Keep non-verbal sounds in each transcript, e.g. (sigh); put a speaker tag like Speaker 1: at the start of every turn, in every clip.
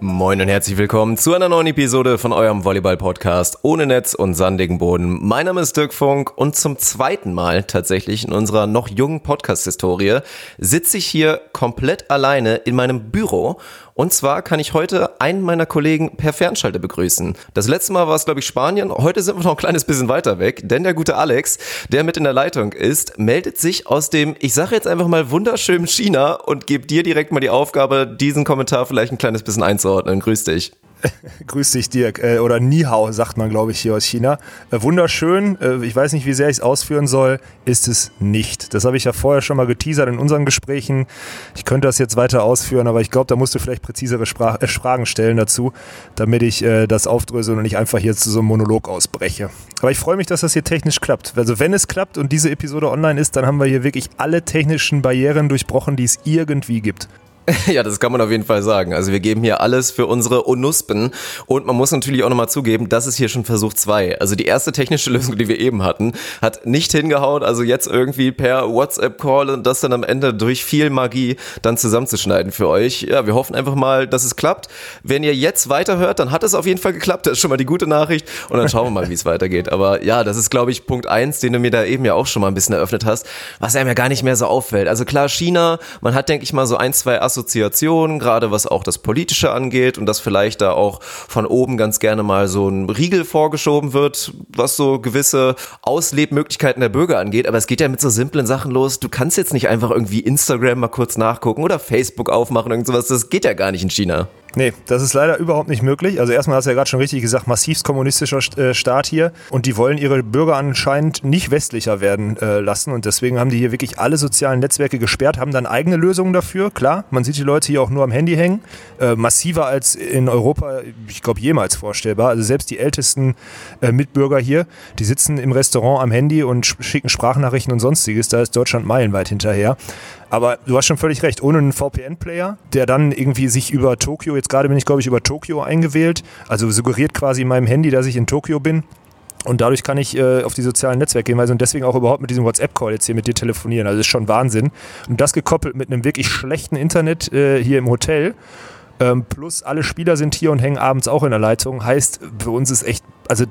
Speaker 1: Moin und herzlich willkommen zu einer neuen Episode von eurem Volleyball-Podcast ohne Netz und sandigen Boden. Mein Name ist Dirk Funk und zum zweiten Mal tatsächlich in unserer noch jungen Podcast-Historie sitze ich hier komplett alleine in meinem Büro und zwar kann ich heute einen meiner Kollegen per Fernschalter begrüßen. Das letzte Mal war es, glaube ich, Spanien. Heute sind wir noch ein kleines bisschen weiter weg, denn der gute Alex, der mit in der Leitung ist, meldet sich aus dem, ich sage jetzt einfach mal, wunderschönen China und gebe dir direkt mal die Aufgabe, diesen Kommentar vielleicht ein kleines bisschen einzuordnen. Grüß dich. (laughs)
Speaker 2: Grüß dich, Dirk. Äh, oder Nihao, sagt man, glaube ich, hier aus China. Äh, wunderschön. Äh, ich weiß nicht, wie sehr ich es ausführen soll. Ist es nicht. Das habe ich ja vorher schon mal geteasert in unseren Gesprächen. Ich könnte das jetzt weiter ausführen, aber ich glaube, da musst du vielleicht präzisere Sprach äh, Fragen stellen dazu, damit ich äh, das aufdrösel und nicht einfach hier zu so einem Monolog ausbreche. Aber ich freue mich, dass das hier technisch klappt. Also wenn es klappt und diese Episode online ist, dann haben wir hier wirklich alle technischen Barrieren durchbrochen, die es irgendwie gibt. (laughs)
Speaker 1: Ja, das kann man auf jeden Fall sagen. Also wir geben hier alles für unsere Onuspen und man muss natürlich auch nochmal zugeben, das ist hier schon Versuch zwei. Also die erste technische (laughs) Lösung, die wir eben hatten, hat nicht hingehauen. Also jetzt irgendwie per WhatsApp-Call und das dann am Ende durch viel Magie dann zusammenzuschneiden für euch. Ja, wir hoffen einfach mal, dass es klappt. Wenn ihr jetzt weiterhört, dann hat es auf jeden Fall geklappt. Das ist schon mal die gute Nachricht und dann schauen wir mal, wie es (laughs) weitergeht. Aber ja, das ist, glaube ich, Punkt eins, den du mir da eben ja auch schon mal ein bisschen eröffnet hast, was einem ja gar nicht mehr so auffällt. Also klar, China, man hat, denke ich mal, so ein, zwei Ass Assoziationen, gerade was auch das Politische angeht und dass vielleicht da auch von oben ganz gerne mal so ein Riegel vorgeschoben wird, was so gewisse Auslebmöglichkeiten der Bürger angeht. Aber es geht ja mit so simplen Sachen los. Du kannst jetzt nicht einfach irgendwie Instagram mal kurz nachgucken oder Facebook aufmachen, irgend sowas. Das geht ja gar nicht in China.
Speaker 2: Nee, das ist leider überhaupt nicht möglich. Also erstmal hast du ja gerade schon richtig gesagt, massivst kommunistischer äh, Staat hier und die wollen ihre Bürger anscheinend nicht westlicher werden äh, lassen und deswegen haben die hier wirklich alle sozialen Netzwerke gesperrt, haben dann eigene Lösungen dafür. Klar, man sieht die Leute hier auch nur am Handy hängen, äh, massiver als in Europa, ich glaube jemals vorstellbar. Also selbst die ältesten äh, Mitbürger hier, die sitzen im Restaurant am Handy und schicken Sprachnachrichten und sonstiges. Da ist Deutschland meilenweit hinterher. Aber du hast schon völlig recht, ohne einen VPN-Player, der dann irgendwie sich über Tokio, jetzt gerade bin ich glaube ich über Tokio eingewählt, also suggeriert quasi in meinem Handy, dass ich in Tokio bin. Und dadurch kann ich äh, auf die sozialen Netzwerke gehen, und deswegen auch überhaupt mit diesem WhatsApp-Call jetzt hier mit dir telefonieren. Also das ist schon Wahnsinn. Und das gekoppelt mit einem wirklich schlechten Internet äh, hier im Hotel. Ähm, plus alle Spieler sind hier und hängen abends auch in der Leitung. Heißt, für uns ist echt, also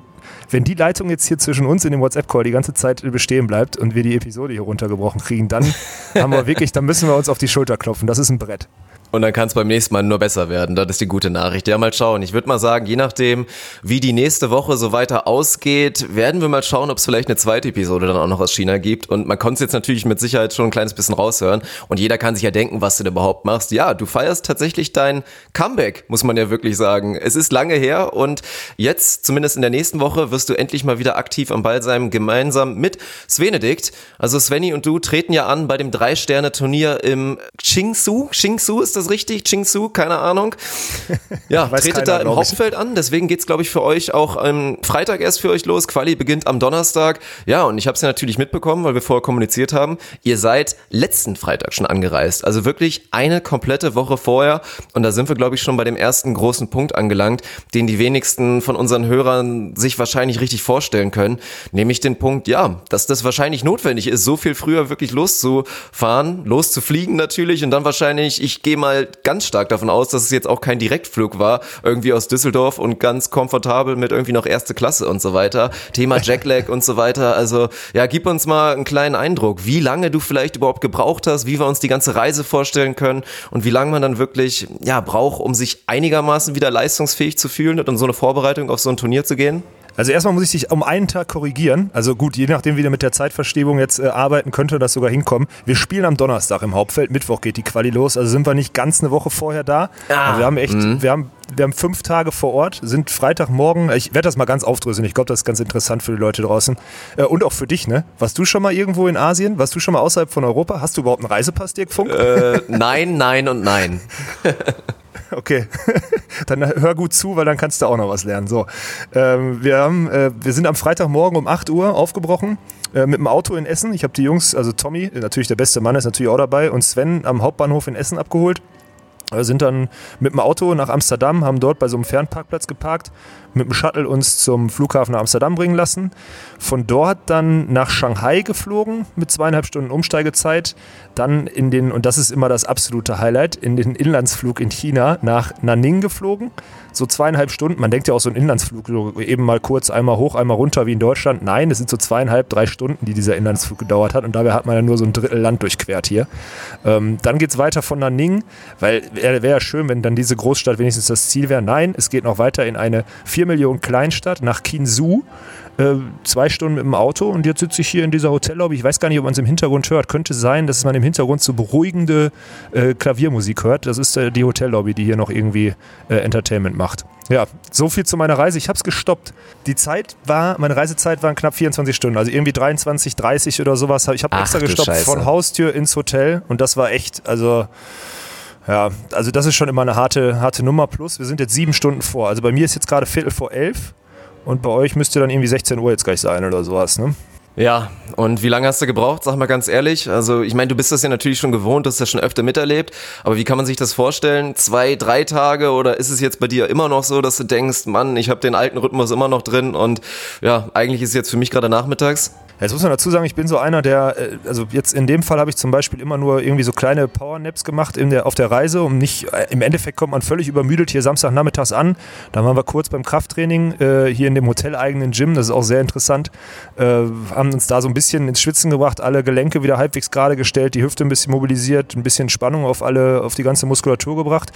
Speaker 2: wenn die Leitung jetzt hier zwischen uns in dem WhatsApp-Call die ganze Zeit bestehen bleibt und wir die Episode hier runtergebrochen kriegen, dann (laughs) haben wir wirklich, dann müssen wir uns auf die Schulter klopfen. Das ist ein Brett.
Speaker 1: Und dann kann es beim nächsten Mal nur besser werden. Das ist die gute Nachricht. Ja, mal schauen. Ich würde mal sagen, je nachdem, wie die nächste Woche so weiter ausgeht, werden wir mal schauen, ob es vielleicht eine zweite Episode dann auch noch aus China gibt. Und man konnte es jetzt natürlich mit Sicherheit schon ein kleines bisschen raushören. Und jeder kann sich ja denken, was du denn überhaupt machst. Ja, du feierst tatsächlich dein Comeback, muss man ja wirklich sagen. Es ist lange her und jetzt, zumindest in der nächsten Woche, wirst du endlich mal wieder aktiv am Ball sein, gemeinsam mit Svenedikt. Also Svenny und du treten ja an bei dem Drei-Sterne-Turnier im Qingsu. Qingsu ist das richtig? Qingsu, keine Ahnung. (laughs) Ja, tretet
Speaker 2: keiner,
Speaker 1: da im
Speaker 2: glaub ich.
Speaker 1: Hauptfeld an. Deswegen geht's, glaube ich, für euch auch am Freitag erst für euch los. Quali beginnt am Donnerstag. Ja, und ich habe es ja natürlich mitbekommen, weil wir vorher kommuniziert haben. Ihr seid letzten Freitag schon angereist. Also wirklich eine komplette Woche vorher. Und da sind wir, glaube ich, schon bei dem ersten großen Punkt angelangt, den die wenigsten von unseren Hörern sich wahrscheinlich richtig vorstellen können. Nämlich den Punkt, ja, dass das wahrscheinlich notwendig ist, so viel früher wirklich loszufahren, loszufliegen natürlich und dann wahrscheinlich, ich gehe mal ganz stark davon aus, dass es jetzt auch kein Direktflug war, irgendwie aus Düsseldorf und ganz komfortabel mit irgendwie noch erste Klasse und so weiter. Thema (laughs) Jacklag und so weiter. Also ja, gib uns mal einen kleinen Eindruck, wie lange du vielleicht überhaupt gebraucht hast, wie wir uns die ganze Reise vorstellen können und wie lange man dann wirklich ja braucht, um sich einigermaßen wieder leistungsfähig zu fühlen und in so eine Vorbereitung auf so ein Turnier zu gehen.
Speaker 2: Also erstmal muss ich dich um einen Tag korrigieren. Also gut, je nachdem, wie wir mit der Zeitverschiebung jetzt äh, arbeiten, könnte das sogar hinkommen. Wir spielen am Donnerstag im Hauptfeld, Mittwoch geht die Quali los, also sind wir nicht ganz eine Woche vorher da.
Speaker 1: Ah,
Speaker 2: wir haben echt, wir haben, wir haben fünf Tage vor Ort, sind Freitagmorgen, ich werde das mal ganz aufdröseln, ich glaube, das ist ganz interessant für die Leute draußen. Äh, und auch für dich, ne? Warst du schon mal irgendwo in Asien? Warst du schon mal außerhalb von Europa? Hast du überhaupt einen Reisepass, Dirk Funk?
Speaker 1: Äh, nein, nein und nein. (laughs) (laughs)
Speaker 2: Okay, (laughs) dann hör gut zu, weil dann kannst du auch noch was lernen. So, ähm, wir, haben, äh, wir sind am Freitagmorgen um 8 Uhr aufgebrochen äh, mit dem Auto in Essen. Ich habe die Jungs, also Tommy, natürlich der beste Mann, ist natürlich auch dabei, und Sven am Hauptbahnhof in Essen abgeholt. Wir sind dann mit dem Auto nach Amsterdam, haben dort bei so einem Fernparkplatz geparkt, mit dem Shuttle uns zum Flughafen nach Amsterdam bringen lassen. Von dort dann nach Shanghai geflogen mit zweieinhalb Stunden Umsteigezeit. Dann in den, und das ist immer das absolute Highlight, in den Inlandsflug in China nach Nanning geflogen. So zweieinhalb Stunden. Man denkt ja auch so ein Inlandsflug, so eben mal kurz einmal hoch, einmal runter wie in Deutschland. Nein, es sind so zweieinhalb, drei Stunden, die dieser Inlandsflug gedauert hat. Und dabei hat man ja nur so ein Drittel Land durchquert hier. Ähm, dann geht es weiter von Nanning, weil wäre wär ja schön, wenn dann diese Großstadt wenigstens das Ziel wäre. Nein, es geht noch weiter in eine 4 Millionen Kleinstadt nach Kinsu. Äh, zwei Stunden mit dem Auto und jetzt sitze ich hier in dieser Hotellobby. Ich weiß gar nicht, ob man es im Hintergrund hört. Könnte sein, dass man im Hintergrund so beruhigende äh, Klaviermusik hört. Das ist äh, die Hotellobby, die hier noch irgendwie äh, Entertainment macht. Ja, so viel zu meiner Reise. Ich habe es gestoppt. Die Zeit war, meine Reisezeit waren knapp 24 Stunden, also irgendwie 23, 30 oder sowas. Ich habe extra gestoppt
Speaker 1: Scheiße.
Speaker 2: von Haustür ins Hotel und das war echt, also ja, also das ist schon immer eine harte, harte Nummer. Plus, wir sind jetzt sieben Stunden vor. Also bei mir ist jetzt gerade Viertel vor elf und bei euch müsste dann irgendwie 16 Uhr jetzt gleich sein oder sowas, ne?
Speaker 1: Ja, und wie lange hast du gebraucht? Sag mal ganz ehrlich. Also, ich meine, du bist das ja natürlich schon gewohnt, du hast das schon öfter miterlebt. Aber wie kann man sich das vorstellen? Zwei, drei Tage oder ist es jetzt bei dir immer noch so, dass du denkst, Mann, ich habe den alten Rhythmus immer noch drin und ja, eigentlich ist es jetzt für mich gerade nachmittags?
Speaker 2: Jetzt muss man dazu sagen, ich bin so einer, der, äh, also jetzt in dem Fall habe ich zum Beispiel immer nur irgendwie so kleine Powernaps gemacht in der, auf der Reise, um nicht, äh, im Endeffekt kommt man völlig übermüdet hier Samstagnachmittags an. Dann waren wir kurz beim Krafttraining äh, hier in dem hoteleigenen Gym, das ist auch sehr interessant. Äh, haben uns da so ein bisschen ins Schwitzen gebracht, alle Gelenke wieder halbwegs gerade gestellt, die Hüfte ein bisschen mobilisiert, ein bisschen Spannung auf alle, auf die ganze Muskulatur gebracht.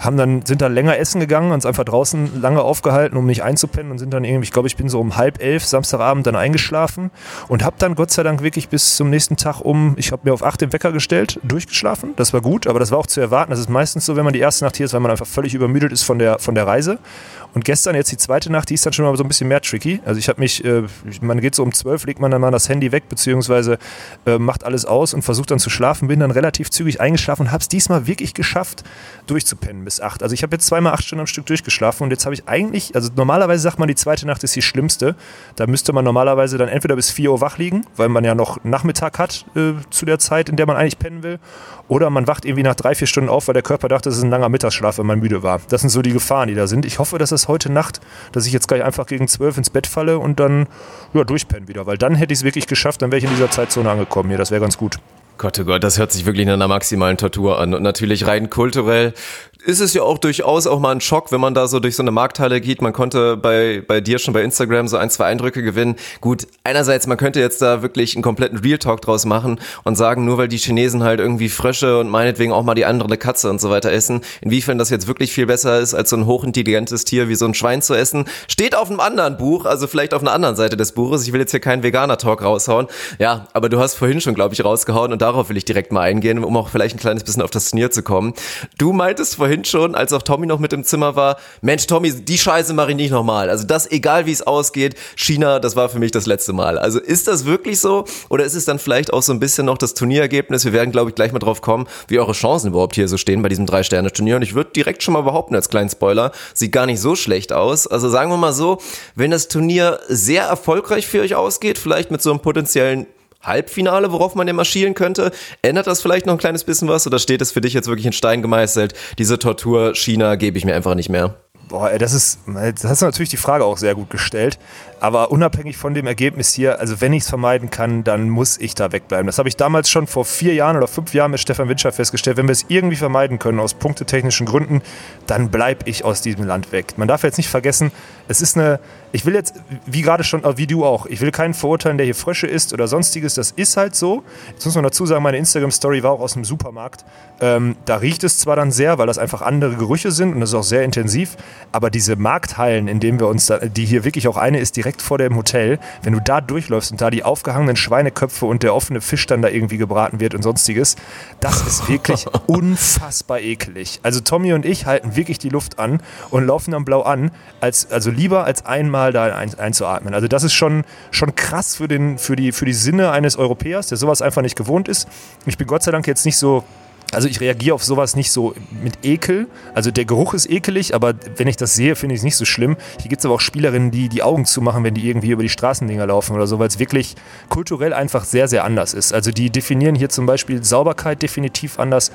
Speaker 2: Haben dann, sind dann länger essen gegangen, uns einfach draußen lange aufgehalten, um nicht einzupennen und sind dann irgendwie, ich glaube, ich bin so um halb elf Samstagabend dann eingeschlafen und habe dann Gott sei Dank wirklich bis zum nächsten Tag um, ich habe mir auf 8 den Wecker gestellt, durchgeschlafen. Das war gut, aber das war auch zu erwarten. Das ist meistens so, wenn man die erste Nacht hier ist, weil man einfach völlig übermüdet ist von der, von der Reise. Und gestern jetzt die zweite Nacht, die ist dann schon mal so ein bisschen mehr tricky. Also ich habe mich, äh, man geht so um 12, legt man dann mal das Handy weg, beziehungsweise äh, macht alles aus und versucht dann zu schlafen. Bin dann relativ zügig eingeschlafen und habe es diesmal wirklich geschafft, durchzupennen bis 8. Also ich habe jetzt zweimal 8 Stunden am Stück durchgeschlafen und jetzt habe ich eigentlich, also normalerweise sagt man, die zweite Nacht ist die schlimmste. Da müsste man normalerweise dann entweder bis 4 Uhr wach liegen, weil man ja noch Nachmittag hat äh, zu der Zeit, in der man eigentlich pennen will. Oder man wacht irgendwie nach drei, vier Stunden auf, weil der Körper dachte, es ist ein langer Mittagsschlaf, wenn man müde war. Das sind so die Gefahren, die da sind. Ich hoffe, dass das heute Nacht, dass ich jetzt gleich einfach gegen zwölf ins Bett falle und dann ja, durchpennen wieder. Weil dann hätte ich es wirklich geschafft, dann wäre ich in dieser Zeitzone angekommen. Hier, das wäre ganz gut.
Speaker 1: Gott, oh Gott, das hört sich wirklich nach einer maximalen Tortur an. Und natürlich rein kulturell ist es ja auch durchaus auch mal ein Schock, wenn man da so durch so eine Markthalle geht. Man konnte bei, bei dir schon bei Instagram so ein, zwei Eindrücke gewinnen. Gut, einerseits, man könnte jetzt da wirklich einen kompletten Real Talk draus machen und sagen, nur weil die Chinesen halt irgendwie Frösche und meinetwegen auch mal die andere Katze und so weiter essen, inwiefern das jetzt wirklich viel besser ist, als so ein hochintelligentes Tier wie so ein Schwein zu essen, steht auf einem anderen Buch, also vielleicht auf einer anderen Seite des Buches. Ich will jetzt hier keinen Veganer-Talk raushauen. Ja, aber du hast vorhin schon, glaube ich, rausgehauen und darauf will ich direkt mal eingehen, um auch vielleicht ein kleines bisschen auf das Turnier zu kommen. Du meintest vorhin schon, als auch Tommy noch mit im Zimmer war, Mensch, Tommy, die Scheiße mache ich nicht nochmal. Also das, egal wie es ausgeht, China, das war für mich das letzte Mal. Also ist das wirklich so? Oder ist es dann vielleicht auch so ein bisschen noch das Turnierergebnis? Wir werden, glaube ich, gleich mal drauf kommen, wie eure Chancen überhaupt hier so stehen bei diesem Drei-Sterne-Turnier. Und ich würde direkt schon mal behaupten, als kleinen Spoiler, sieht gar nicht so schlecht aus. Also sagen wir mal so, wenn das Turnier sehr erfolgreich für euch ausgeht, vielleicht mit so einem potenziellen Halbfinale, worauf man immer schielen könnte. Ändert das vielleicht noch ein kleines bisschen was oder steht es für dich jetzt wirklich in Stein gemeißelt? Diese Tortur China gebe ich mir einfach nicht mehr.
Speaker 2: Boah, ey, das ist, das hast du natürlich die Frage auch sehr gut gestellt. Aber unabhängig von dem Ergebnis hier, also wenn ich es vermeiden kann, dann muss ich da wegbleiben. Das habe ich damals schon vor vier Jahren oder fünf Jahren mit Stefan Winscher festgestellt. Wenn wir es irgendwie vermeiden können, aus punktetechnischen Gründen, dann bleibe ich aus diesem Land weg. Man darf jetzt nicht vergessen, es ist eine, ich will jetzt, wie gerade schon, wie du auch, ich will keinen verurteilen, der hier Frösche isst oder sonstiges. Das ist halt so. Jetzt muss man dazu sagen, meine Instagram-Story war auch aus dem Supermarkt. Ähm, da riecht es zwar dann sehr, weil das einfach andere Gerüche sind und das ist auch sehr intensiv, aber diese Markthallen, in denen wir uns, da, die hier wirklich auch eine ist direkt vor dem Hotel, wenn du da durchläufst und da die aufgehangenen Schweineköpfe und der offene Fisch dann da irgendwie gebraten wird und sonstiges, das ist wirklich (laughs) unfassbar eklig. Also Tommy und ich halten wirklich die Luft an und laufen dann blau an, als, also lieber als einmal da ein, einzuatmen. Also das ist schon, schon krass für, den, für, die, für die Sinne eines Europäers, der sowas einfach nicht gewohnt ist. Ich bin Gott sei Dank jetzt nicht so also ich reagiere auf sowas nicht so mit Ekel. Also der Geruch ist ekelig, aber wenn ich das sehe, finde ich es nicht so schlimm. Hier gibt es aber auch Spielerinnen, die die Augen zumachen, wenn die irgendwie über die Straßendinger laufen oder so, weil es wirklich kulturell einfach sehr, sehr anders ist. Also die definieren hier zum Beispiel Sauberkeit definitiv anders.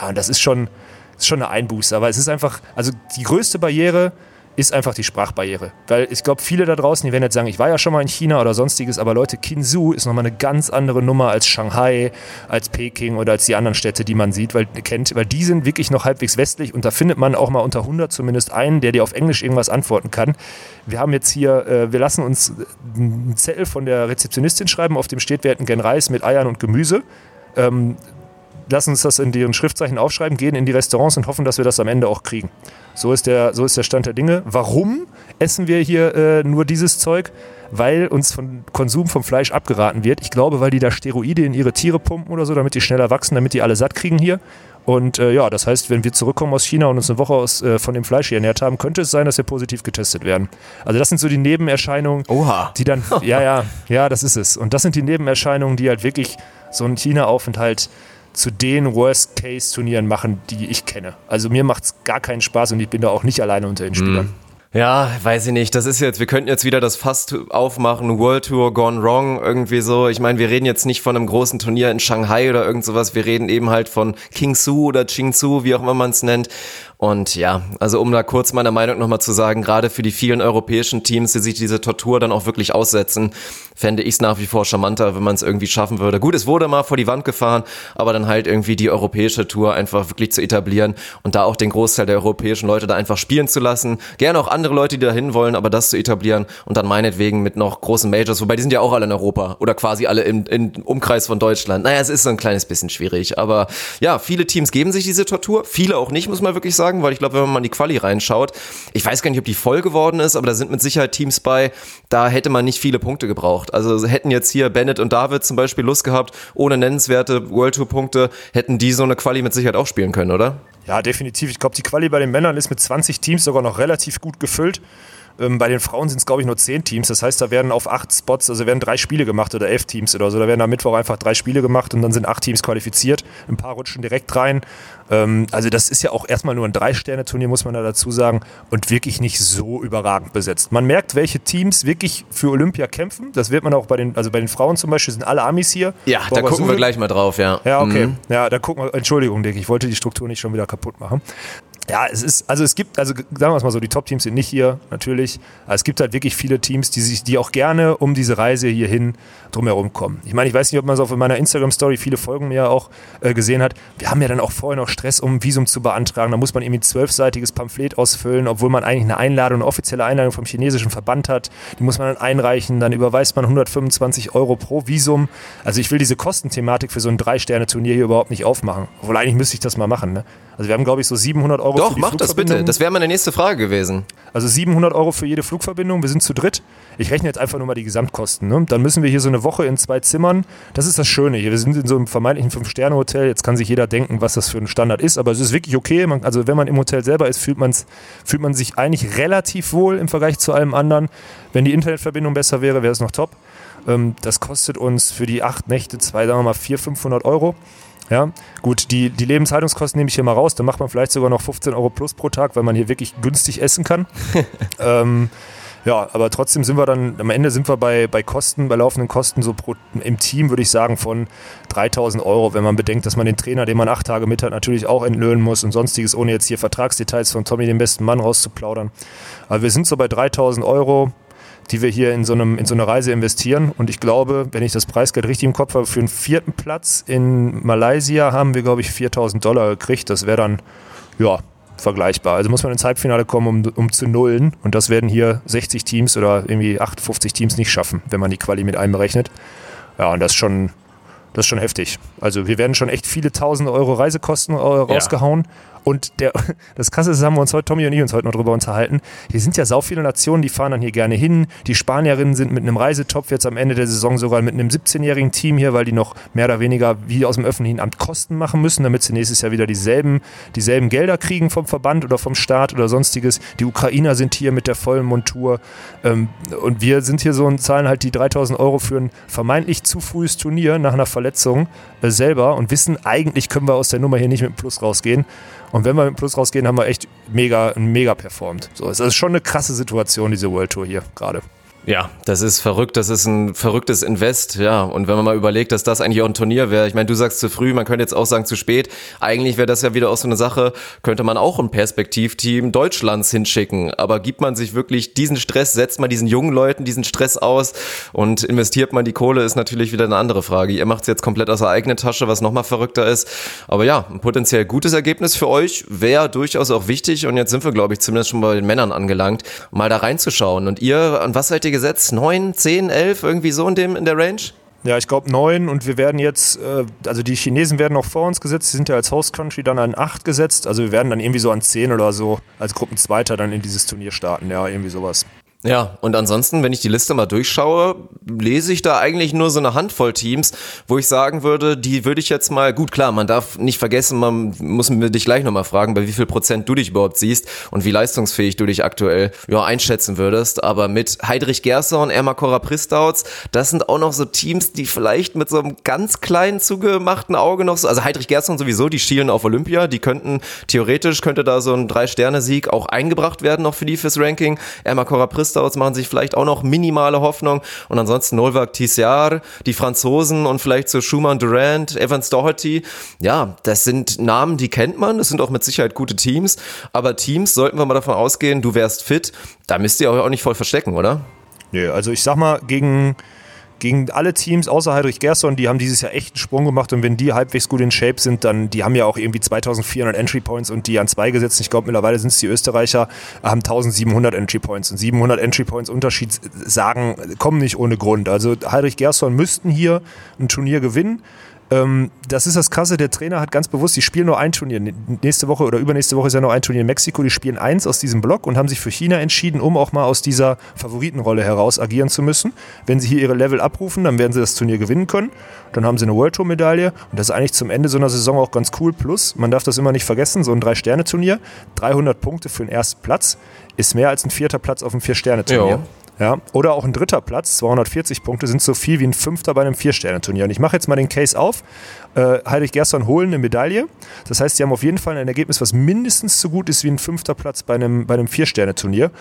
Speaker 2: Ja, und das ist schon, ist schon eine Einbuße. Aber es ist einfach, also die größte Barriere ist einfach die Sprachbarriere. Weil ich glaube, viele da draußen, die werden jetzt sagen, ich war ja schon mal in China oder sonstiges, aber Leute, Kinsu ist nochmal eine ganz andere Nummer als Shanghai, als Peking oder als die anderen Städte, die man sieht, weil, kennt, weil die sind wirklich noch halbwegs westlich und da findet man auch mal unter 100 zumindest einen, der dir auf Englisch irgendwas antworten kann. Wir haben jetzt hier, äh, wir lassen uns einen Zettel von der Rezeptionistin schreiben, auf dem steht, wir hätten gern Reis mit Eiern und Gemüse. Ähm, lassen uns das in deren Schriftzeichen aufschreiben, gehen in die Restaurants und hoffen, dass wir das am Ende auch kriegen. So ist der, so ist der Stand der Dinge. Warum essen wir hier äh, nur dieses Zeug? Weil uns von Konsum vom Fleisch abgeraten wird. Ich glaube, weil die da Steroide in ihre Tiere pumpen oder so, damit die schneller wachsen, damit die alle satt kriegen hier. Und äh, ja, das heißt, wenn wir zurückkommen aus China und uns eine Woche aus, äh, von dem Fleisch hier ernährt haben, könnte es sein, dass wir positiv getestet werden. Also das sind so die Nebenerscheinungen,
Speaker 1: Oha.
Speaker 2: die dann, (laughs) ja, ja, ja, das ist es. Und das sind die Nebenerscheinungen, die halt wirklich so einen China-Aufenthalt zu den Worst-Case-Turnieren machen, die ich kenne. Also mir macht es gar keinen Spaß und ich bin da auch nicht alleine unter den Spielern.
Speaker 1: Ja, weiß ich nicht. Das ist jetzt, wir könnten jetzt wieder das Fass aufmachen, World Tour gone wrong, irgendwie so. Ich meine, wir reden jetzt nicht von einem großen Turnier in Shanghai oder irgend sowas. Wir reden eben halt von King Su oder Ching Su, wie auch immer man es nennt. Und ja, also um da kurz meine Meinung nochmal zu sagen, gerade für die vielen europäischen Teams, die sich diese Tortur dann auch wirklich aussetzen, fände ich es nach wie vor charmanter, wenn man es irgendwie schaffen würde. Gut, es wurde mal vor die Wand gefahren, aber dann halt irgendwie die europäische Tour einfach wirklich zu etablieren und da auch den Großteil der europäischen Leute da einfach spielen zu lassen. Gerne auch andere Leute, die da hin wollen, aber das zu etablieren und dann meinetwegen mit noch großen Majors, wobei die sind ja auch alle in Europa oder quasi alle im, im Umkreis von Deutschland. Naja, es ist so ein kleines bisschen schwierig, aber ja, viele Teams geben sich diese Tortur, viele auch nicht, muss man wirklich sagen weil ich glaube, wenn man mal in die Quali reinschaut, ich weiß gar nicht, ob die voll geworden ist, aber da sind mit Sicherheit Teams bei, da hätte man nicht viele Punkte gebraucht. Also hätten jetzt hier Bennett und David zum Beispiel Lust gehabt, ohne nennenswerte World Tour Punkte, hätten die so eine Quali mit Sicherheit auch spielen können, oder?
Speaker 2: Ja, definitiv. Ich glaube, die Quali bei den Männern ist mit 20 Teams sogar noch relativ gut gefüllt. Ähm, bei den Frauen sind es, glaube ich, nur zehn Teams. Das heißt, da werden auf acht Spots, also werden drei Spiele gemacht oder elf Teams oder so. Da werden am Mittwoch einfach drei Spiele gemacht und dann sind acht Teams qualifiziert. Ein paar rutschen direkt rein. Ähm, also das ist ja auch erstmal nur ein Drei-Sterne-Turnier, muss man da dazu sagen, und wirklich nicht so überragend besetzt. Man merkt, welche Teams wirklich für Olympia kämpfen. Das wird man auch bei den, also bei den Frauen zum Beispiel sind alle Amis hier.
Speaker 1: Ja, da gucken wir gleich mal drauf, ja.
Speaker 2: Ja, okay. Mhm. Ja, da gucken wir, Entschuldigung, Dick, ich wollte die Struktur nicht schon wieder kaputt machen. Ja, es ist, also es gibt, also sagen wir es mal so, die Top-Teams sind nicht hier, natürlich. Aber es gibt halt wirklich viele Teams, die sich, die auch gerne um diese Reise hierhin drumherum kommen. Ich meine, ich weiß nicht, ob man es auf meiner Instagram-Story viele Folgen mir auch äh, gesehen hat. Wir haben ja dann auch vorher noch Stress, um ein Visum zu beantragen. Da muss man irgendwie ein zwölfseitiges Pamphlet ausfüllen, obwohl man eigentlich eine Einladung, eine offizielle Einladung vom chinesischen Verband hat. Die muss man dann einreichen, dann überweist man 125 Euro pro Visum. Also ich will diese Kostenthematik für so ein Drei-Sterne-Turnier hier überhaupt nicht aufmachen. Obwohl eigentlich müsste ich das mal machen. Ne? Also wir haben, glaube ich, so 700 Euro
Speaker 1: Doch, mach das bitte. Das wäre meine nächste Frage gewesen.
Speaker 2: Also 700 Euro für jede Flugverbindung. Wir sind zu dritt. Ich rechne jetzt einfach nur mal die Gesamtkosten. Ne? Dann müssen wir hier so eine Woche in zwei Zimmern. Das ist das Schöne hier. Wir sind in so einem vermeintlichen Fünf-Sterne-Hotel. Jetzt kann sich jeder denken, was das für ein Standard ist. Aber es ist wirklich okay. Man, also wenn man im Hotel selber ist, fühlt, man's, fühlt man sich eigentlich relativ wohl im Vergleich zu allem anderen. Wenn die Internetverbindung besser wäre, wäre es noch top. Ähm, das kostet uns für die acht Nächte zwei, sagen wir mal, 400, 500 Euro. Ja, gut, die, die Lebenshaltungskosten nehme ich hier mal raus. Da macht man vielleicht sogar noch 15 Euro plus pro Tag, weil man hier wirklich günstig essen kann. (laughs) ähm, ja, aber trotzdem sind wir dann, am Ende sind wir bei, bei Kosten, bei laufenden Kosten so pro, im Team, würde ich sagen, von 3000 Euro, wenn man bedenkt, dass man den Trainer, den man acht Tage mit hat, natürlich auch entlöhnen muss und sonstiges, ohne jetzt hier Vertragsdetails von Tommy, den besten Mann, rauszuplaudern. Aber wir sind so bei 3000 Euro die wir hier in so, einem, in so eine Reise investieren. Und ich glaube, wenn ich das Preisgeld richtig im Kopf habe, für den vierten Platz in Malaysia haben wir, glaube ich, 4000 Dollar gekriegt. Das wäre dann, ja, vergleichbar. Also muss man ins Halbfinale kommen, um, um zu nullen. Und das werden hier 60 Teams oder irgendwie 58 Teams nicht schaffen, wenn man die Quali mit einberechnet. Ja, und das ist schon, das ist schon heftig. Also wir werden schon echt viele tausend Euro Reisekosten äh, rausgehauen. Ja. Und der, (laughs) das Krasse ist, haben wir uns heute, Tommy und ich uns heute noch drüber unterhalten. Hier sind ja sau viele Nationen, die fahren dann hier gerne hin. Die Spanierinnen sind mit einem Reisetopf jetzt am Ende der Saison sogar mit einem 17-jährigen Team hier, weil die noch mehr oder weniger wie aus dem öffentlichen Amt Kosten machen müssen, damit sie nächstes Jahr wieder dieselben, dieselben Gelder kriegen vom Verband oder vom Staat oder sonstiges. Die Ukrainer sind hier mit der vollen Montur. Ähm, und wir sind hier so und zahlen halt die 3000 Euro für ein vermeintlich zu frühes Turnier nach einer Verletzung äh, selber und wissen, eigentlich können wir aus der Nummer hier nicht mit einem Plus rausgehen. Und wenn wir mit Plus rausgehen, haben wir echt mega, mega performt. So, es ist schon eine krasse Situation, diese World Tour hier gerade.
Speaker 1: Ja, das ist verrückt, das ist ein verrücktes Invest, ja. Und wenn man mal überlegt, dass das eigentlich auch ein Turnier wäre, ich meine, du sagst zu früh, man könnte jetzt auch sagen zu spät. Eigentlich wäre das ja wieder auch so eine Sache, könnte man auch ein Perspektivteam Deutschlands hinschicken. Aber gibt man sich wirklich diesen Stress, setzt man diesen jungen Leuten diesen Stress aus und investiert man die Kohle, ist natürlich wieder eine andere Frage. Ihr macht es jetzt komplett aus der eigenen Tasche, was nochmal verrückter ist. Aber ja, ein potenziell gutes Ergebnis für euch wäre durchaus auch wichtig. Und jetzt sind wir, glaube ich, zumindest schon bei den Männern angelangt, mal da reinzuschauen. Und ihr, an was seid ihr gesetzt? Neun, zehn, elf, irgendwie so in, dem, in der Range?
Speaker 2: Ja, ich glaube neun und wir werden jetzt, äh, also die Chinesen werden noch vor uns gesetzt, die sind ja als Host Country dann an acht gesetzt, also wir werden dann irgendwie so an zehn oder so als Gruppenzweiter dann in dieses Turnier starten, ja, irgendwie sowas.
Speaker 1: Ja, und ansonsten, wenn ich die Liste mal durchschaue, lese ich da eigentlich nur so eine Handvoll Teams, wo ich sagen würde, die würde ich jetzt mal, gut klar, man darf nicht vergessen, man muss mir dich gleich nochmal fragen, bei wie viel Prozent du dich überhaupt siehst und wie leistungsfähig du dich aktuell ja, einschätzen würdest. Aber mit Heidrich Gerson, Ermakora Pristauts, das sind auch noch so Teams, die vielleicht mit so einem ganz kleinen zugemachten Auge noch so, also Heidrich Gerson sowieso, die schielen auf Olympia, die könnten, theoretisch könnte da so ein Drei-Sterne-Sieg auch eingebracht werden noch für die fürs Ranking. Ermakora Pristauts Stouts machen sich vielleicht auch noch minimale Hoffnung. Und ansonsten Novak Tissiar, die Franzosen und vielleicht so Schumann Durant, Evans Doherty. Ja, das sind Namen, die kennt man. Das sind auch mit Sicherheit gute Teams. Aber Teams, sollten wir mal davon ausgehen, du wärst fit, da müsst ihr euch auch nicht voll verstecken, oder?
Speaker 2: Nö, also ich sag mal, gegen gegen alle Teams außer Heidrich Gerson, die haben dieses Jahr echt einen Sprung gemacht und wenn die halbwegs gut in Shape sind, dann, die haben ja auch irgendwie 2400 Entry Points und die an zwei gesetzt. Ich glaube, mittlerweile sind es die Österreicher, haben 1700 Entry Points und 700 Entry Points Unterschied sagen, kommen nicht ohne Grund. Also Heidrich Gerson müssten hier ein Turnier gewinnen. Ähm, das ist das Krasse, der Trainer hat ganz bewusst, die spielen nur ein Turnier. Nächste Woche oder übernächste Woche ist ja noch ein Turnier in Mexiko. Die spielen eins aus diesem Block und haben sich für China entschieden, um auch mal aus dieser Favoritenrolle heraus agieren zu müssen. Wenn sie hier ihre Level abrufen, dann werden sie das Turnier gewinnen können. Dann haben sie eine World Tour Medaille und das ist eigentlich zum Ende so einer Saison auch ganz cool. Plus, man darf das immer nicht vergessen, so ein Drei-Sterne-Turnier, 300 Punkte für den ersten Platz ist mehr als ein vierter Platz auf einem Vier-Sterne-Turnier. Ja, oder auch ein dritter Platz, 240 Punkte, sind so viel wie ein Fünfter bei einem Vier-Sterne-Turnier. Und ich mache jetzt mal den Case auf. Äh, Heidrich Gerson holen eine Medaille. Das heißt, sie haben auf jeden Fall ein Ergebnis, was mindestens so gut ist wie ein fünfter Platz bei einem, bei einem Vier-Sterne-Turnier.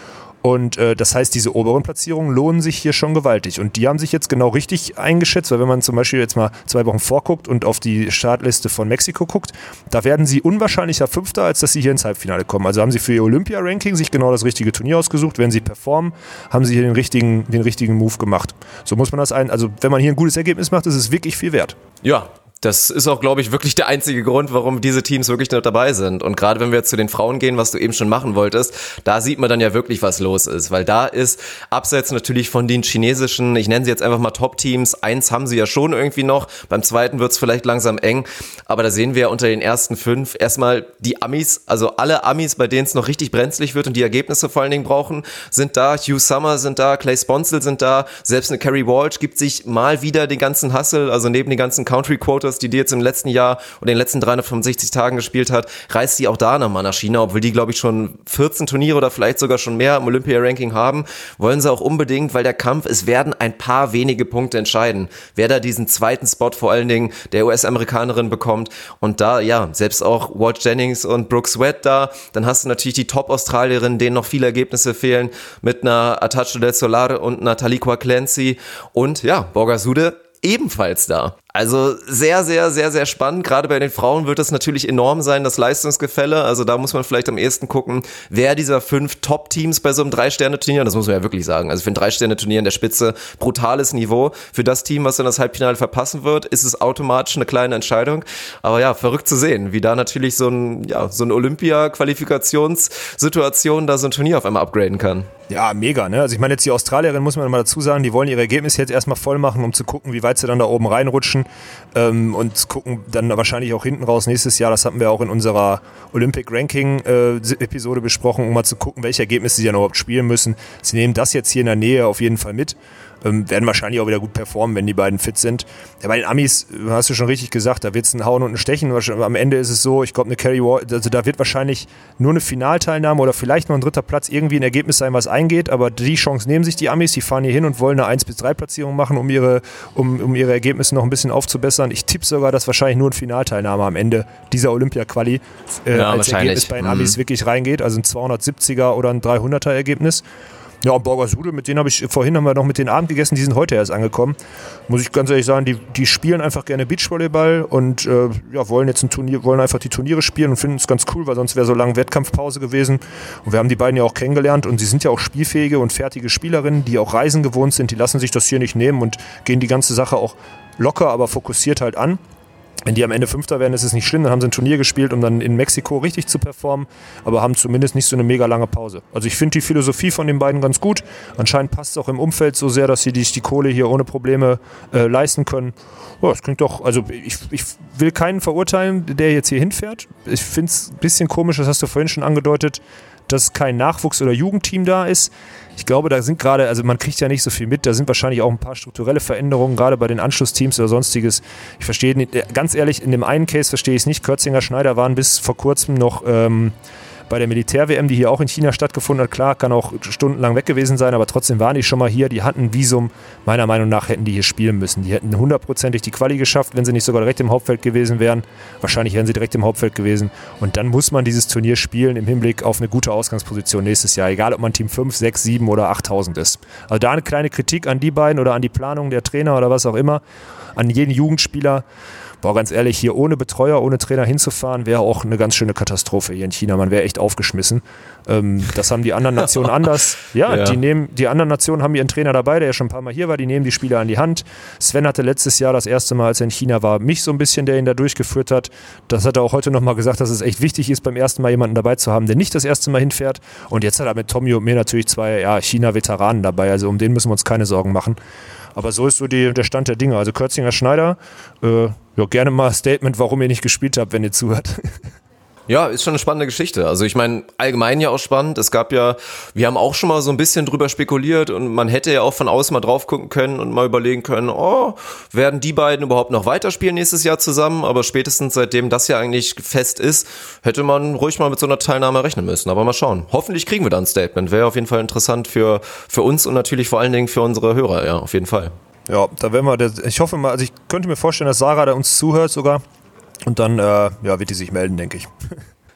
Speaker 2: Und äh, das heißt, diese oberen Platzierungen lohnen sich hier schon gewaltig. Und die haben sich jetzt genau richtig eingeschätzt, weil wenn man zum Beispiel jetzt mal zwei Wochen vorguckt und auf die Startliste von Mexiko guckt, da werden sie unwahrscheinlicher Fünfter, als dass sie hier ins Halbfinale kommen. Also haben sie für ihr Olympia-Ranking sich genau das richtige Turnier ausgesucht. Wenn sie performen, haben sie hier den richtigen, den richtigen Move gemacht. So muss man das ein. Also wenn man hier ein gutes Ergebnis macht, ist es wirklich viel wert.
Speaker 1: Ja, das ist auch, glaube ich, wirklich der einzige Grund, warum diese Teams wirklich noch dabei sind. Und gerade wenn wir jetzt zu den Frauen gehen, was du eben schon machen wolltest, da sieht man dann ja wirklich, was los ist. Weil da ist, abseits natürlich von den chinesischen, ich nenne sie jetzt einfach mal Top-Teams, eins haben sie ja schon irgendwie noch, beim zweiten wird es vielleicht langsam eng. Aber da sehen wir ja unter den ersten fünf erstmal die Amis, also alle Amis, bei denen es noch richtig brenzlig wird und die Ergebnisse vor allen Dingen brauchen, sind da. Hugh Summer sind da, Clay Sponsel sind da, selbst eine Carrie Walsh gibt sich mal wieder den ganzen Hustle, also neben den ganzen Country-Quotas Raptors, die die jetzt im letzten Jahr in den letzten 365 Tagen gespielt hat, reist die auch da nochmal nach China, obwohl die, glaube ich, schon 14 Turniere oder vielleicht sogar schon mehr im Olympia-Ranking haben, wollen sie auch unbedingt, weil der Kampf, es werden ein paar wenige Punkte entscheiden, wer da diesen zweiten Spot vor allen Dingen der US-Amerikanerin bekommt. Und da, ja, selbst auch Walt Jennings und Brooke Sweat da, dann hast du natürlich die Top-Australierinnen, denen noch viele Ergebnisse fehlen, mit einer Atacho del Solar und einer Taliqua Clancy und ja, Borgasude ebenfalls da. Also sehr, sehr, sehr, sehr spannend. Gerade bei den Frauen wird es natürlich enorm sein, das Leistungsgefälle. Also da muss man vielleicht am ehesten gucken, wer dieser fünf Top-Teams bei so einem Drei-Sterne-Turnier, das muss man ja wirklich sagen, also für ein Drei-Sterne-Turnier in der Spitze, brutales Niveau. Für das Team, was dann das Halbfinale verpassen wird, ist es automatisch eine kleine Entscheidung. Aber ja, verrückt zu sehen, wie da natürlich so ein, ja, so eine Olympia-Qualifikationssituation da so ein Turnier auf einmal upgraden kann.
Speaker 2: Ja, mega, ne? Also ich meine jetzt die Australierin muss man mal dazu sagen, die wollen ihre Ergebnisse jetzt erstmal voll machen, um zu gucken, wie weit sie dann da oben reinrutschen. Ähm, und gucken dann wahrscheinlich auch hinten raus nächstes Jahr, das hatten wir auch in unserer Olympic Ranking äh, Episode besprochen, um mal zu gucken, welche Ergebnisse sie dann überhaupt spielen müssen. Sie nehmen das jetzt hier in der Nähe auf jeden Fall mit ähm, werden wahrscheinlich auch wieder gut performen, wenn die beiden fit sind. Ja, bei den Amis, hast du schon richtig gesagt, da wird es ein Hauen und ein Stechen. Am Ende ist es so, ich glaube, eine Carry also da wird wahrscheinlich nur eine Finalteilnahme oder vielleicht noch ein dritter Platz irgendwie ein Ergebnis sein, was eingeht, aber die Chance nehmen sich die Amis, die fahren hier hin und wollen eine 1 bis 3 Platzierung machen, um ihre, um, um ihre Ergebnisse noch ein bisschen aufzubessern. Ich tippe sogar, dass wahrscheinlich nur eine Finalteilnahme am Ende dieser Olympia-Quali äh, ja, als Ergebnis bei den Amis mhm. wirklich reingeht, also ein 270er oder ein 300er Ergebnis. Ja, und Borgasude, mit denen habe ich, vorhin haben wir noch mit den Abend gegessen, die sind heute erst angekommen. Muss ich ganz ehrlich sagen, die, die spielen einfach gerne Beachvolleyball und äh, ja, wollen jetzt ein Turnier, wollen einfach die Turniere spielen und finden es ganz cool, weil sonst wäre so lange Wettkampfpause gewesen. Und wir haben die beiden ja auch kennengelernt und sie sind ja auch spielfähige und fertige Spielerinnen, die auch Reisen gewohnt sind, die lassen sich das hier nicht nehmen und gehen die ganze Sache auch locker, aber fokussiert halt an. Wenn die am Ende Fünfter werden, ist es nicht schlimm. Dann haben sie ein Turnier gespielt, um dann in Mexiko richtig zu performen, aber haben zumindest nicht so eine mega lange Pause. Also ich finde die Philosophie von den beiden ganz gut. Anscheinend passt es auch im Umfeld so sehr, dass sie sich die Kohle hier ohne Probleme äh, leisten können. Ja, das klingt doch, also ich, ich will keinen verurteilen, der jetzt hier hinfährt. Ich finde es ein bisschen komisch, das hast du vorhin schon angedeutet, dass kein Nachwuchs- oder Jugendteam da ist. Ich glaube, da sind gerade, also man kriegt ja nicht so viel mit, da sind wahrscheinlich auch ein paar strukturelle Veränderungen, gerade bei den Anschlussteams oder sonstiges. Ich verstehe, nicht, ganz ehrlich, in dem einen Case verstehe ich es nicht. Kürzinger Schneider waren bis vor kurzem noch ähm, bei der Militär-WM, die hier auch in China stattgefunden hat. Klar, kann auch stundenlang weg gewesen sein, aber trotzdem waren die schon mal hier. Die hatten ein Visum. Meiner Meinung nach hätten die hier spielen müssen. Die hätten hundertprozentig die Quali geschafft, wenn sie nicht sogar direkt im Hauptfeld gewesen wären. Wahrscheinlich wären sie direkt im Hauptfeld gewesen. Und dann muss man dieses Turnier spielen im Hinblick auf eine gute Ausgangsposition nächstes Jahr. Egal, ob man Team 5, 6, 7 oder 8000 ist. Also da eine kleine Kritik an die beiden oder an die Planung der Trainer oder was auch immer. An jeden Jugendspieler boah, ganz ehrlich, hier ohne Betreuer, ohne Trainer hinzufahren, wäre auch eine ganz schöne Katastrophe hier in China. Man wäre echt aufgeschmissen. Ähm, das haben die anderen Nationen (laughs) anders. Ja, ja, Die, nehmen, die anderen Nationen haben ihren Trainer dabei, der ja schon ein paar Mal hier war. Die nehmen die Spieler an die Hand. Sven hatte letztes Jahr das erste Mal, als er in China war, mich so ein bisschen, der ihn da durchgeführt hat. Das hat er auch heute nochmal gesagt, dass es echt wichtig ist, beim ersten Mal jemanden dabei zu haben, der nicht das erste Mal hinfährt. Und jetzt hat er mit Tommy und mir natürlich zwei ja, China-Veteranen dabei. Also um den müssen wir uns keine Sorgen machen. Aber so ist so die, der Stand der Dinge. Also Kürzinger Schneider, äh, ja, gerne mal Statement, warum ihr nicht gespielt habt, wenn ihr zuhört. (laughs)
Speaker 1: Ja, ist schon eine spannende Geschichte. Also ich meine, allgemein ja auch spannend. Es gab ja, wir haben auch schon mal so ein bisschen drüber spekuliert und man hätte ja auch von außen mal drauf gucken können und mal überlegen können, oh, werden die beiden überhaupt noch weiterspielen nächstes Jahr zusammen? Aber spätestens seitdem das ja eigentlich fest ist, hätte man ruhig mal mit so einer Teilnahme rechnen müssen. Aber mal schauen. Hoffentlich kriegen wir da ein Statement. Wäre auf jeden Fall interessant für, für uns und natürlich vor allen Dingen für unsere Hörer, ja, auf jeden Fall.
Speaker 2: Ja, da werden wir, ich hoffe mal, also ich könnte mir vorstellen, dass Sarah da uns zuhört sogar. Und dann äh, ja, wird die sich melden, denke ich.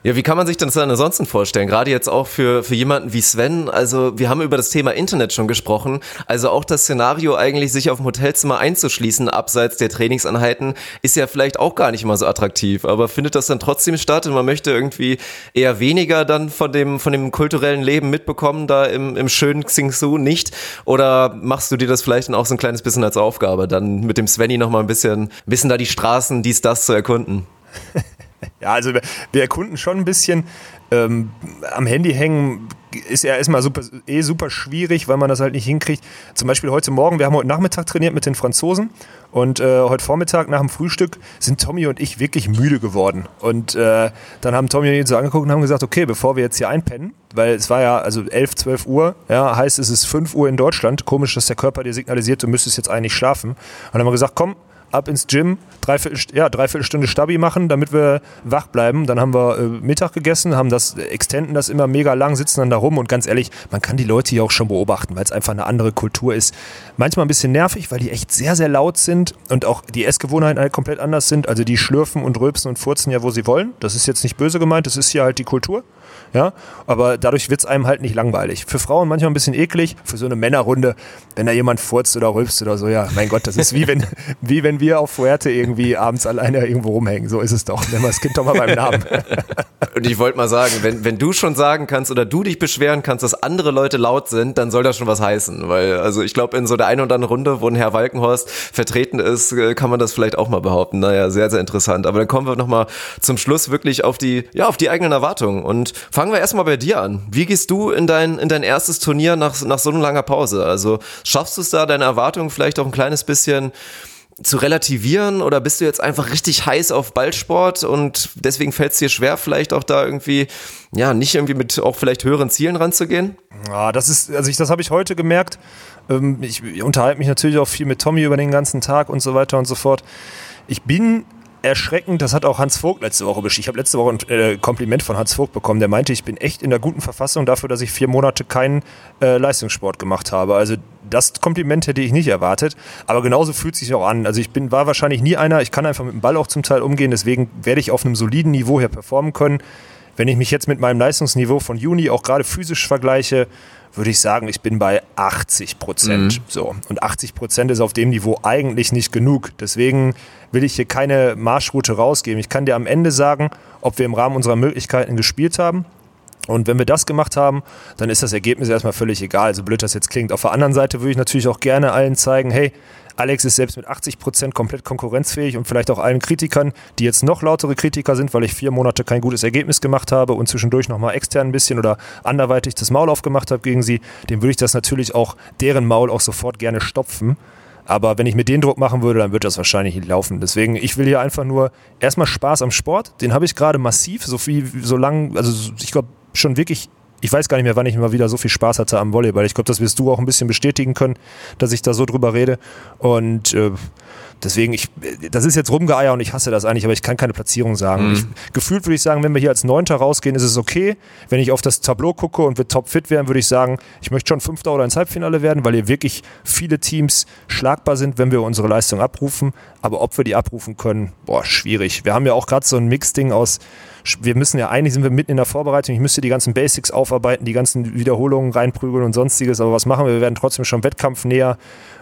Speaker 1: Ja, wie kann man sich das dann ansonsten vorstellen? Gerade jetzt auch für, für jemanden wie Sven. Also, wir haben über das Thema Internet schon gesprochen. Also auch das Szenario eigentlich, sich auf dem Hotelzimmer einzuschließen, abseits der Trainingsanheiten, ist ja vielleicht auch gar nicht mal so attraktiv. Aber findet das dann trotzdem statt und man möchte irgendwie eher weniger dann von dem, von dem kulturellen Leben mitbekommen, da im, im schönen Xingsu nicht? Oder machst du dir das vielleicht dann auch so ein kleines bisschen als Aufgabe, dann mit dem Svenny nochmal ein bisschen, ein bisschen da die Straßen, dies, das zu erkunden? (laughs)
Speaker 2: Ja, also wir, erkunden schon ein bisschen. Ähm, am Handy hängen ist ja erstmal super, eh super schwierig, weil man das halt nicht hinkriegt. Zum Beispiel heute Morgen, wir haben heute Nachmittag trainiert mit den Franzosen und äh, heute Vormittag nach dem Frühstück sind Tommy und ich wirklich müde geworden. Und äh, dann haben Tommy und ich so angeguckt und haben gesagt, okay, bevor wir jetzt hier einpennen, weil es war ja also 11, 12 Uhr, ja, heißt es ist 5 Uhr in Deutschland. Komisch, dass der Körper dir signalisiert, du müsstest jetzt eigentlich schlafen. Und dann haben wir gesagt, komm, ab ins Gym, dreiviertel, ja, dreiviertel Stunde Stabi machen, damit wir wach bleiben. Dann haben wir äh, Mittag gegessen, haben das, extenden das immer mega lang, sitzen dann da rum und ganz ehrlich, man kann die Leute hier auch schon beobachten, weil es einfach eine andere Kultur ist. Manchmal ein bisschen nervig, weil die echt sehr, sehr laut sind und auch die Essgewohnheiten halt komplett anders sind. Also die schlürfen und rülpsen und furzen ja, wo sie wollen. Das ist jetzt nicht böse gemeint, das ist hier halt die Kultur. Ja, aber dadurch wird es einem halt nicht langweilig. Für Frauen manchmal ein bisschen eklig, für so eine Männerrunde, wenn da jemand furzt oder rülpst oder so, ja, mein Gott, das ist wie wenn, (laughs) wie wenn wir auf Fuerte irgendwie abends alleine irgendwo rumhängen. So ist es doch. Nennen wir das Kind doch mal beim Namen. (laughs)
Speaker 1: Und ich wollte mal sagen, wenn, wenn du schon sagen kannst oder du dich beschweren kannst, dass andere Leute laut sind, dann soll das schon was heißen. Weil, also ich glaube, in so der einen oder anderen Runde, wo ein Herr Walkenhorst vertreten ist, äh, kann man das vielleicht auch mal behaupten. Naja, sehr, sehr interessant. Aber dann kommen wir nochmal zum Schluss wirklich auf die, ja, auf die eigenen Erwartungen. Und fangen wir erstmal bei dir an. Wie gehst du in dein, in dein erstes Turnier nach, nach so einer langer Pause? Also schaffst du es da, deine Erwartungen vielleicht auch ein kleines bisschen zu relativieren oder bist du jetzt einfach richtig heiß auf Ballsport und deswegen fällt es dir schwer, vielleicht auch da irgendwie, ja, nicht irgendwie mit auch vielleicht höheren Zielen ranzugehen?
Speaker 2: Ja, das ist, also ich, das habe ich heute gemerkt. Ähm, ich unterhalte mich natürlich auch viel mit Tommy über den ganzen Tag und so weiter und so fort. Ich bin erschreckend, das hat auch Hans Vogt letzte Woche beschrieben. Ich habe letzte Woche ein äh, Kompliment von Hans Vogt bekommen, der meinte, ich bin echt in der guten Verfassung dafür, dass ich vier Monate keinen äh, Leistungssport gemacht habe. Also das Kompliment hätte ich nicht erwartet, aber genauso fühlt sich auch an. Also ich bin, war wahrscheinlich nie einer, ich kann einfach mit dem Ball auch zum Teil umgehen, deswegen werde ich auf einem soliden Niveau hier performen können. Wenn ich mich jetzt mit meinem Leistungsniveau von Juni auch gerade physisch vergleiche, würde ich sagen, ich bin bei 80 Prozent. Mhm. So. Und 80 Prozent ist auf dem Niveau eigentlich nicht genug. Deswegen will ich hier keine Marschroute rausgeben. Ich kann dir am Ende sagen, ob wir im Rahmen unserer Möglichkeiten gespielt haben. Und wenn wir das gemacht haben, dann ist das Ergebnis erstmal völlig egal, so blöd das jetzt klingt. Auf der anderen Seite würde ich natürlich auch gerne allen zeigen, hey, Alex ist selbst mit 80 Prozent komplett konkurrenzfähig und vielleicht auch allen Kritikern, die jetzt noch lautere Kritiker sind, weil ich vier Monate kein gutes Ergebnis gemacht habe und zwischendurch nochmal extern ein bisschen oder anderweitig das Maul aufgemacht habe gegen sie, dem würde ich das natürlich auch, deren Maul auch sofort gerne stopfen. Aber wenn ich mir den Druck machen würde, dann wird das wahrscheinlich nicht laufen. Deswegen, ich will hier einfach nur erstmal Spaß am Sport. Den habe ich gerade massiv, so viel, so lang, also ich glaube schon wirklich ich weiß gar nicht mehr, wann ich mal wieder so viel Spaß hatte am Volleyball. Ich glaube, das wirst du auch ein bisschen bestätigen können, dass ich da so drüber rede. Und äh, deswegen, ich, das ist jetzt Rumgeeier und ich hasse das eigentlich, aber ich kann keine Platzierung sagen. Mhm. Ich, gefühlt würde ich sagen, wenn wir hier als Neunter rausgehen, ist es okay. Wenn ich auf das Tableau gucke und wir topfit wären, würde ich sagen, ich möchte schon Fünfter oder ins Halbfinale werden, weil hier wirklich viele Teams schlagbar sind, wenn wir unsere Leistung abrufen. Aber ob wir die abrufen können, boah, schwierig. Wir haben ja auch gerade so ein Mixding aus wir müssen ja eigentlich sind wir mitten in der Vorbereitung. Ich müsste die ganzen Basics aufarbeiten, die ganzen Wiederholungen reinprügeln und sonstiges. Aber was machen wir? Wir werden trotzdem schon Wettkampf näher.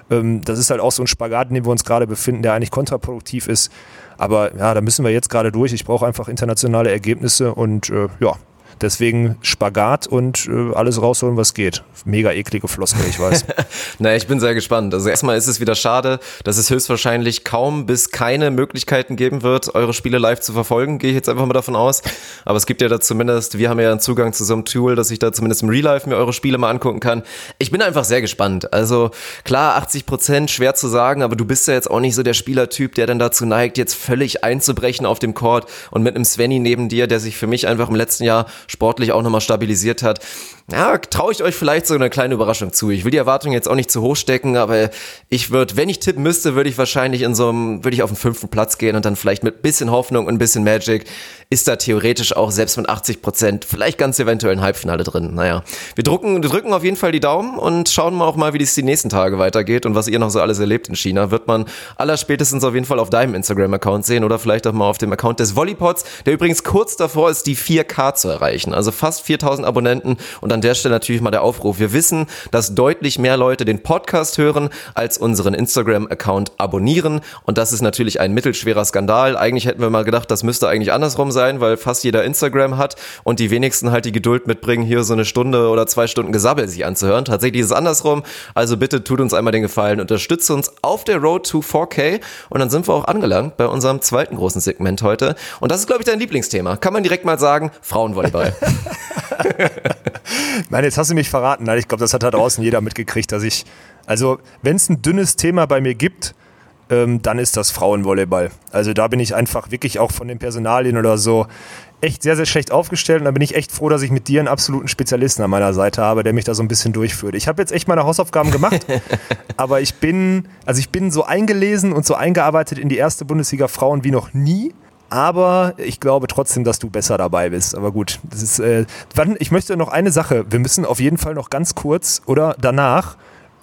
Speaker 2: Ähm, das ist halt auch so ein Spagat, in dem wir uns gerade befinden, der eigentlich kontraproduktiv ist. Aber ja, da müssen wir jetzt gerade durch. Ich brauche einfach internationale Ergebnisse und äh, ja, Deswegen Spagat und äh, alles rausholen, was geht. Mega eklige Floskel, ich weiß. (laughs)
Speaker 1: naja, ich bin sehr gespannt. Also erstmal ist es wieder schade, dass es höchstwahrscheinlich kaum bis keine Möglichkeiten geben wird, eure Spiele live zu verfolgen, gehe ich jetzt einfach mal davon aus. Aber es gibt ja da zumindest, wir haben ja einen Zugang zu so einem Tool, dass ich da zumindest im Real Life mir eure Spiele mal angucken kann. Ich bin einfach sehr gespannt. Also klar, 80 Prozent, schwer zu sagen, aber du bist ja jetzt auch nicht so der Spielertyp, der dann dazu neigt, jetzt völlig einzubrechen auf dem Court und mit einem Svenny neben dir, der sich für mich einfach im letzten Jahr sportlich auch nochmal stabilisiert hat. Ja, traue ich euch vielleicht so eine kleine Überraschung zu. Ich will die Erwartungen jetzt auch nicht zu hoch stecken, aber ich würde, wenn ich tippen müsste, würde ich wahrscheinlich in so einem, würde ich auf den fünften Platz gehen und dann vielleicht mit bisschen Hoffnung und ein bisschen Magic ist da theoretisch auch selbst mit 80 Prozent vielleicht ganz eventuell ein Halbfinale drin. Naja, wir drucken, wir drücken auf jeden Fall die Daumen und schauen mal auch mal, wie es die nächsten Tage weitergeht und was ihr noch so alles erlebt in China. Wird man allerspätestens auf jeden Fall auf deinem Instagram-Account sehen oder vielleicht auch mal auf dem Account des Volleypods, der übrigens kurz davor ist, die 4K zu erreichen. Also fast 4000 Abonnenten und an der Stelle natürlich mal der Aufruf. Wir wissen, dass deutlich mehr Leute den Podcast hören, als unseren Instagram-Account abonnieren und das ist natürlich ein mittelschwerer Skandal. Eigentlich hätten wir mal gedacht, das müsste eigentlich andersrum sein weil fast jeder Instagram hat und die wenigsten halt die Geduld mitbringen, hier so eine Stunde oder zwei Stunden Gesabbel sich anzuhören. Tatsächlich ist es andersrum. Also bitte tut uns einmal den Gefallen, unterstützt uns auf der Road to 4K und dann sind wir auch angelangt bei unserem zweiten großen Segment heute. Und das ist, glaube ich, dein Lieblingsthema. Kann man direkt mal sagen, Frauenvolleyball. (laughs)
Speaker 2: Nein, jetzt hast du mich verraten. Ich glaube, das hat da draußen jeder mitgekriegt, dass ich, also wenn es ein dünnes Thema bei mir gibt, ähm, dann ist das Frauenvolleyball. Also da bin ich einfach wirklich auch von den Personalien oder so echt sehr, sehr schlecht aufgestellt und da bin ich echt froh, dass ich mit dir einen absoluten Spezialisten an meiner Seite habe, der mich da so ein bisschen durchführt. Ich habe jetzt echt meine Hausaufgaben gemacht, (laughs) aber ich bin, also ich bin so eingelesen und so eingearbeitet in die erste Bundesliga Frauen wie noch nie. Aber ich glaube trotzdem, dass du besser dabei bist. Aber gut, das ist, äh, wann, ich möchte noch eine Sache. Wir müssen auf jeden Fall noch ganz kurz oder danach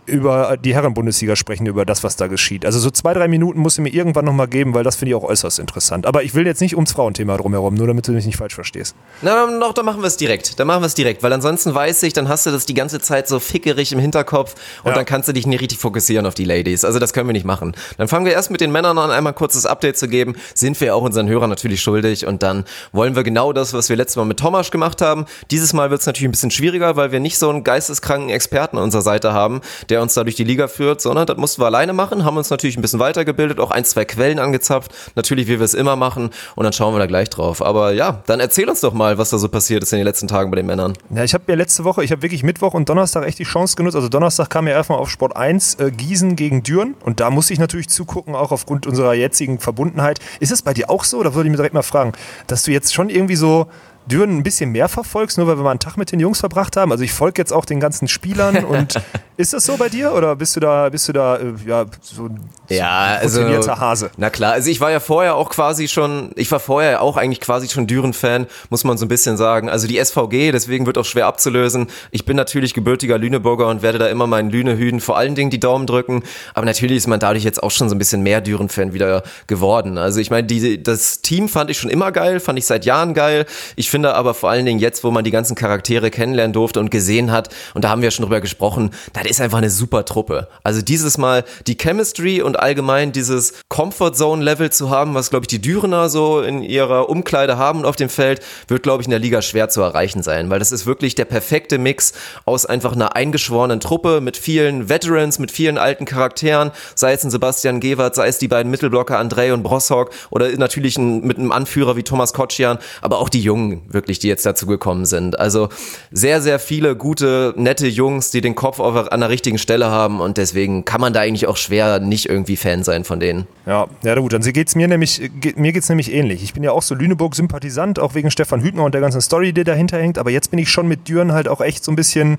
Speaker 2: über die Herren-Bundesliga sprechen, über das, was da geschieht. Also so zwei, drei Minuten muss ich mir irgendwann nochmal geben, weil das finde ich auch äußerst interessant. Aber ich will jetzt nicht ums Frauenthema drumherum, nur damit du mich nicht falsch verstehst.
Speaker 1: Na, noch, dann machen wir es direkt. Dann machen wir es direkt, weil ansonsten weiß ich, dann hast du das die ganze Zeit so fickerig im Hinterkopf und ja. dann kannst du dich nicht richtig fokussieren auf die Ladies. Also das können wir nicht machen. Dann fangen wir erst mit den Männern an, einmal kurzes Update zu geben. Sind wir auch unseren Hörern natürlich schuldig und dann wollen wir genau das, was wir letztes Mal mit Thomas gemacht haben. Dieses Mal wird es natürlich ein bisschen schwieriger, weil wir nicht so einen geisteskranken Experten an unserer Seite haben, der der uns da durch die Liga führt, sondern das mussten wir alleine machen, haben uns natürlich ein bisschen weitergebildet, auch ein, zwei Quellen angezapft, natürlich wie wir es immer machen und dann schauen wir da gleich drauf. Aber ja, dann erzähl uns doch mal, was da so passiert ist in den letzten Tagen bei den Männern.
Speaker 2: Ja, ich habe ja letzte Woche, ich habe wirklich Mittwoch und Donnerstag echt die Chance genutzt. Also Donnerstag kam ja erstmal auf Sport 1 äh, Gießen gegen Düren und da musste ich natürlich zugucken, auch aufgrund unserer jetzigen Verbundenheit. Ist es bei dir auch so, da würde ich mir direkt mal fragen, dass du jetzt schon irgendwie so Düren ein bisschen mehr verfolgst, nur weil wir mal einen Tag mit den Jungs verbracht haben? Also ich folge jetzt auch den ganzen Spielern und (laughs) ist das so bei dir oder bist du da, bist du da äh, ja, so,
Speaker 1: ja,
Speaker 2: so
Speaker 1: also,
Speaker 2: Hase?
Speaker 1: Na klar, also ich war ja vorher auch quasi schon, ich war vorher auch eigentlich quasi schon Düren-Fan, muss man so ein bisschen sagen. Also die SVG, deswegen wird auch schwer abzulösen. Ich bin natürlich gebürtiger Lüneburger und werde da immer meinen Lüne-Hüden vor allen Dingen die Daumen drücken. Aber natürlich ist man dadurch jetzt auch schon so ein bisschen mehr Düren-Fan wieder geworden. Also ich meine, die, das Team fand ich schon immer geil, fand ich seit Jahren geil. Ich finde aber vor allen Dingen jetzt, wo man die ganzen Charaktere kennenlernen durfte und gesehen hat, und da haben wir schon drüber gesprochen, das ist einfach eine super Truppe. Also dieses Mal die Chemistry und allgemein dieses Comfort Zone Level zu haben, was glaube ich die Dürener so in ihrer Umkleide haben und auf dem Feld, wird glaube ich in der Liga schwer zu erreichen sein, weil das ist wirklich der perfekte Mix aus einfach einer eingeschworenen Truppe mit vielen Veterans, mit vielen alten Charakteren, sei es ein Sebastian Gewert, sei es die beiden Mittelblocker André und Brossock oder natürlich ein, mit einem Anführer wie Thomas Kotschian, aber auch die Jungen wirklich, die jetzt dazu gekommen sind. Also sehr, sehr viele gute, nette Jungs, die den Kopf auf, an der richtigen Stelle haben und deswegen kann man da eigentlich auch schwer nicht irgendwie Fan sein von denen.
Speaker 2: Ja, ja gut, dann geht's mir nämlich, geht, mir geht's nämlich ähnlich. Ich bin ja auch so Lüneburg-Sympathisant, auch wegen Stefan Hübner und der ganzen Story, die dahinter hängt, aber jetzt bin ich schon mit Düren halt auch echt so ein bisschen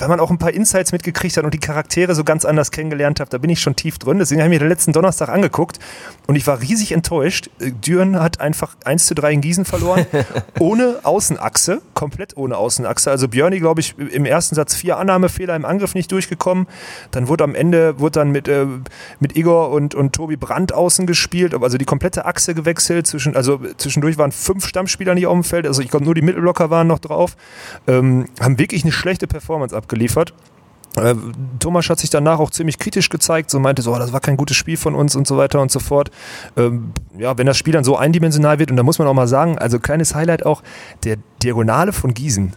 Speaker 2: weil man auch ein paar Insights mitgekriegt hat und die Charaktere so ganz anders kennengelernt hat, da bin ich schon tief drin. Deswegen habe ich mir den letzten Donnerstag angeguckt und ich war riesig enttäuscht. Äh, Düren hat einfach 1 zu 3 in Gießen verloren, (laughs) ohne Außenachse, komplett ohne Außenachse. Also Björni, glaube ich, im ersten Satz vier Annahmefehler im Angriff nicht durchgekommen. Dann wurde am Ende wurde dann mit, äh, mit Igor und, und Tobi Brandt außen gespielt, also die komplette Achse gewechselt. Zwischen, also zwischendurch waren fünf Stammspieler nicht auf dem Feld, also ich glaube nur die Mittelblocker waren noch drauf. Ähm, haben wirklich eine schlechte Performance abgegeben abgeliefert. Äh, Thomas hat sich danach auch ziemlich kritisch gezeigt, so meinte so, oh, das war kein gutes Spiel von uns und so weiter und so fort. Ähm, ja, wenn das Spiel dann so eindimensional wird, und da muss man auch mal sagen, also kleines Highlight auch, der Diagonale von Gießen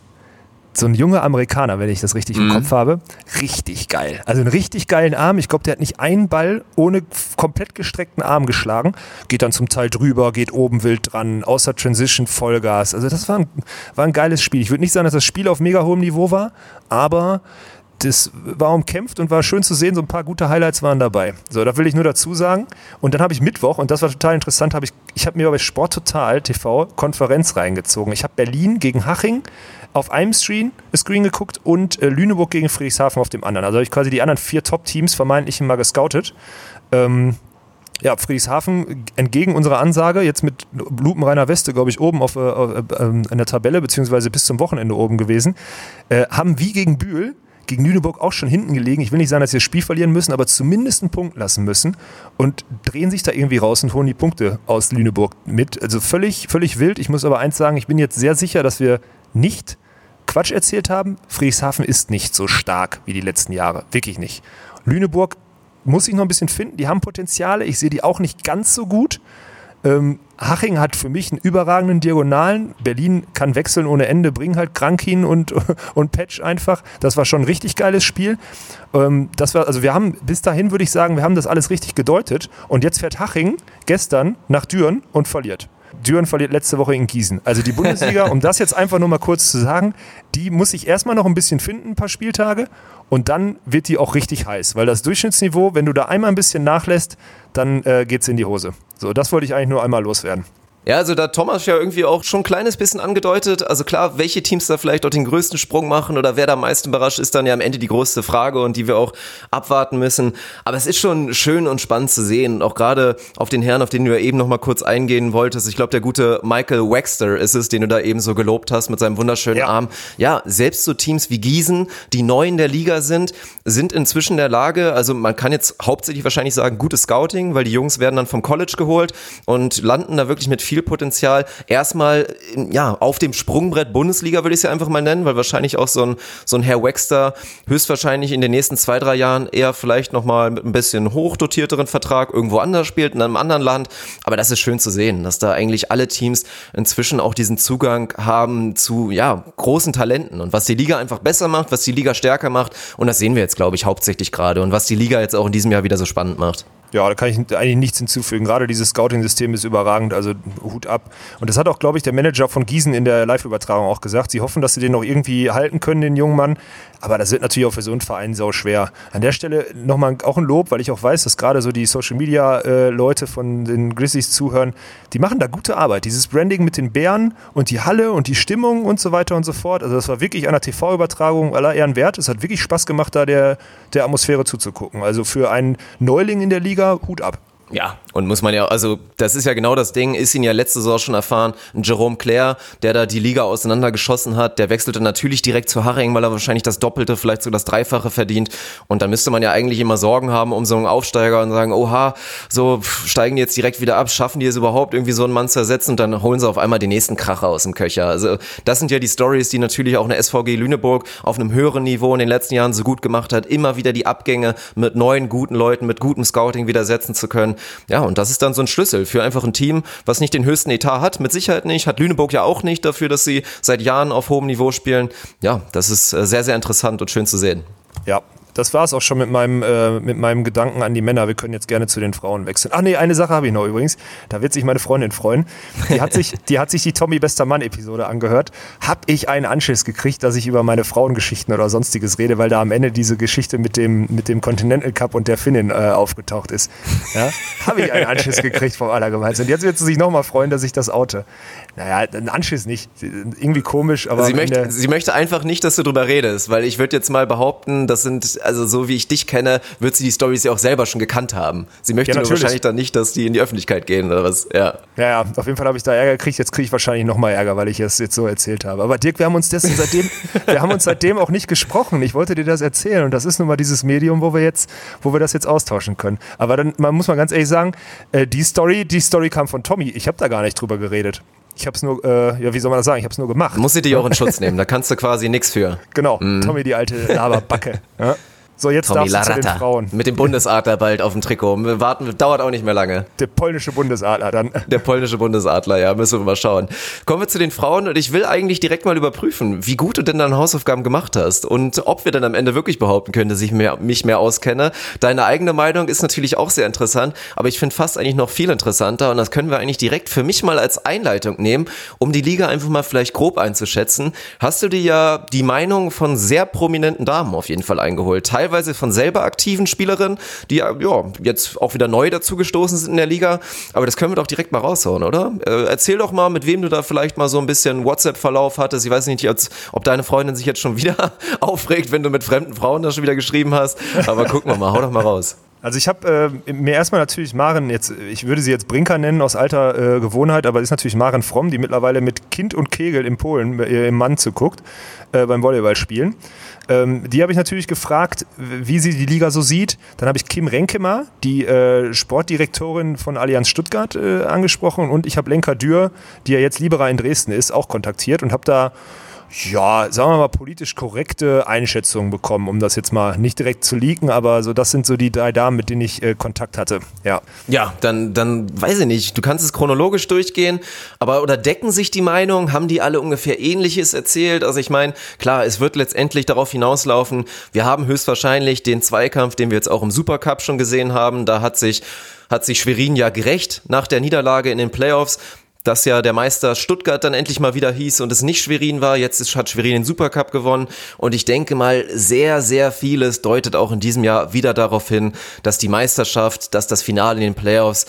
Speaker 2: so ein junger Amerikaner, wenn ich das richtig mhm. im Kopf habe, richtig geil. Also einen richtig geilen Arm. Ich glaube, der hat nicht einen Ball ohne komplett gestreckten Arm geschlagen. Geht dann zum Teil drüber, geht oben wild dran, außer Transition Vollgas. Also das war ein, war ein geiles Spiel. Ich würde nicht sagen, dass das Spiel auf mega hohem Niveau war, aber das war umkämpft und war schön zu sehen, so ein paar gute Highlights waren dabei. So, da will ich nur dazu sagen. Und dann habe ich Mittwoch, und das war total interessant, habe ich, ich habe mir bei Sport Total TV Konferenz reingezogen. Ich habe Berlin gegen Haching auf einem Screen, Screen geguckt und äh, Lüneburg gegen Friedrichshafen auf dem anderen. Also habe ich quasi die anderen vier Top-Teams vermeintlich mal gescoutet. Ähm, ja, Friedrichshafen entgegen unserer Ansage, jetzt mit lupenreiner Weste, glaube ich, oben auf, äh, äh, ähm, in der Tabelle, beziehungsweise bis zum Wochenende oben gewesen, äh, haben wie gegen Bühl gegen Lüneburg auch schon hinten gelegen. Ich will nicht sagen, dass sie das Spiel verlieren müssen, aber zumindest einen Punkt lassen müssen und drehen sich da irgendwie raus und holen die Punkte aus Lüneburg mit. Also völlig, völlig wild. Ich muss aber eins sagen, ich bin jetzt sehr sicher, dass wir nicht Quatsch erzählt haben. Friedrichshafen ist nicht so stark wie die letzten Jahre. Wirklich nicht. Lüneburg muss ich noch ein bisschen finden. Die haben Potenziale. Ich sehe die auch nicht ganz so gut. Ähm, Haching hat für mich einen überragenden Diagonalen. Berlin kann wechseln ohne Ende, bringen halt Krankin und, (laughs) und Patch einfach. Das war schon ein richtig geiles Spiel. Ähm, das war, also wir haben bis dahin, würde ich sagen, wir haben das alles richtig gedeutet. Und jetzt fährt Haching gestern nach Düren und verliert. Düren verliert letzte Woche in Gießen. Also die Bundesliga, (laughs) um das jetzt einfach nur mal kurz zu sagen, die muss sich erstmal noch ein bisschen finden, ein paar Spieltage. Und dann wird die auch richtig heiß. Weil das Durchschnittsniveau, wenn du da einmal ein bisschen nachlässt, dann äh, es in die Hose. So, das wollte ich eigentlich nur einmal loswerden.
Speaker 1: Ja, also da Thomas ja irgendwie auch schon ein kleines bisschen angedeutet. Also klar, welche Teams da vielleicht auch den größten Sprung machen oder wer da am meisten überrascht, ist dann ja am Ende die größte Frage und die wir auch abwarten müssen. Aber es ist schon schön und spannend zu sehen. Und auch gerade auf den Herrn, auf den du ja eben noch mal kurz eingehen wolltest. Ich glaube, der gute Michael Waxter ist es, den du da eben so gelobt hast mit seinem wunderschönen ja. Arm. Ja, selbst so Teams wie Gießen, die neu in der Liga sind, sind inzwischen der Lage, also man kann jetzt hauptsächlich wahrscheinlich sagen, gutes Scouting, weil die Jungs werden dann vom College geholt und landen da wirklich mit viel viel Potenzial. Erstmal, ja, auf dem Sprungbrett Bundesliga würde ich es ja einfach mal nennen, weil wahrscheinlich auch so ein, so ein Herr Wexter höchstwahrscheinlich in den nächsten zwei, drei Jahren eher vielleicht nochmal mit ein bisschen hochdotierteren Vertrag irgendwo anders spielt, in einem anderen Land. Aber das ist schön zu sehen, dass da eigentlich alle Teams inzwischen auch diesen Zugang haben zu, ja, großen Talenten und was die Liga einfach besser macht, was die Liga stärker macht. Und das sehen wir jetzt, glaube ich, hauptsächlich gerade und was die Liga jetzt auch in diesem Jahr wieder so spannend macht.
Speaker 2: Ja, da kann ich eigentlich nichts hinzufügen. Gerade dieses Scouting-System ist überragend, also Hut ab. Und das hat auch, glaube ich, der Manager von Gießen in der Live-Übertragung auch gesagt. Sie hoffen, dass sie den noch irgendwie halten können, den jungen Mann. Aber das wird natürlich auch für so einen Verein sau schwer. An der Stelle nochmal auch ein Lob, weil ich auch weiß, dass gerade so die Social-Media-Leute von den Grizzlies zuhören, die machen da gute Arbeit. Dieses Branding mit den Bären und die Halle und die Stimmung und so weiter und so fort. Also das war wirklich einer TV-Übertragung aller Ehren wert. Es hat wirklich Spaß gemacht, da der, der Atmosphäre zuzugucken. Also für einen Neuling in der Liga Liga, Hut ab.
Speaker 1: Ja, und muss man ja, also das ist ja genau das Ding, ist ihn ja letzte Saison schon erfahren, Jerome Claire, der da die Liga auseinandergeschossen hat, der wechselte natürlich direkt zu Haring, weil er wahrscheinlich das Doppelte, vielleicht sogar das Dreifache verdient und da müsste man ja eigentlich immer Sorgen haben um so einen Aufsteiger und sagen, oha, so steigen die jetzt direkt wieder ab, schaffen die es überhaupt irgendwie so einen Mann zu ersetzen und dann holen sie auf einmal den nächsten Kracher aus dem Köcher. Also das sind ja die Stories, die natürlich auch eine SVG Lüneburg auf einem höheren Niveau in den letzten Jahren so gut gemacht hat, immer wieder die Abgänge mit neuen guten Leuten, mit gutem Scouting wieder setzen zu können. Ja, und das ist dann so ein Schlüssel für einfach ein Team, was nicht den höchsten Etat hat, mit Sicherheit nicht, hat Lüneburg ja auch nicht dafür, dass sie seit Jahren auf hohem Niveau spielen. Ja, das ist äh, sehr, sehr interessant und schön zu sehen.
Speaker 2: Ja, das war es auch schon mit meinem, äh, mit meinem Gedanken an die Männer. Wir können jetzt gerne zu den Frauen wechseln. Ach nee, eine Sache habe ich noch übrigens. Da wird sich meine Freundin freuen. Die hat sich die, hat sich die Tommy Bester Mann Episode angehört. Hab ich einen Anschiss gekriegt, dass ich über meine Frauengeschichten oder sonstiges rede, weil da am Ende diese Geschichte mit dem, mit dem Continental Cup und der Finnin äh, aufgetaucht ist. Ja? Habe ich einen Anschiss gekriegt vom Allergemeinsten. Und jetzt wird sie sich nochmal freuen, dass ich das oute. Naja, ein Anschiss nicht. Irgendwie komisch, aber.
Speaker 1: Sie möchte, sie möchte einfach nicht, dass du drüber redest, weil ich würde jetzt mal behaupten, das sind, also so wie ich dich kenne, wird sie die Stories ja auch selber schon gekannt haben. Sie möchte ja, nur wahrscheinlich dann nicht, dass die in die Öffentlichkeit gehen oder was. Ja,
Speaker 2: ja, ja auf jeden Fall habe ich da Ärger gekriegt. Jetzt kriege ich wahrscheinlich nochmal Ärger, weil ich es jetzt so erzählt habe. Aber Dirk, wir haben uns dessen seitdem, (laughs) wir haben uns seitdem auch nicht gesprochen. Ich wollte dir das erzählen und das ist nun mal dieses Medium, wo wir jetzt, wo wir das jetzt austauschen können. Aber dann man muss man ganz ehrlich sagen, äh, die Story, die Story kam von Tommy. Ich habe da gar nicht drüber geredet. Ich habe es nur, äh, ja, wie soll man das sagen? Ich habe es nur gemacht.
Speaker 1: Muss sie dich auch in Schutz (laughs) nehmen, da kannst du quasi nichts für.
Speaker 2: Genau, mm. Tommy, die alte Laberbacke. (laughs) ja. So, jetzt
Speaker 1: Tommy
Speaker 2: darfst
Speaker 1: du zu den Frauen. Mit dem Bundesadler bald auf dem Trikot. Wir warten, dauert auch nicht mehr lange.
Speaker 2: Der polnische Bundesadler dann. (laughs)
Speaker 1: Der polnische Bundesadler, ja, müssen wir mal schauen. Kommen wir zu den Frauen und ich will eigentlich direkt mal überprüfen, wie gut du denn deine Hausaufgaben gemacht hast und ob wir dann am Ende wirklich behaupten können, dass ich mehr, mich mehr auskenne. Deine eigene Meinung ist natürlich auch sehr interessant, aber ich finde fast eigentlich noch viel interessanter und das können wir eigentlich direkt für mich mal als Einleitung nehmen, um die Liga einfach mal vielleicht grob einzuschätzen. Hast du dir ja die Meinung von sehr prominenten Damen auf jeden Fall eingeholt. Teilweise teilweise von selber aktiven Spielerinnen, die ja jetzt auch wieder neu dazugestoßen sind in der Liga. Aber das können wir doch direkt mal raushauen, oder? Äh, erzähl doch mal, mit wem du da vielleicht mal so ein bisschen WhatsApp-Verlauf hattest. Ich weiß nicht, ob deine Freundin sich jetzt schon (laughs) wieder aufregt, wenn du mit fremden Frauen da schon wieder geschrieben hast. Aber gucken wir mal, hau doch mal raus.
Speaker 2: Also ich habe äh, mir erstmal natürlich Maren jetzt, ich würde sie jetzt Brinker nennen aus alter äh, Gewohnheit, aber ist natürlich Maren Fromm, die mittlerweile mit Kind und Kegel in Polen äh, im Mann zuguckt äh, beim Volleyballspielen. Ähm, die habe ich natürlich gefragt, wie sie die Liga so sieht. Dann habe ich Kim Renkemer, die äh, Sportdirektorin von Allianz Stuttgart, äh, angesprochen und ich habe Lenka Dürr, die ja jetzt Libera in Dresden ist, auch kontaktiert und habe da ja, sagen wir mal, politisch korrekte Einschätzungen bekommen, um das jetzt mal nicht direkt zu leaken, aber so das sind so die drei Damen, mit denen ich äh, Kontakt hatte. Ja.
Speaker 1: Ja, dann, dann weiß ich nicht. Du kannst es chronologisch durchgehen, aber oder decken sich die Meinungen? Haben die alle ungefähr Ähnliches erzählt? Also ich meine, klar, es wird letztendlich darauf hinauslaufen. Wir haben höchstwahrscheinlich den Zweikampf, den wir jetzt auch im Supercup schon gesehen haben. Da hat sich hat sich Schwerin ja gerecht nach der Niederlage in den Playoffs dass ja der Meister Stuttgart dann endlich mal wieder hieß und es nicht Schwerin war. Jetzt hat Schwerin den Supercup gewonnen. Und ich denke mal, sehr, sehr vieles deutet auch in diesem Jahr wieder darauf hin, dass die Meisterschaft, dass das Finale in den Playoffs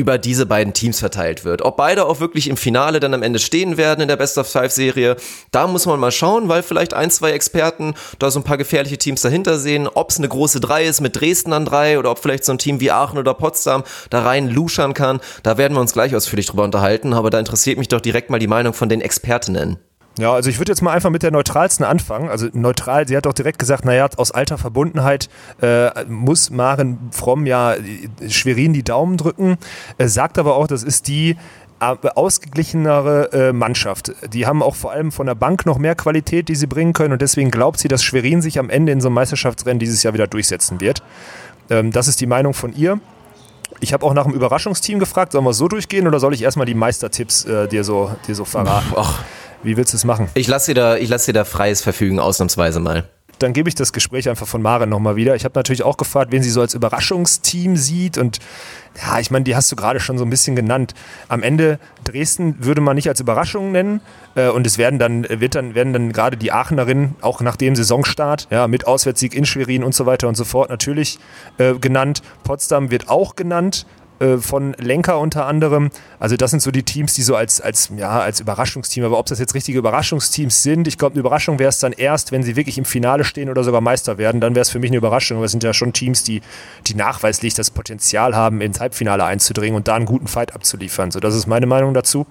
Speaker 1: über diese beiden Teams verteilt wird. Ob beide auch wirklich im Finale dann am Ende stehen werden in der Best of Five Serie, da muss man mal schauen, weil vielleicht ein, zwei Experten da so ein paar gefährliche Teams dahinter sehen. Ob es eine große Drei ist mit Dresden an drei oder ob vielleicht so ein Team wie Aachen oder Potsdam da rein luschern kann, da werden wir uns gleich ausführlich drüber unterhalten. Aber da interessiert mich doch direkt mal die Meinung von den Expertinnen.
Speaker 2: Ja, also ich würde jetzt mal einfach mit der neutralsten anfangen. Also neutral, sie hat auch direkt gesagt, naja, aus alter Verbundenheit äh, muss Maren Fromm ja Schwerin die Daumen drücken. Äh, sagt aber auch, das ist die ausgeglichenere äh, Mannschaft. Die haben auch vor allem von der Bank noch mehr Qualität, die sie bringen können und deswegen glaubt sie, dass Schwerin sich am Ende in so einem Meisterschaftsrennen dieses Jahr wieder durchsetzen wird. Ähm, das ist die Meinung von ihr. Ich habe auch nach dem Überraschungsteam gefragt, sollen wir so durchgehen oder soll ich erstmal die Meistertipps äh, dir, so, dir so verraten?
Speaker 1: Ach,
Speaker 2: Wie willst du es machen?
Speaker 1: ich lasse dir, da- ich lass dir da freies Verfügen, ausnahmsweise mal.
Speaker 2: dann gebe ich das Gespräch einfach von Maren nochmal wieder. Ich habe natürlich auch gefragt, wen sie so als Überraschungsteam sieht. Und ja, ich meine, die hast du gerade schon so ein bisschen genannt. Am Ende Dresden würde man nicht als Überraschung nennen. Äh, und es werden dann, wird dann, werden dann gerade die Aachenerinnen auch nach dem Saisonstart, ja, mit Auswärtssieg in Schwerin und so weiter und so fort natürlich äh, genannt. Potsdam wird auch genannt äh, von Lenker unter anderem. Also das sind so die Teams, die so als, als, ja, als Überraschungsteam, aber ob das jetzt richtige Überraschungsteams sind, ich glaube, eine Überraschung wäre es dann erst, wenn sie wirklich im Finale stehen oder sogar Meister werden, dann wäre es für mich eine Überraschung. Aber es sind ja schon Teams, die, die nachweislich das Potenzial haben, ins Halbfinale einzudringen und da einen guten Fight abzuliefern. So, das ist meine Meinung dazu.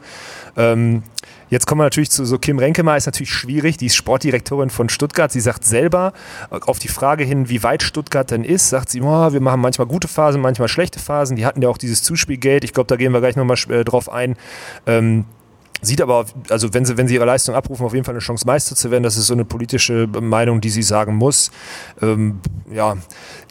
Speaker 2: Ähm, Jetzt kommen wir natürlich zu so Kim Renkemer, ist natürlich schwierig. Die ist Sportdirektorin von Stuttgart. Sie sagt selber auf die Frage hin, wie weit Stuttgart denn ist, sagt sie, oh, wir machen manchmal gute Phasen, manchmal schlechte Phasen. Die hatten ja auch dieses Zuspielgeld. Ich glaube, da gehen wir gleich nochmal äh, drauf ein. Ähm, Sieht aber, also wenn sie, wenn sie ihre Leistung abrufen, auf jeden Fall eine Chance, Meister zu werden. Das ist so eine politische Meinung, die sie sagen muss. Ähm, ja,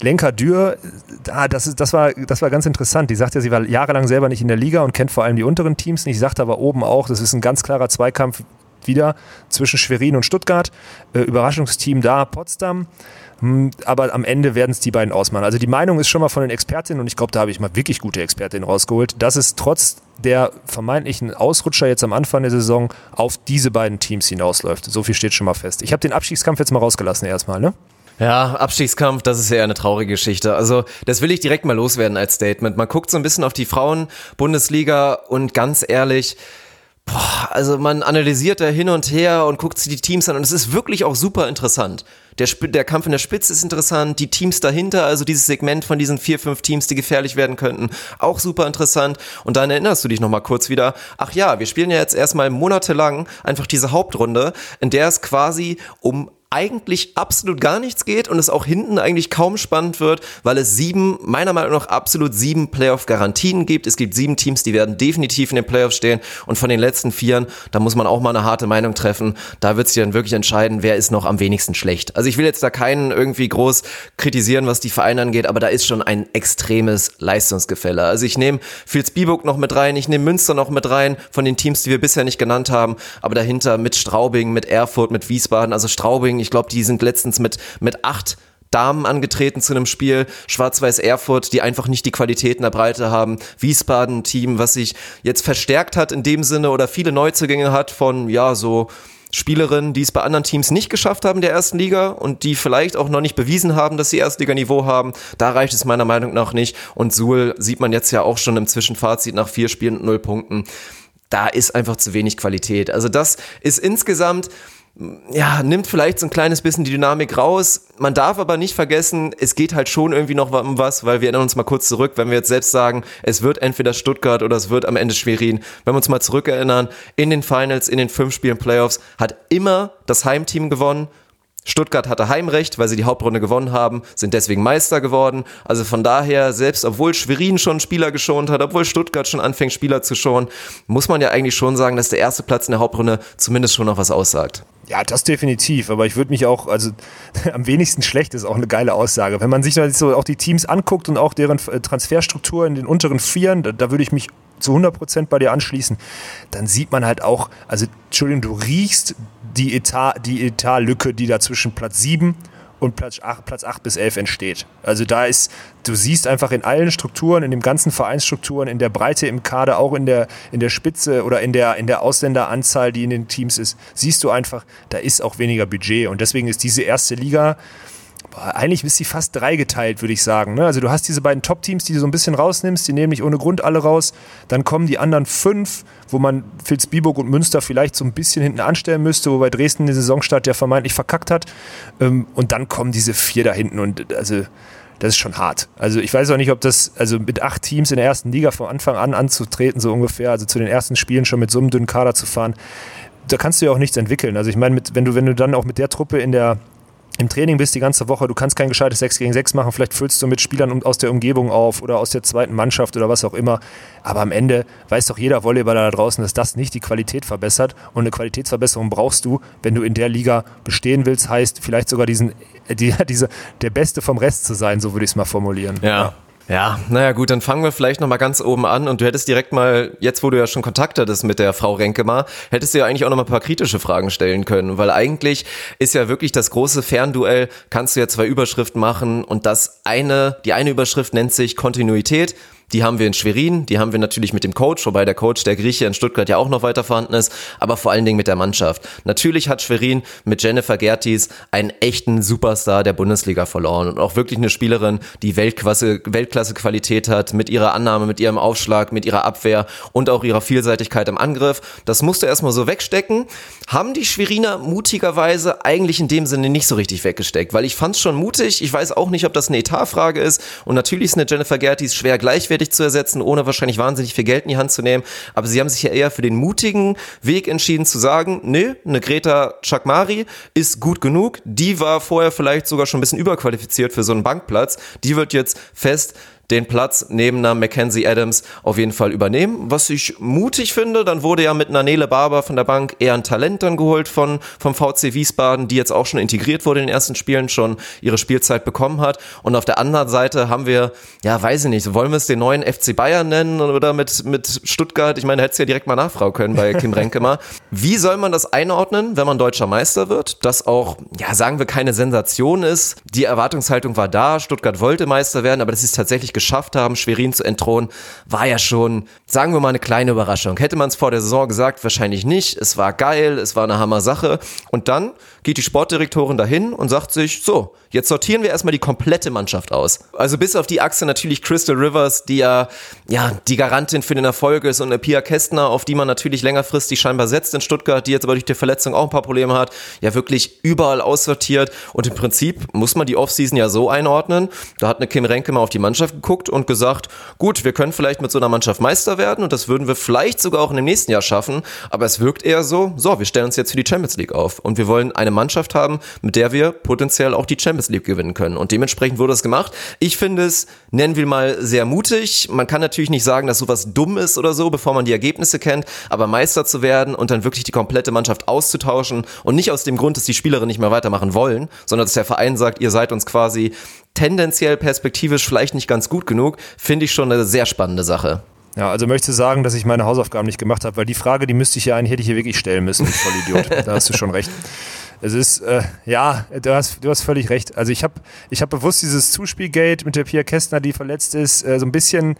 Speaker 2: Lenka Dürr, da, das, ist, das, war, das war ganz interessant. Die sagt ja, sie war jahrelang selber nicht in der Liga und kennt vor allem die unteren Teams nicht. Sagt aber oben auch, das ist ein ganz klarer Zweikampf wieder zwischen Schwerin und Stuttgart. Äh, Überraschungsteam da, Potsdam. Hm, Aber am Ende werden es die beiden ausmachen. Also die Meinung ist schon mal von den Expertinnen und ich glaube, da habe ich mal wirklich gute Expertinnen rausgeholt, dass es trotz der vermeintlichen Ausrutscher jetzt am Anfang der Saison auf diese beiden Teams hinausläuft. So viel steht schon mal fest. Ich habe den Abstiegskampf jetzt mal rausgelassen erstmal, ne?
Speaker 1: Ja, Abstiegskampf, das ist ja eine traurige Geschichte. Also, das will ich direkt mal loswerden als Statement. Man guckt so ein bisschen auf die Frauen-Bundesliga und ganz ehrlich, boah, also man analysiert da hin und her und guckt sich die Teams an und es ist wirklich auch super interessant. Der, der Kampf in der Spitze ist interessant, die Teams dahinter, also dieses Segment von diesen vier, fünf Teams, die gefährlich werden könnten, auch super interessant. Und dann erinnerst du dich nochmal kurz wieder, ach ja, wir spielen ja jetzt erstmal monatelang einfach diese Hauptrunde, in der es quasi um eigentlich absolut gar nichts geht und es auch hinten eigentlich kaum spannend wird, weil es sieben, meiner Meinung nach absolut sieben Playoff-Garantien gibt. Es gibt sieben Teams, die werden definitiv in den Playoffs stehen und von den letzten vieren, da muss man auch mal eine harte Meinung treffen. Da wird sich dann wirklich entscheiden, wer ist noch am wenigsten schlecht. Also ich will jetzt da keinen irgendwie groß kritisieren, was die Vereine angeht, aber da ist schon ein extremes Leistungsgefälle. Also ich nehme Vilsbiburg noch mit rein, ich nehme Münster noch mit rein von den Teams, die wir bisher nicht genannt haben, aber dahinter mit Straubing, mit Erfurt, mit Wiesbaden, also Straubing, ich glaube, die sind letztens mit, mit acht Damen angetreten zu einem Spiel, Schwarz-Weiß Erfurt, die einfach nicht die Qualität in der Breite haben, Wiesbaden, Team, was sich jetzt verstärkt hat in dem Sinne oder viele Neuzugänge hat von, ja, so Spielerinnen, die es bei anderen Teams nicht geschafft haben der ersten Liga und die vielleicht auch noch nicht bewiesen haben, dass sie Erstliganiveau haben. Da reicht es meiner Meinung nach nicht. Und Suhl sieht man jetzt ja auch schon im Zwischenfazit nach vier Spielen und null Punkten. Da ist einfach zu wenig Qualität. Also das ist insgesamt ja, nimmt vielleicht so ein kleines bisschen die Dynamik raus. Man darf aber nicht vergessen, es geht halt schon irgendwie noch um was, weil wir erinnern uns mal kurz zurück, wenn wir jetzt selbst sagen, es wird entweder Stuttgart oder es wird am Ende Schwerin. Wenn wir uns mal zurückerinnern, in den Finals, in den fünf Spielen Playoffs, hat immer das Heimteam gewonnen. Stuttgart hatte Heimrecht, weil sie die Hauptrunde gewonnen haben, sind deswegen Meister geworden. Also von daher, selbst obwohl Schwerin schon Spieler geschont hat, obwohl Stuttgart schon anfängt, Spieler zu schonen, muss man ja eigentlich schon sagen, dass der erste Platz in der Hauptrunde zumindest schon noch was aussagt.
Speaker 2: Ja, das definitiv. Aber ich würde mich auch, also (laughs) am wenigsten schlecht ist auch eine geile Aussage. Wenn man sich so auch die Teams anguckt und auch deren äh, Transferstruktur in den unteren Vieren, da, da würde ich mich zu 100% bei dir anschließen, dann sieht man halt auch, also Entschuldigung, du riechst die Etat, die Etatlücke, die da zwischen Platz 7 und Platz 8, Platz 8 bis 11 entsteht. Also da ist, du siehst einfach in allen Strukturen, in den ganzen Vereinsstrukturen, in der Breite im Kader, auch in der, in der Spitze oder in der, in der Ausländeranzahl, die in den Teams ist, siehst du einfach, da ist auch weniger Budget. Und deswegen ist diese erste Liga, eigentlich ist sie fast dreigeteilt, würde ich sagen. Ne? Also du hast diese beiden Top-Teams, die du so ein bisschen rausnimmst, die nehmen nicht ohne Grund alle raus. Dann kommen die anderen fünf, wo man Vilsbiburg und Münster vielleicht so ein bisschen hinten anstellen müsste, wobei Dresden den Saisonstart ja vermeintlich verkackt hat. Ähm, und dann kommen diese vier da hinten und also das ist schon hart. Also ich weiß auch nicht, ob das, also mit acht Teams in der ersten Liga von Anfang an anzutreten, so ungefähr, also zu den ersten Spielen schon mit so einem dünnen Kader zu fahren, da kannst du ja auch nichts entwickeln. Also ich meine, wenn du, wenn du dann auch mit der Truppe in der im Training bist die ganze Woche, du kannst kein gescheites 6 gegen 6 machen, vielleicht füllst du mit Spielern aus der Umgebung auf oder aus der zweiten Mannschaft oder was auch immer. Aber am Ende weiß doch jeder Volleyballer da draußen, dass das nicht die Qualität verbessert. Und eine Qualitätsverbesserung brauchst du, wenn du in der Liga bestehen willst, heißt vielleicht sogar diesen, die, (laughs) diese, der Beste vom Rest zu sein, so würde ich es mal formulieren.
Speaker 1: ja. ja. Ja, naja gut, dann fangen wir vielleicht nochmal ganz oben an und du hättest direkt mal, jetzt wo du ja schon Kontakt hattest mit der Frau Renkemar, hättest du ja eigentlich auch nochmal ein paar kritische Fragen stellen können, weil eigentlich ist ja wirklich das große Fernduell, kannst du ja zwei Überschriften machen und das eine, die eine Überschrift nennt sich Kontinuität, die haben wir in Schwerin, die haben wir natürlich mit dem Coach, wobei der Coach der Grieche in Stuttgart ja auch noch weiter vorhanden ist, aber vor allen Dingen mit der Mannschaft. Natürlich hat Schwerin mit Jennifer Gertis einen echten Superstar der Bundesliga verloren und auch wirklich eine Spielerin, die Weltklasse, Weltklasse Qualität hat, mit ihrer Annahme, mit ihrem Aufschlag, mit ihrer Abwehr und auch ihrer Vielseitigkeit im Angriff. Das musste erstmal so wegstecken. Haben die Schweriner mutigerweise eigentlich in dem Sinne nicht so richtig weggesteckt, weil ich fand es schon mutig. Ich weiß auch nicht, ob das eine Etatfrage ist und natürlich ist eine Jennifer Gertis schwer gleichwertig gleichwertig zu ersetzen, ohne wahrscheinlich wahnsinnig viel Geld in die Hand zu nehmen. Aber sie haben sich ja eher für den mutigen Weg entschieden zu sagen, nee, eine Greta Chakmari ist gut genug. Die war vorher vielleicht sogar schon ein bisschen überqualifiziert für so einen Bankplatz. Die wird jetzt fest den Platz neben einer Mackenzie Adams auf jeden Fall übernehmen. Was ich mutig finde, dann wurde ja mit einer Nele Barber von der Bank eher ein Talent dann geholt von, vom VC Wiesbaden, die jetzt auch schon integriert wurde in den ersten Spielen, schon ihre Spielzeit bekommen hat. Und auf der anderen Seite haben wir, ja, weiß ich nicht, wollen wir es den neuen FC Bayern nennen oder mit, mit Stuttgart? Ich meine, hättest ja direkt mal nachfragen können bei Kim Renke mal. Wie soll man das einordnen, wenn man deutscher Meister wird? Das auch, ja, sagen wir, keine Sensation ist. Die Erwartungshaltung war da, Stuttgart wollte Meister werden, aber das ist tatsächlich geschafft haben, Schwerin zu entthronen, war ja schon, sagen wir mal, eine kleine Überraschung. Hätte man es vor der Saison gesagt, wahrscheinlich nicht. Es war geil, es war eine Hammer-Sache. Und dann geht die Sportdirektorin dahin und sagt sich, so, jetzt sortieren wir erstmal die komplette Mannschaft aus. Also bis auf die Achse natürlich Crystal Rivers, die ja, ja die Garantin für den Erfolg ist und eine Pia Kästner, auf die man natürlich längerfristig scheinbar setzt in Stuttgart, die jetzt aber durch die Verletzung auch ein paar Probleme hat, ja wirklich überall aussortiert. Und im Prinzip muss man die Offseason ja so einordnen. Da hat eine Kim Renke mal auf die Mannschaft geguckt und gesagt, gut, wir können vielleicht mit so einer Mannschaft Meister werden und das würden wir vielleicht sogar auch in dem nächsten Jahr schaffen. Aber es wirkt eher so, so, wir stellen uns jetzt für die Champions League auf und wir wollen eine Mannschaft haben, mit der wir potenziell auch die Champions League gewinnen können. Und dementsprechend wurde es gemacht. Ich finde es, nennen wir mal, sehr mutig. Man kann natürlich nicht sagen, dass sowas dumm ist oder so, bevor man die Ergebnisse kennt, aber Meister zu werden und dann wirklich die komplette Mannschaft auszutauschen und nicht aus dem Grund, dass die Spielerinnen nicht mehr weitermachen wollen, sondern dass der Verein sagt, ihr seid uns quasi tendenziell perspektivisch vielleicht nicht ganz gut genug, finde ich schon eine sehr spannende Sache.
Speaker 2: Ja, also möchte sagen, dass ich meine Hausaufgaben nicht gemacht habe, weil die Frage, die müsste ich ja eigentlich, hätte ich hier wirklich stellen müssen, voll Idiot. (laughs) da hast du schon recht. Es ist, äh, ja, du hast, du hast völlig recht. Also ich habe ich hab bewusst dieses Zuspielgate mit der Pia Kästner, die verletzt ist, äh, so ein bisschen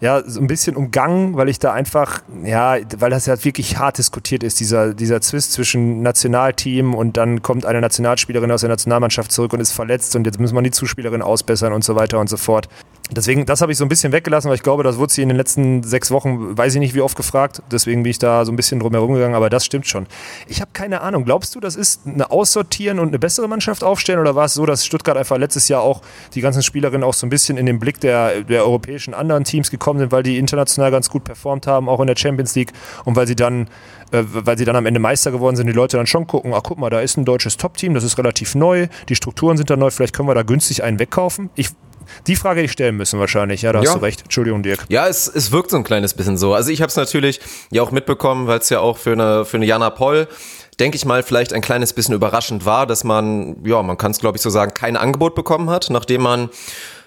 Speaker 2: ja, so ein bisschen umgangen, weil ich da einfach, ja, weil das ja wirklich hart diskutiert ist, dieser, dieser Zwist zwischen Nationalteam und dann kommt eine Nationalspielerin aus der Nationalmannschaft zurück und ist verletzt und jetzt muss man die Zuspielerin ausbessern und so weiter und so fort. Deswegen, das habe ich so ein bisschen weggelassen, weil ich glaube, das wurde sie in den letzten sechs Wochen, weiß ich nicht wie oft gefragt. Deswegen bin ich da so ein bisschen drum herum gegangen, aber das stimmt schon. Ich habe keine Ahnung. Glaubst du, das ist eine Aussortieren und eine bessere Mannschaft aufstellen oder war es so, dass Stuttgart einfach letztes Jahr auch die ganzen Spielerinnen auch so ein bisschen in den Blick der, der europäischen anderen Teams gekommen sind, weil die international ganz gut performt haben, auch in der Champions League und weil sie dann, äh, weil sie dann am Ende Meister geworden sind, die Leute dann schon gucken, ach guck mal, da ist ein deutsches Top-Team, das ist relativ neu, die Strukturen sind da neu, vielleicht können wir da günstig einen wegkaufen. Ich die Frage hätte ich stellen müssen wahrscheinlich. Ja, da
Speaker 1: Ja.
Speaker 2: hast du recht. Entschuldigung, Dirk.
Speaker 1: Ja, es, es wirkt so ein kleines bisschen so. Also ich habe es natürlich ja auch mitbekommen, weil es ja auch für eine, für eine Jana Poll denke ich mal, vielleicht ein kleines bisschen überraschend war, dass man, ja, man kann es glaube ich so sagen, kein Angebot bekommen hat, nachdem man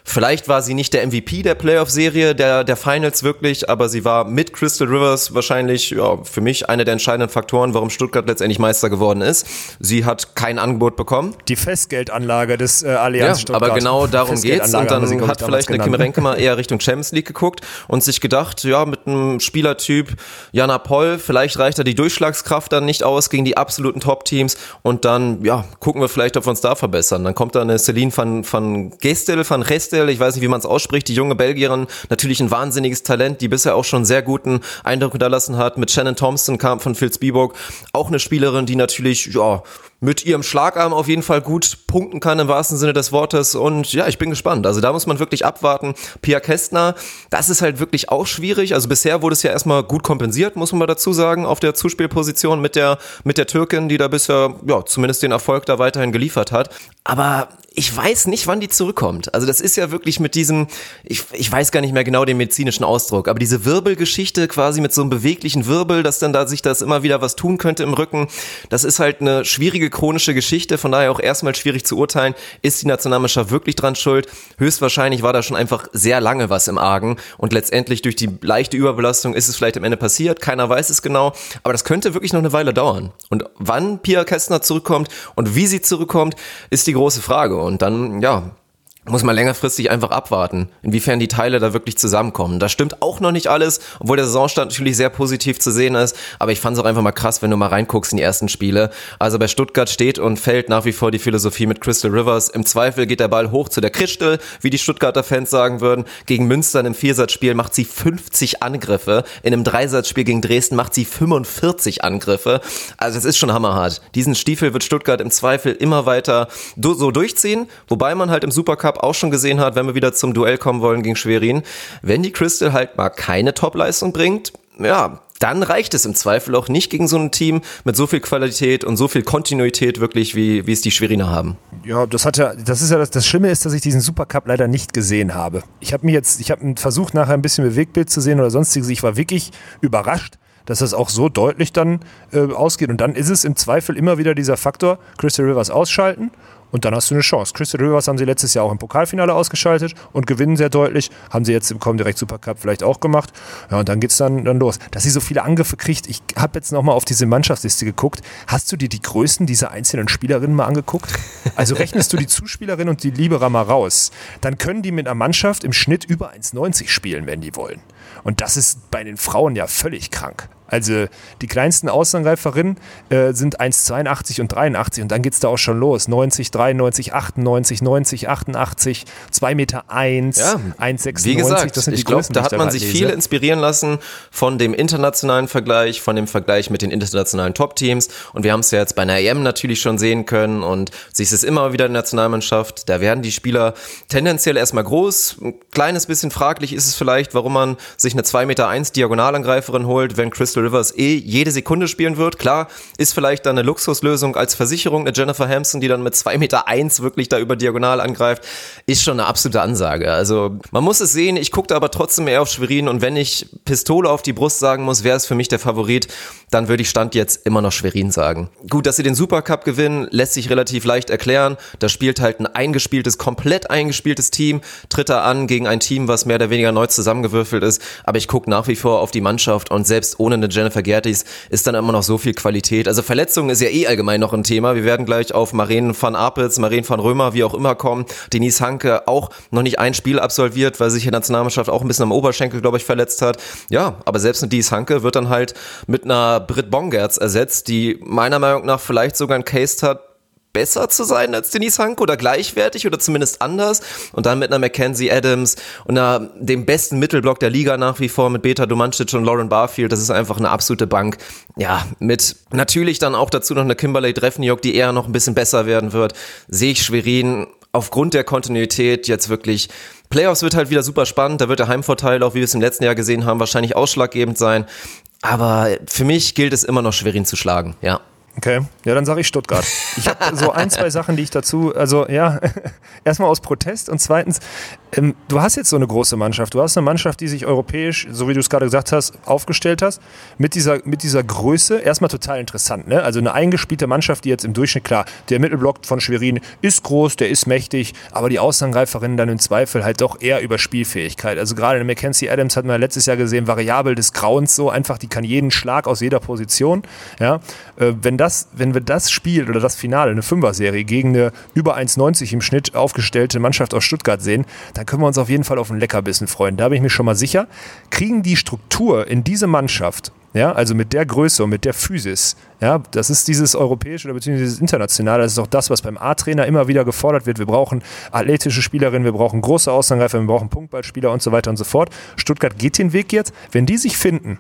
Speaker 1: Vielleicht war sie nicht der MVP der Playoff-Serie, der, der Finals wirklich, aber sie war mit Crystal Rivers wahrscheinlich ja, für mich einer der entscheidenden Faktoren, warum Stuttgart letztendlich Meister geworden ist. Sie hat kein Angebot bekommen.
Speaker 2: Die Festgeldanlage des äh, Allianz
Speaker 1: Ja,
Speaker 2: Stuttgart.
Speaker 1: aber genau darum geht's. Und
Speaker 2: sie,
Speaker 1: dann
Speaker 2: ich,
Speaker 1: hat vielleicht eine Kim
Speaker 2: genannt.
Speaker 1: Renke mal eher Richtung Champions League geguckt und sich gedacht, ja, mit einem Spielertyp Jana Poll, vielleicht reicht da die Durchschlagskraft dann nicht aus gegen die absoluten Top-Teams und dann, ja, gucken wir vielleicht, ob wir uns da verbessern. Dann kommt da eine Celine van, van Gestel, van Restel, ich weiß nicht, wie man es ausspricht, die junge Belgierin, natürlich ein wahnsinniges Talent, die bisher auch schon sehr guten Eindruck hinterlassen hat. Mit Shannon Thompson kam von Phil Spielberg, auch eine Spielerin, die natürlich, ja, mit ihrem Schlagarm auf jeden Fall gut punkten kann im wahrsten Sinne des Wortes. Und ja, ich bin gespannt. Also da muss man wirklich abwarten. Pia Kästner, das ist halt wirklich auch schwierig. Also bisher wurde es ja erstmal gut kompensiert, muss man mal dazu sagen, auf der Zuspielposition mit der, mit der Türkin, die da bisher, ja, zumindest den Erfolg da weiterhin geliefert hat. Aber ich weiß nicht, wann die zurückkommt. Also das ist ja wirklich mit diesem, ich, ich weiß gar nicht mehr genau den medizinischen Ausdruck, aber diese Wirbelgeschichte quasi mit so einem beweglichen Wirbel, dass dann da sich das immer wieder was tun könnte im Rücken, das ist halt eine schwierige chronische Geschichte, von daher auch erstmal schwierig zu urteilen, ist die Nationalmannschaft wirklich dran schuld? Höchstwahrscheinlich war da schon einfach sehr lange was im Argen und letztendlich durch die leichte Überbelastung ist es vielleicht am Ende passiert, keiner weiß es genau, aber das könnte wirklich noch eine Weile dauern. Und wann Pia Kästner zurückkommt und wie sie zurückkommt, ist die große Frage. Und dann, ja, muss man längerfristig einfach abwarten, inwiefern die Teile da wirklich zusammenkommen. Da stimmt auch noch nicht alles, obwohl der Saisonstand natürlich sehr positiv zu sehen ist. Aber ich fand es auch einfach mal krass, wenn du mal reinguckst in die ersten Spiele. Also bei Stuttgart steht und fällt nach wie vor die Philosophie mit Crystal Rivers. Im Zweifel geht der Ball hoch zu der Christel, wie die Stuttgarter Fans sagen würden. Gegen Münster in einem Viersatzspiel macht sie 50 Angriffe. In einem Dreisatzspiel gegen Dresden macht sie 45 Angriffe. Also es ist schon hammerhart. Diesen Stiefel wird Stuttgart im Zweifel immer weiter so durchziehen. Wobei man halt im Supercup Cup auch schon gesehen hat, wenn wir wieder zum Duell kommen wollen gegen Schwerin, wenn die Crystal halt mal keine Topleistung bringt, ja, dann reicht es im Zweifel auch nicht gegen so ein Team mit so viel Qualität und so viel Kontinuität wirklich, wie, wie es die Schweriner haben.
Speaker 2: Ja, das hat ja, das ist ja das, das Schlimme ist, dass ich diesen Supercup leider nicht gesehen habe. Ich habe mir jetzt, ich habe versucht nachher ein bisschen Bewegtbild zu sehen oder sonstiges. Ich war wirklich überrascht, dass das auch so deutlich dann äh, ausgeht. Und dann ist es im Zweifel immer wieder dieser Faktor, Crystal Rivers ausschalten und dann hast du eine Chance. Crystal Rivers haben sie letztes Jahr auch im Pokalfinale ausgeschaltet und gewinnen sehr deutlich. Haben sie jetzt im Comdirect Supercup vielleicht auch gemacht. Ja, und dann geht's dann, dann los. Dass sie so viele Angriffe kriegt, ich habe jetzt nochmal auf diese Mannschaftsliste geguckt. Hast du dir die Größen dieser einzelnen Spielerinnen mal angeguckt? Also rechnest du die Zuspielerin und die Liberer mal raus. Dann können die mit einer Mannschaft im Schnitt über 1,90 spielen, wenn die wollen. Und das ist bei den Frauen ja völlig krank. Also die kleinsten Außenreiferinnen äh, sind 1,82 und 83 und dann geht es da auch schon los. 90, 93, 98, 90, 88, 2 Meter 1, ja, 1,96.
Speaker 1: Wie gesagt, das sind ich glaube, da hat man sich viel inspirieren lassen von dem internationalen Vergleich, von dem Vergleich mit den internationalen Top-Teams und wir haben es ja jetzt bei einer EM natürlich schon sehen können und sich es immer wieder in der Nationalmannschaft, da werden die Spieler tendenziell erstmal groß, ein kleines bisschen fraglich ist es vielleicht, warum man sich eine 2 Meter 1 Diagonalangreiferin holt, wenn Crystal Rivers eh jede Sekunde spielen wird. Klar, ist vielleicht dann eine Luxuslösung als Versicherung, eine Jennifer Hampson, die dann mit zwei Meter eins wirklich da über Diagonal angreift, ist schon eine absolute Ansage. Also man muss es sehen, ich gucke aber trotzdem eher auf Schwerin und wenn ich Pistole auf die Brust sagen muss, wer ist für mich der Favorit, dann würde ich Stand jetzt immer noch Schwerin sagen. Gut, dass sie den Supercup gewinnen, lässt sich relativ leicht erklären. Da spielt halt ein eingespieltes, komplett eingespieltes Team, tritt er an gegen ein Team, was mehr oder weniger neu zusammengewürfelt ist. Aber ich gucke nach wie vor auf die Mannschaft und selbst ohne eine Jennifer Gertis ist dann immer noch so viel Qualität. Also Verletzungen ist ja eh allgemein noch ein Thema. Wir werden gleich auf Maren van Apels, Maren van Römer, wie auch immer kommen. Denise Hanke auch noch nicht ein Spiel absolviert, weil sich die Nationalmannschaft auch ein bisschen am Oberschenkel, glaube ich, verletzt hat. Ja, aber selbst eine Denise Hanke wird dann halt mit einer Britt Bongertz ersetzt, die meiner Meinung nach vielleicht sogar ein Case hat, besser zu sein als Denise Hank oder gleichwertig oder zumindest anders und dann mit einer Mackenzie Adams und einer, dem besten Mittelblock der Liga nach wie vor mit Beta Domancic und Lauren Barfield, das ist einfach eine absolute Bank. Ja, mit natürlich dann auch dazu noch eine Kimberley Treffenjog, die eher noch ein bisschen besser werden wird, sehe ich Schwerin aufgrund der Kontinuität jetzt wirklich Playoffs wird halt wieder super spannend, da wird der Heimvorteil auch, wie wir es im letzten Jahr gesehen haben, wahrscheinlich ausschlaggebend sein. Aber für mich gilt es immer noch Schwerin zu schlagen, ja.
Speaker 2: Okay, ja, dann sage ich Stuttgart. Ich habe so ein, zwei Sachen, die ich dazu, also ja, (laughs) erstmal aus Protest und zweitens, ähm, du hast jetzt so eine große Mannschaft. Du hast eine Mannschaft, die sich europäisch, so wie du es gerade gesagt hast, aufgestellt hast, mit dieser, mit dieser Größe. Erstmal total interessant, ne? Also eine eingespielte Mannschaft, die jetzt im Durchschnitt, klar, der Mittelblock von Schwerin ist groß, der ist mächtig, aber die Außenangreiferinnen dann im Zweifel halt doch eher über Spielfähigkeit. Also gerade eine Mackenzie Adams hat man letztes Jahr gesehen, variabel des Grauens so, einfach, die kann jeden Schlag aus jeder Position, ja. Äh, wenn das, wenn wir das Spiel oder das Finale, eine Fünfer-Serie gegen eine über 1,90 im Schnitt aufgestellte Mannschaft aus Stuttgart sehen, dann können wir uns auf jeden Fall auf ein Leckerbissen freuen. Da bin ich mir schon mal sicher. Kriegen die Struktur in diese Mannschaft, ja, also mit der Größe und mit der Physis, ja, das ist dieses europäische oder beziehungsweise dieses internationale, das ist auch das, was beim A-Trainer immer wieder gefordert wird. Wir brauchen athletische Spielerinnen, wir brauchen große Außenangreifer, wir brauchen Punktballspieler und so weiter und so fort. Stuttgart geht den Weg jetzt. Wenn die sich finden,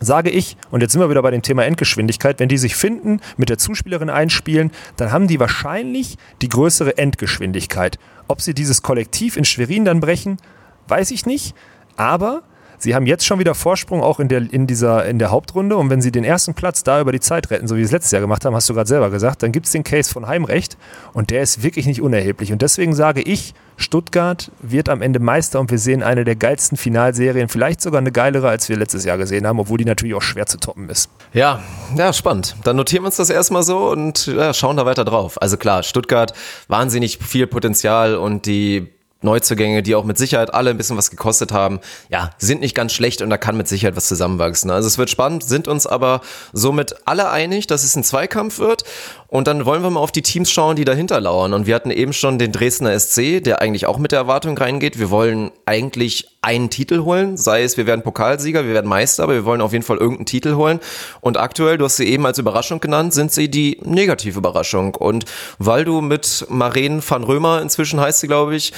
Speaker 2: sage ich, und jetzt sind wir wieder bei dem Thema Endgeschwindigkeit, wenn die sich finden, mit der Zuspielerin einspielen, dann haben die wahrscheinlich die größere Endgeschwindigkeit. Ob sie dieses Kollektiv in Schwerin dann brechen, weiß ich nicht. Aber sie haben jetzt schon wieder Vorsprung auch in der, in dieser, in der Hauptrunde. Und wenn sie den ersten Platz da über die Zeit retten, so wie sie es letztes Jahr gemacht haben, hast du gerade selber gesagt, dann gibt es den Case von Heimrecht. Und der ist wirklich nicht unerheblich. Und deswegen sage ich, Stuttgart wird am Ende Meister und wir sehen eine der geilsten Finalserien, vielleicht sogar eine geilere, als wir letztes Jahr gesehen haben, obwohl die natürlich auch schwer zu toppen ist.
Speaker 1: Ja, ja, spannend. Dann notieren wir uns das erstmal so und ja, schauen da weiter drauf. Also klar, Stuttgart, wahnsinnig viel Potenzial und die Neuzugänge, die auch mit Sicherheit alle ein bisschen was gekostet haben, ja, sind nicht ganz schlecht und da kann mit Sicherheit was zusammenwachsen. Also es wird spannend, sind uns aber somit alle einig, dass es ein Zweikampf wird. Und dann wollen wir mal auf die Teams schauen, die dahinter lauern. Und wir hatten eben schon den Dresdner SC, der eigentlich auch mit der Erwartung reingeht. Wir wollen eigentlich einen Titel holen, sei es, wir werden Pokalsieger, wir werden Meister, aber wir wollen auf jeden Fall irgendeinen Titel holen. Und aktuell, du hast sie eben als Überraschung genannt, sind sie die negative Überraschung. Und weil du mit Maren van Römer, inzwischen heißt sie, glaube ich,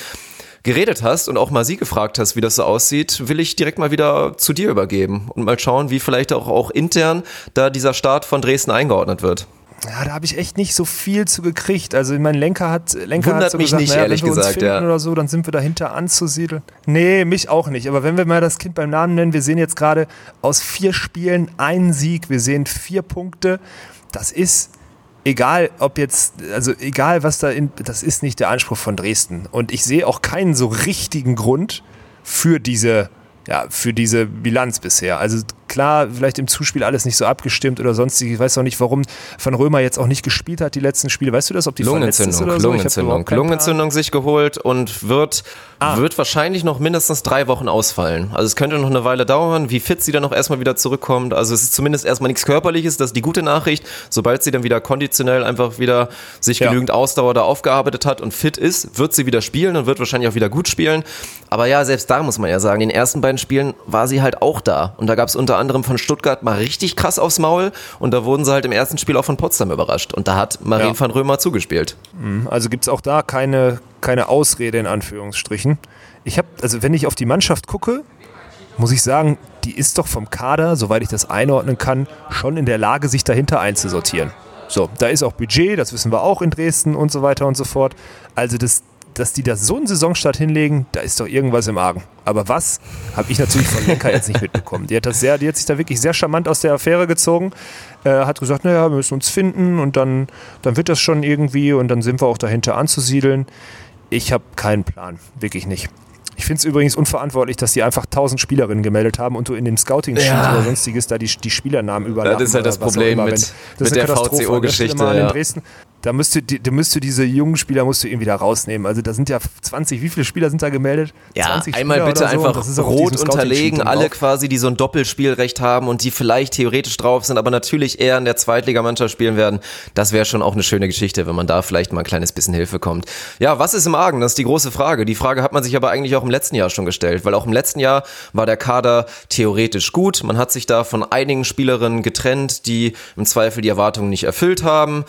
Speaker 1: geredet hast und auch mal sie gefragt hast, wie das so aussieht, will ich direkt mal wieder zu dir übergeben und mal schauen, wie vielleicht auch, auch intern da dieser Start von Dresden eingeordnet wird.
Speaker 2: Ja, da habe ich echt nicht so viel zu gekriegt. Also mein Lenker hat Lenker
Speaker 1: Wundert
Speaker 2: hat so
Speaker 1: mich
Speaker 2: gesagt,
Speaker 1: nicht,
Speaker 2: naja,
Speaker 1: ehrlich
Speaker 2: wenn wir uns
Speaker 1: gesagt,
Speaker 2: finden
Speaker 1: ja.
Speaker 2: oder so, dann sind wir dahinter anzusiedeln. Nee, mich auch nicht. Aber wenn wir mal das Kind beim Namen nennen, wir sehen jetzt gerade aus vier Spielen einen Sieg, wir sehen vier Punkte. Das ist egal, ob jetzt, also egal was da in, das ist nicht der Anspruch von Dresden. Und ich sehe auch keinen so richtigen Grund für diese ja, für diese Bilanz bisher. Also klar, vielleicht im Zuspiel alles nicht so abgestimmt oder sonstig. Ich weiß auch nicht, warum Van Römer jetzt auch nicht gespielt hat die letzten Spiele. Weißt du das, ob die verletzt ist
Speaker 1: Lungenentzündung,
Speaker 2: oder so?
Speaker 1: Lungenentzündung, Lungenentzündung sich geholt und wird,
Speaker 2: Ah.
Speaker 1: wird wahrscheinlich noch mindestens drei Wochen ausfallen. Also es könnte noch eine Weile dauern, wie fit sie dann noch erstmal wieder zurückkommt. Also es ist zumindest erstmal nichts Körperliches, das ist die gute Nachricht. Sobald sie dann wieder konditionell einfach wieder sich
Speaker 2: Ja.
Speaker 1: genügend Ausdauer da aufgearbeitet hat und fit ist, wird sie wieder spielen und wird wahrscheinlich auch wieder gut spielen. Aber ja, selbst da muss man ja sagen, in den ersten beiden Spielen war sie halt auch da. Und da gab es unter anderem von Stuttgart mal richtig krass aufs Maul und da wurden sie halt im ersten Spiel auch von Potsdam überrascht. Und da hat Marien
Speaker 2: Ja.
Speaker 1: van Römer zugespielt.
Speaker 2: Also gibt es auch da keine, keine Ausrede in Anführungsstrichen. Ich habe, also wenn ich auf die Mannschaft gucke, muss ich sagen, die ist doch vom Kader, soweit ich das einordnen kann, schon in der Lage, sich dahinter einzusortieren. So, da ist auch Budget, das wissen wir auch in Dresden und so weiter und so fort. Also das, dass die da so einen Saisonstart hinlegen, da ist doch irgendwas im Argen. Aber was, habe ich natürlich von Lenker jetzt nicht mitbekommen. Die hat, das sehr, die hat sich da wirklich sehr charmant aus der Affäre gezogen, äh, hat gesagt, naja, wir müssen uns finden und dann, dann wird das schon irgendwie und dann sind wir auch dahinter anzusiedeln. Ich habe keinen Plan, wirklich nicht. Ich finde es übrigens unverantwortlich, dass die einfach 1000 Spielerinnen gemeldet haben und du in dem Scouting-Sheet
Speaker 1: Ja.
Speaker 2: oder sonstiges da die, die Spielernamen überlappen.
Speaker 1: Das ist halt das Problem
Speaker 2: immer.
Speaker 1: mit- mit der. VCO-Geschichte, ja.
Speaker 2: In Dresden, da müsst du, da müsst du diese jungen Spieler musst du irgendwie da rausnehmen. Also da sind ja 20, wie viele Spieler sind da gemeldet?
Speaker 1: Ja,
Speaker 2: 20
Speaker 1: einmal
Speaker 2: Spieler
Speaker 1: bitte
Speaker 2: so.
Speaker 1: Einfach rot unterlegen, alle
Speaker 2: drauf.
Speaker 1: quasi, die so ein Doppelspielrecht haben und die vielleicht theoretisch drauf sind, aber natürlich eher in der Zweitligamannschaft spielen werden. Das wäre schon auch eine schöne Geschichte, wenn man da vielleicht mal ein kleines bisschen Hilfe kommt. Ja, was ist im Argen? Das ist die große Frage. Die Frage hat man sich aber eigentlich auch im letzten Jahr schon gestellt, weil auch im letzten Jahr war der Kader theoretisch gut. Man hat sich da von einigen Spielerinnen getrennt, die im Zweifel die Erwartungen nicht erfüllt haben.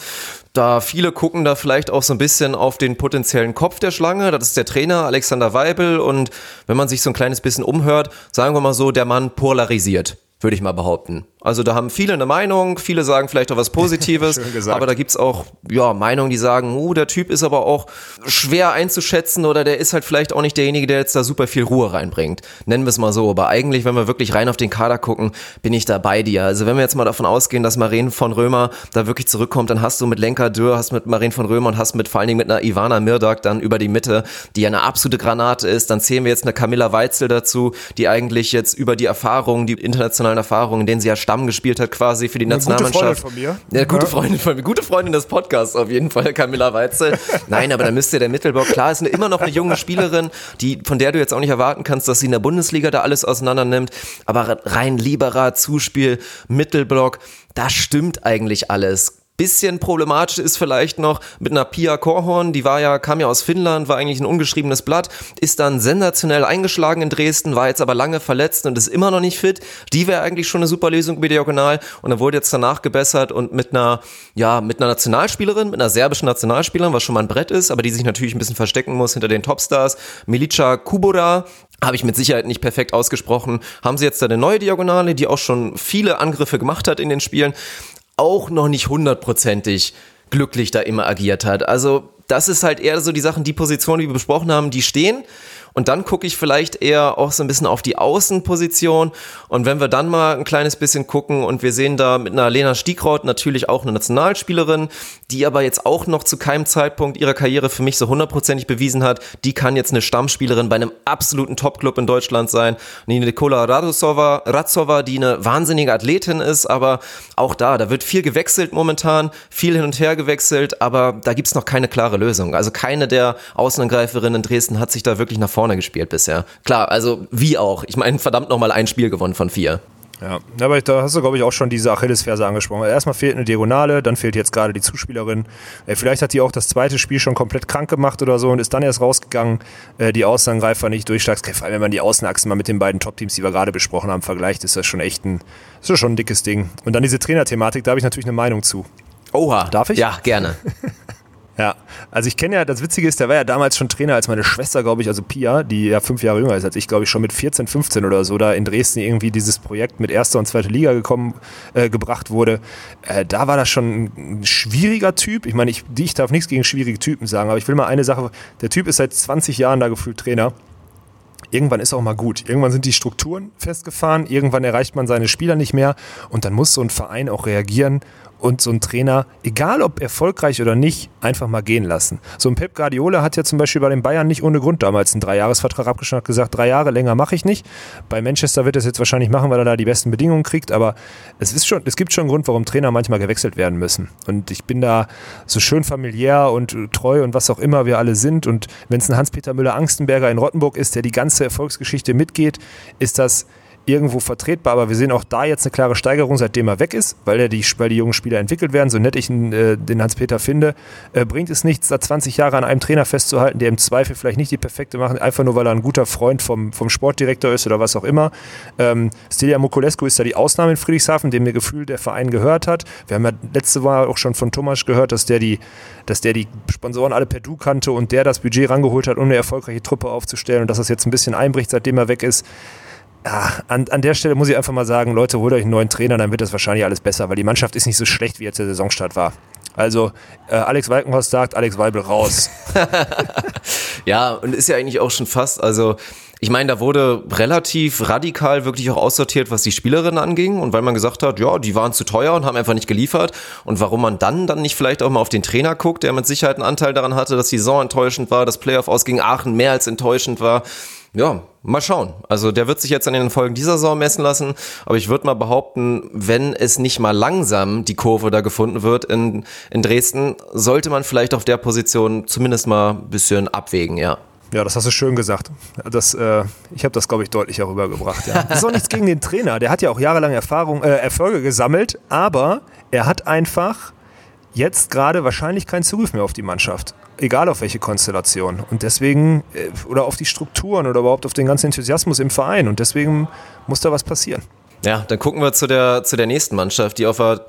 Speaker 1: Da viele gucken da vielleicht auch so ein bisschen auf den potenziellen Kopf der Schlange. Das ist der Trainer Alexander Weibel. Und wenn man sich so ein kleines bisschen umhört, sagen wir mal so, der Mann polarisiert, würde ich mal behaupten. Also da haben viele eine Meinung, viele sagen vielleicht auch was (laughs) Positives, aber da gibt's auch ja, Meinungen, die sagen, uh, der Typ ist aber auch schwer einzuschätzen oder der ist halt vielleicht auch nicht derjenige, der jetzt da super viel Ruhe reinbringt. Nennen wir es mal so. Aber eigentlich, wenn wir wirklich rein auf den Kader gucken, bin ich da bei dir. Also wenn wir jetzt mal davon ausgehen, dass Maren von Römer da wirklich zurückkommt, dann hast du mit Lenka Dürr, hast mit Maren von Römer und hast mit vor allen Dingen mit einer Ivana Mirdak dann über die Mitte, die ja eine absolute Granate ist. Dann zählen wir jetzt eine Camilla Weitzel dazu, die eigentlich jetzt über die Erfahrungen, die internationalen Erfahrungen, in denen sie ja Stamm gespielt hat quasi für die
Speaker 2: Eine gute
Speaker 1: Nationalmannschaft.
Speaker 2: Freundin von mir.
Speaker 1: Ja, gute
Speaker 2: Ja.
Speaker 1: Freundin von mir, gute Freundin des Podcasts auf jeden Fall, Camilla Weitzel. (laughs) Nein, aber da müsste der Mittelblock, klar, ist eine, immer noch eine junge Spielerin, die, von der du jetzt auch nicht erwarten kannst, dass sie in der Bundesliga da alles auseinander nimmt, aber rein Liberer, Zuspiel, Mittelblock, da stimmt eigentlich alles. Bisschen problematisch ist vielleicht noch mit einer Pia Korhorn, die war ja, kam ja aus Finnland, war eigentlich ein ungeschriebenes Blatt, ist dann sensationell eingeschlagen in Dresden, war jetzt aber lange verletzt und ist immer noch nicht fit. Die wäre eigentlich schon eine super Lösung bei Diagonal und dann wurde jetzt danach gebessert und mit einer, ja, mit einer Nationalspielerin, mit einer serbischen Nationalspielerin, was schon mal ein Brett ist, aber die sich natürlich ein bisschen verstecken muss hinter den Topstars, Milica Kubura, habe ich mit Sicherheit nicht perfekt ausgesprochen. Haben sie jetzt da eine neue Diagonale, die auch schon viele Angriffe gemacht hat in den Spielen, auch noch nicht hundertprozentig glücklich da immer agiert hat. Also das ist halt eher so die Sachen, die Positionen, die wir besprochen haben, die stehen. Und dann gucke ich vielleicht eher auch so ein bisschen auf die Außenposition. Und wenn wir dann mal ein kleines bisschen gucken und wir sehen da mit einer Lena Stiegraut natürlich auch eine Nationalspielerin, die aber jetzt auch noch zu keinem Zeitpunkt ihrer Karriere für mich so hundertprozentig bewiesen hat, die kann jetzt eine Stammspielerin bei einem absoluten Topclub in Deutschland sein. Nikola Radosova, Radzova, die eine wahnsinnige Athletin ist, aber auch da, da wird viel gewechselt momentan, viel hin und her gewechselt, aber da gibt's noch keine klare Lösung. Also keine der Außenangreiferinnen in Dresden hat sich da wirklich nach vorne gespielt bisher. Klar, also wie auch. Ich meine, verdammt nochmal ein Spiel gewonnen von vier.
Speaker 2: Ja, aber da hast du, glaube ich, auch schon diese Achillesferse angesprochen. Erstmal fehlt eine Diagonale, dann fehlt jetzt gerade die Zuspielerin. Äh, vielleicht hat die auch das zweite Spiel schon komplett krank gemacht oder so und ist dann erst rausgegangen, äh, die Außenangreifer nicht durchschlags. Vor allem, wenn man die Außenachsen mal mit den beiden Top-Teams, die wir gerade besprochen haben, vergleicht, ist das schon echt ein, ist das schon ein dickes Ding. Und dann diese Trainerthematik, da habe ich natürlich eine Meinung zu.
Speaker 1: Oha.
Speaker 2: Darf ich?
Speaker 1: Ja, gerne. (laughs)
Speaker 2: Ja, also ich kenne ja, das Witzige ist, der war ja damals schon Trainer, als meine Schwester, glaube ich, also Pia, die ja fünf Jahre jünger ist als ich, glaube ich, schon mit 14, 15 oder so, da in Dresden irgendwie dieses Projekt mit erster und zweiter Liga gekommen, äh, gebracht wurde. Äh, da war das schon ein schwieriger Typ. Ich meine, ich, ich darf nichts gegen schwierige Typen sagen, aber ich will mal eine Sache, der Typ ist seit 20 Jahren da gefühlt Trainer irgendwann ist auch mal gut. Irgendwann sind die Strukturen festgefahren, irgendwann erreicht man seine Spieler nicht mehr und dann muss so ein Verein auch reagieren und so ein Trainer, egal ob erfolgreich oder nicht, einfach mal gehen lassen. So ein Pep Guardiola hat ja zum Beispiel bei den Bayern nicht ohne Grund damals einen Dreijahresvertrag abgeschnitten, hat gesagt, drei Jahre länger mache ich nicht. Bei Manchester wird er es jetzt wahrscheinlich machen, weil er da die besten Bedingungen kriegt, aber es, ist schon, es gibt schon einen Grund, warum Trainer manchmal gewechselt werden müssen. Und ich bin da so schön familiär und treu und was auch immer wir alle sind. Und wenn es ein Hans-Peter Müller-Angstenberger in Rottenburg ist, der die ganze Erfolgsgeschichte mitgeht, ist das irgendwo vertretbar, aber wir sehen auch da jetzt eine klare Steigerung, seitdem er weg ist, weil, er die, weil die jungen Spieler entwickelt werden. So nett ich äh, den Hans-Peter finde, äh, bringt es nichts, da 20 Jahre an einem Trainer festzuhalten, der im Zweifel vielleicht nicht die perfekte macht, einfach nur weil er ein guter Freund vom, vom Sportdirektor ist oder was auch immer. Ähm, Stelia Mokulescu ist da die Ausnahme in Friedrichshafen, dem mir Gefühl der Verein gehört hat. Wir haben ja letzte Mal auch schon von Thomas gehört, dass der die, dass der die Sponsoren alle per Du kannte und der das Budget rangeholt hat, um eine erfolgreiche Truppe aufzustellen und dass das jetzt ein bisschen einbricht, seitdem er weg ist ja, an, an der Stelle muss ich einfach mal sagen, Leute, holt euch einen neuen Trainer, dann wird das wahrscheinlich alles besser, weil die Mannschaft ist nicht so schlecht, wie jetzt der Saisonstart war. Also äh, Alex Walkenhorst sagt, Alex Weibel raus. (laughs) (laughs)
Speaker 1: ja, und ist ja eigentlich auch schon fast, also ich meine, da wurde relativ radikal wirklich auch aussortiert, was die Spielerinnen anging. Und weil man gesagt hat, ja, die waren zu teuer und haben einfach nicht geliefert. Und warum man dann dann nicht vielleicht auch mal auf den Trainer guckt, der mit Sicherheit einen Anteil daran hatte, dass die Saison enttäuschend war, das Playoff aus gegen Aachen mehr als enttäuschend war ja, mal schauen. Also der wird sich jetzt an den Folgen dieser Saison messen lassen, aber ich würde mal behaupten, wenn es nicht mal langsam die Kurve da gefunden wird in, in Dresden, sollte man vielleicht auf der Position zumindest mal ein bisschen abwägen, ja.
Speaker 2: Ja, das hast du schön gesagt. Das, äh, ich habe das, glaube ich, deutlicher rübergebracht. Ja. Das ist auch nichts gegen den Trainer. Der hat ja auch jahrelang Erfahrung, äh, Erfolge gesammelt, aber er hat einfach jetzt gerade wahrscheinlich keinen Zugriff mehr auf die Mannschaft egal auf welche Konstellation. Und deswegen, äh, oder auf die Strukturen oder überhaupt auf den ganzen Enthusiasmus im Verein. Und deswegen muss da was passieren.
Speaker 1: Ja, dann gucken wir zu der, zu der nächsten Mannschaft, die auf der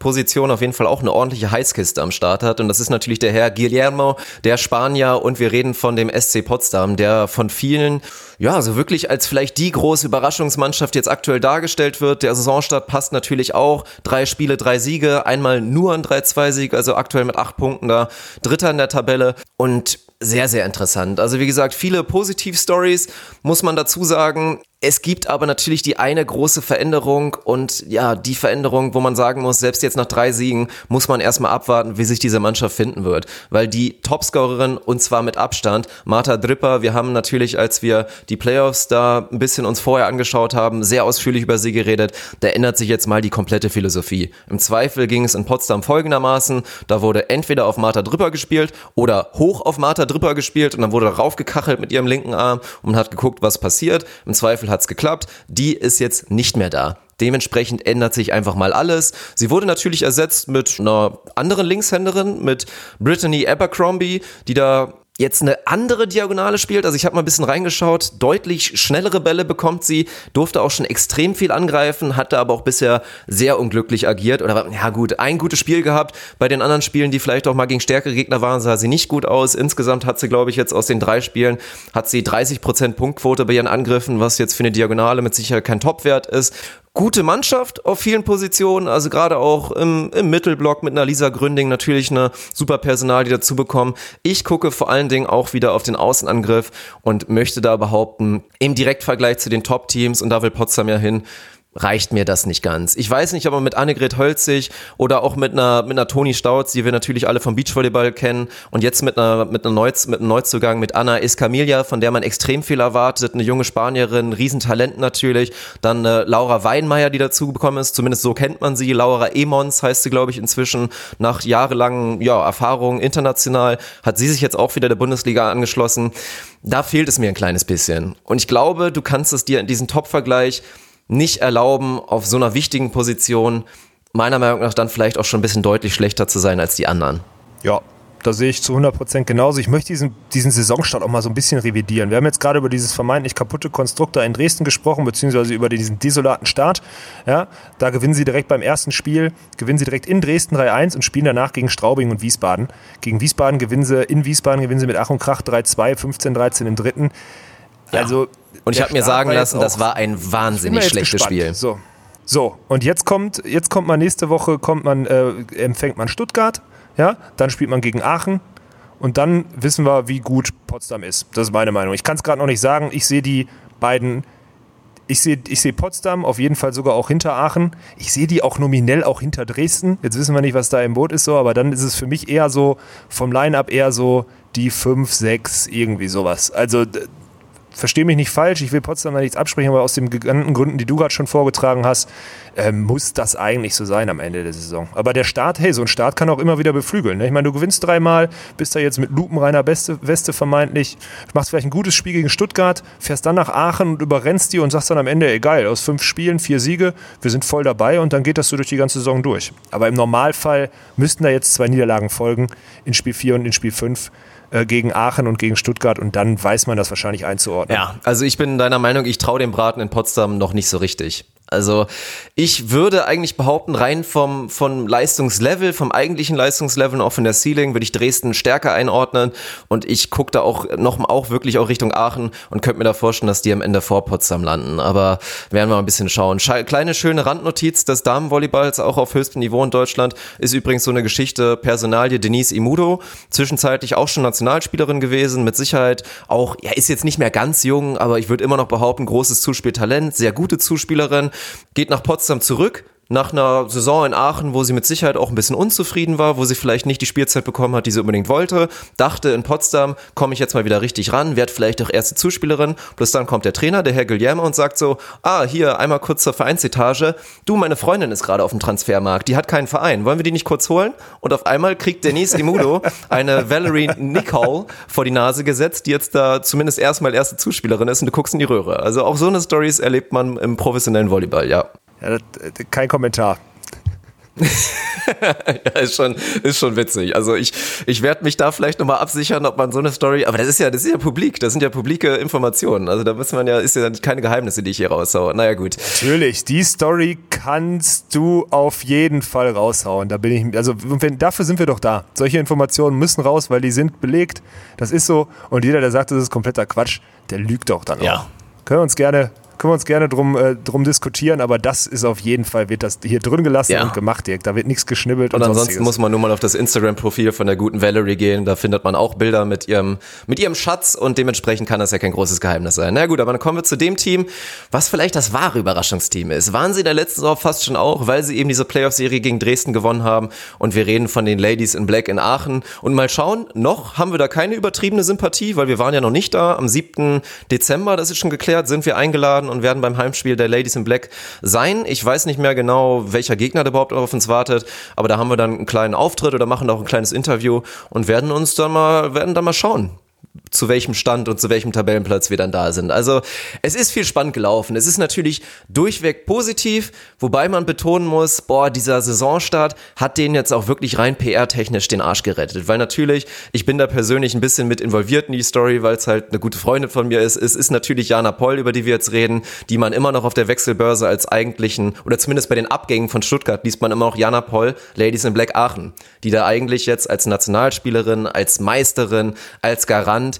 Speaker 1: Trainerposition auf jeden Fall auch eine ordentliche Heißkiste am Start hat. Und das ist natürlich der Herr Guillermo, der Spanier. Und wir reden von dem SC Potsdam, der von vielen, ja, so wirklich als vielleicht die große Überraschungsmannschaft jetzt aktuell dargestellt wird. Der Saisonstart passt natürlich auch. Drei Spiele, drei Siege. Einmal nur ein 3-2-Sieg, also aktuell mit acht Punkten da. Dritter in der Tabelle. Und sehr, sehr interessant. Also wie gesagt, viele Positiv-Stories, muss man dazu sagen. Es gibt aber natürlich die eine große Veränderung und ja, die Veränderung, wo man sagen muss, selbst jetzt nach drei Siegen muss man erstmal abwarten, wie sich diese Mannschaft finden wird. Weil die Topscorerin und zwar mit Abstand, Marta Dripper, wir haben natürlich, als wir die Playoffs da ein bisschen uns vorher angeschaut haben, sehr ausführlich über sie geredet. Da ändert sich jetzt mal die komplette Philosophie. Im Zweifel ging es in Potsdam folgendermaßen, da wurde entweder auf Marta Dripper gespielt oder hoch auf Marta Dripper gespielt und dann wurde raufgekachelt mit ihrem linken Arm und hat geguckt, was passiert. Im Zweifel hat's geklappt. Die ist jetzt nicht mehr da. Dementsprechend ändert sich einfach mal alles. Sie wurde natürlich ersetzt mit einer anderen Linkshänderin, mit Brittany Abercrombie, die da jetzt eine andere Diagonale spielt. Also ich habe mal ein bisschen reingeschaut, deutlich schnellere Bälle bekommt sie, durfte auch schon extrem viel angreifen, hatte aber auch bisher sehr unglücklich agiert. Oder ja gut, ein gutes Spiel gehabt. Bei den anderen Spielen, die vielleicht auch mal gegen stärkere Gegner waren, sah sie nicht gut aus. Insgesamt hat sie, glaube ich, jetzt aus den drei Spielen, hat sie 30% Punktquote bei ihren Angriffen, was jetzt für eine Diagonale mit Sicherheit kein Topwert ist gute Mannschaft auf vielen Positionen, also gerade auch im, im Mittelblock mit einer Lisa Gründing natürlich eine super Personal, die dazu bekommen. Ich gucke vor allen Dingen auch wieder auf den Außenangriff und möchte da behaupten, im Direktvergleich zu den Top-Teams, und da will Potsdam ja hin, reicht mir das nicht ganz. Ich weiß nicht, ob man mit Annegret Holzig oder auch mit einer, mit einer Toni Stauz, die wir natürlich alle vom Beachvolleyball kennen und jetzt mit einer, mit einer Neuz, mit einem Neuzugang mit Anna Escamilla, von der man extrem viel erwartet, eine junge Spanierin, Riesentalent natürlich, dann äh, Laura Weinmeier, die dazu gekommen ist, zumindest so kennt man sie, Laura Emons heißt sie, glaube ich, inzwischen, nach jahrelangen, ja, Erfahrungen international, hat sie sich jetzt auch wieder der Bundesliga angeschlossen. Da fehlt es mir ein kleines bisschen. Und ich glaube, du kannst es dir in diesem Top-Vergleich nicht erlauben, auf so einer wichtigen Position meiner Meinung nach dann vielleicht auch schon ein bisschen deutlich schlechter zu sein als die anderen.
Speaker 2: Ja, da sehe ich zu 100% genauso. Ich möchte diesen, diesen Saisonstart auch mal so ein bisschen revidieren. Wir haben jetzt gerade über dieses vermeintlich kaputte Konstrukt da in Dresden gesprochen, beziehungsweise über diesen desolaten Start. Ja, da gewinnen sie direkt beim ersten Spiel, gewinnen sie direkt in Dresden 3-1 und spielen danach gegen Straubing und Wiesbaden. Gegen Wiesbaden gewinnen sie, in Wiesbaden gewinnen sie mit Ach und Krach 3-2, 15-13 im dritten.
Speaker 1: Ja. Und ich habe mir sagen lassen, das war ein wahnsinnig schlechtes gespannt. Spiel.
Speaker 2: So. So, und jetzt kommt, jetzt kommt man nächste Woche, kommt man, äh, empfängt man Stuttgart, ja, dann spielt man gegen Aachen und dann wissen wir, wie gut Potsdam ist. Das ist meine Meinung. Ich kann es gerade noch nicht sagen. Ich sehe die beiden, ich sehe ich seh Potsdam auf jeden Fall sogar auch hinter Aachen. Ich sehe die auch nominell auch hinter Dresden. Jetzt wissen wir nicht, was da im Boot ist so, aber dann ist es für mich eher so, vom Line-Up eher so die 5, 6, irgendwie sowas. Also verstehe mich nicht falsch, ich will Potsdam da nichts absprechen, aber aus den genannten Gründen, die du gerade schon vorgetragen hast, äh, muss das eigentlich so sein am Ende der Saison. Aber der Start, hey, so ein Start kann auch immer wieder beflügeln. Ne? Ich meine, du gewinnst dreimal, bist da jetzt mit lupenreiner Beste, Weste vermeintlich, machst vielleicht ein gutes Spiel gegen Stuttgart, fährst dann nach Aachen und überrennst die und sagst dann am Ende, egal, aus fünf Spielen, vier Siege, wir sind voll dabei und dann geht das so durch die ganze Saison durch. Aber im Normalfall müssten da jetzt zwei Niederlagen folgen, in Spiel 4 und in Spiel 5 äh, gegen Aachen und gegen Stuttgart und dann weiß man das wahrscheinlich einzuordnen.
Speaker 1: Ja, also ich bin deiner Meinung, ich traue dem Braten in Potsdam noch nicht so richtig. Also ich würde eigentlich behaupten, rein vom, vom Leistungslevel, vom eigentlichen Leistungslevel und auch von der Ceiling würde ich Dresden stärker einordnen. Und ich gucke da auch noch auch wirklich auch Richtung Aachen und könnte mir da vorstellen, dass die am Ende vor Potsdam landen. Aber werden wir mal ein bisschen schauen. Sche kleine schöne Randnotiz. Des Damenvolleyballs auch auf höchstem Niveau in Deutschland. Ist übrigens so eine Geschichte. Personalie Denise Imudo, zwischenzeitlich auch schon Nationalspielerin gewesen, mit Sicherheit auch, ja, ist jetzt nicht mehr ganz jung, aber ich würde immer noch behaupten, großes Zuspieltalent, sehr gute Zuspielerin geht nach Potsdam zurück, nach einer Saison in Aachen, wo sie mit Sicherheit auch ein bisschen unzufrieden war, wo sie vielleicht nicht die Spielzeit bekommen hat, die sie unbedingt wollte, dachte in Potsdam, komme ich jetzt mal wieder richtig ran, werde vielleicht auch erste Zuspielerin, plus dann kommt der Trainer, der Herr Guillermo und sagt so, ah, hier, einmal kurz zur Vereinsetage, du, meine Freundin ist gerade auf dem Transfermarkt, die hat keinen Verein, wollen wir die nicht kurz holen? Und auf einmal kriegt Denise Imudo (laughs) eine Valerie Nicole vor die Nase gesetzt, die jetzt da zumindest erstmal erste Zuspielerin ist und du guckst in die Röhre. Also auch so eine Stories erlebt man im professionellen Volleyball, ja.
Speaker 2: Ja, das, äh, kein Kommentar. (laughs)
Speaker 1: ja, ist schon, ist schon witzig. Also ich, ich werde mich da vielleicht nochmal absichern, ob man so eine Story, aber das ist ja, das ist ja publik, das sind ja publike Informationen. Also da muss man ja, ist ja keine Geheimnisse, die ich hier raushaue. Naja, gut.
Speaker 2: Natürlich, die Story kannst du auf jeden Fall raushauen. Da bin ich, also wenn, dafür sind wir doch da. Solche Informationen müssen raus, weil die sind belegt. Das ist so. Und jeder, der sagt, das ist kompletter Quatsch, der lügt doch dann
Speaker 1: ja.
Speaker 2: auch. Können wir uns gerne können wir uns gerne drum, äh, drum diskutieren, aber das ist auf jeden Fall, wird das hier drin gelassen ja. und gemacht, Dirk. Da wird nichts geschnibbelt.
Speaker 1: Und,
Speaker 2: und
Speaker 1: ansonsten sonstiges. muss man nur mal auf das Instagram-Profil von der guten Valerie gehen. Da findet man auch Bilder mit ihrem, mit ihrem Schatz und dementsprechend kann das ja kein großes Geheimnis sein. Na gut, aber dann kommen wir zu dem Team, was vielleicht das wahre Überraschungsteam ist. Waren sie in der letzten Saison fast schon auch, weil sie eben diese Playoff-Serie gegen Dresden gewonnen haben und wir reden von den Ladies in Black in Aachen. Und mal schauen, noch haben wir da keine übertriebene Sympathie, weil wir waren ja noch nicht da. Am 7. Dezember, das ist schon geklärt, sind wir eingeladen und werden beim Heimspiel Spiel der Ladies in Black sein. Ich weiß nicht mehr genau, welcher Gegner da überhaupt auf uns wartet, aber da haben wir dann einen kleinen Auftritt oder machen auch ein kleines Interview und werden uns dann mal, werden dann mal schauen zu welchem Stand und zu welchem Tabellenplatz wir dann da sind. Also es ist viel spannend gelaufen. Es ist natürlich durchweg positiv, wobei man betonen muss, boah, dieser Saisonstart hat den jetzt auch wirklich rein PR-technisch den Arsch gerettet. Weil natürlich, ich bin da persönlich ein bisschen mit involviert in die Story, weil es halt eine gute Freundin von mir ist. Es ist natürlich Jana Poll, über die wir jetzt reden, die man immer noch auf der Wechselbörse als eigentlichen, oder zumindest bei den Abgängen von Stuttgart liest man immer noch Jana Poll, Ladies in Black Aachen, die da eigentlich jetzt als Nationalspielerin, als Meisterin, als Garant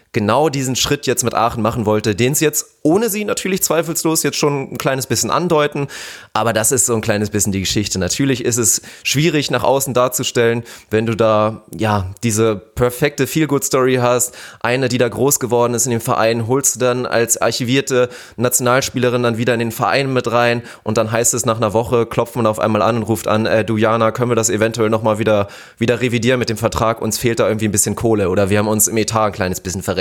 Speaker 1: genau diesen Schritt jetzt mit Aachen machen wollte, den sie jetzt ohne sie natürlich zweifellos jetzt schon ein kleines bisschen andeuten, aber das ist so ein kleines bisschen die Geschichte. Natürlich ist es schwierig nach außen darzustellen, wenn du da ja diese perfekte Feel-Good-Story hast, eine, die da groß geworden ist in dem Verein, holst du dann als archivierte Nationalspielerin dann wieder in den Verein mit rein und dann heißt es nach einer Woche, klopft man auf einmal an und ruft an, äh, du Jana, können wir das eventuell nochmal wieder, wieder revidieren mit dem Vertrag, uns fehlt da irgendwie ein bisschen Kohle oder wir haben uns im Etat ein kleines bisschen verrechnet.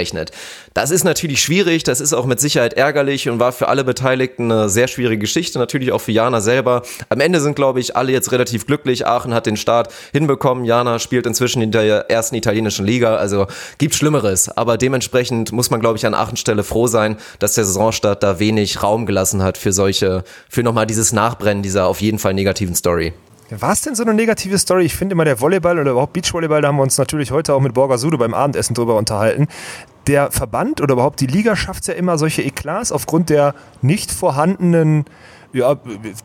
Speaker 1: Das ist natürlich schwierig, das ist auch mit Sicherheit ärgerlich und war für alle Beteiligten eine sehr schwierige Geschichte, natürlich auch für Jana selber. Am Ende sind, glaube ich, alle jetzt relativ glücklich. Aachen hat den Start hinbekommen. Jana spielt inzwischen in der ersten italienischen Liga, also gibt Schlimmeres. Aber dementsprechend muss man, glaube ich, an Aachens Stelle froh sein, dass der Saisonstart da wenig Raum gelassen hat für solche, für nochmal dieses Nachbrennen dieser auf jeden Fall negativen Story.
Speaker 2: War es denn so eine negative Story? Ich finde immer der Volleyball oder überhaupt Beachvolleyball, da haben wir uns natürlich heute auch mit Borger Sude beim Abendessen drüber unterhalten. Der Verband oder überhaupt die Liga schafft ja immer solche Eklats aufgrund der nicht vorhandenen ja,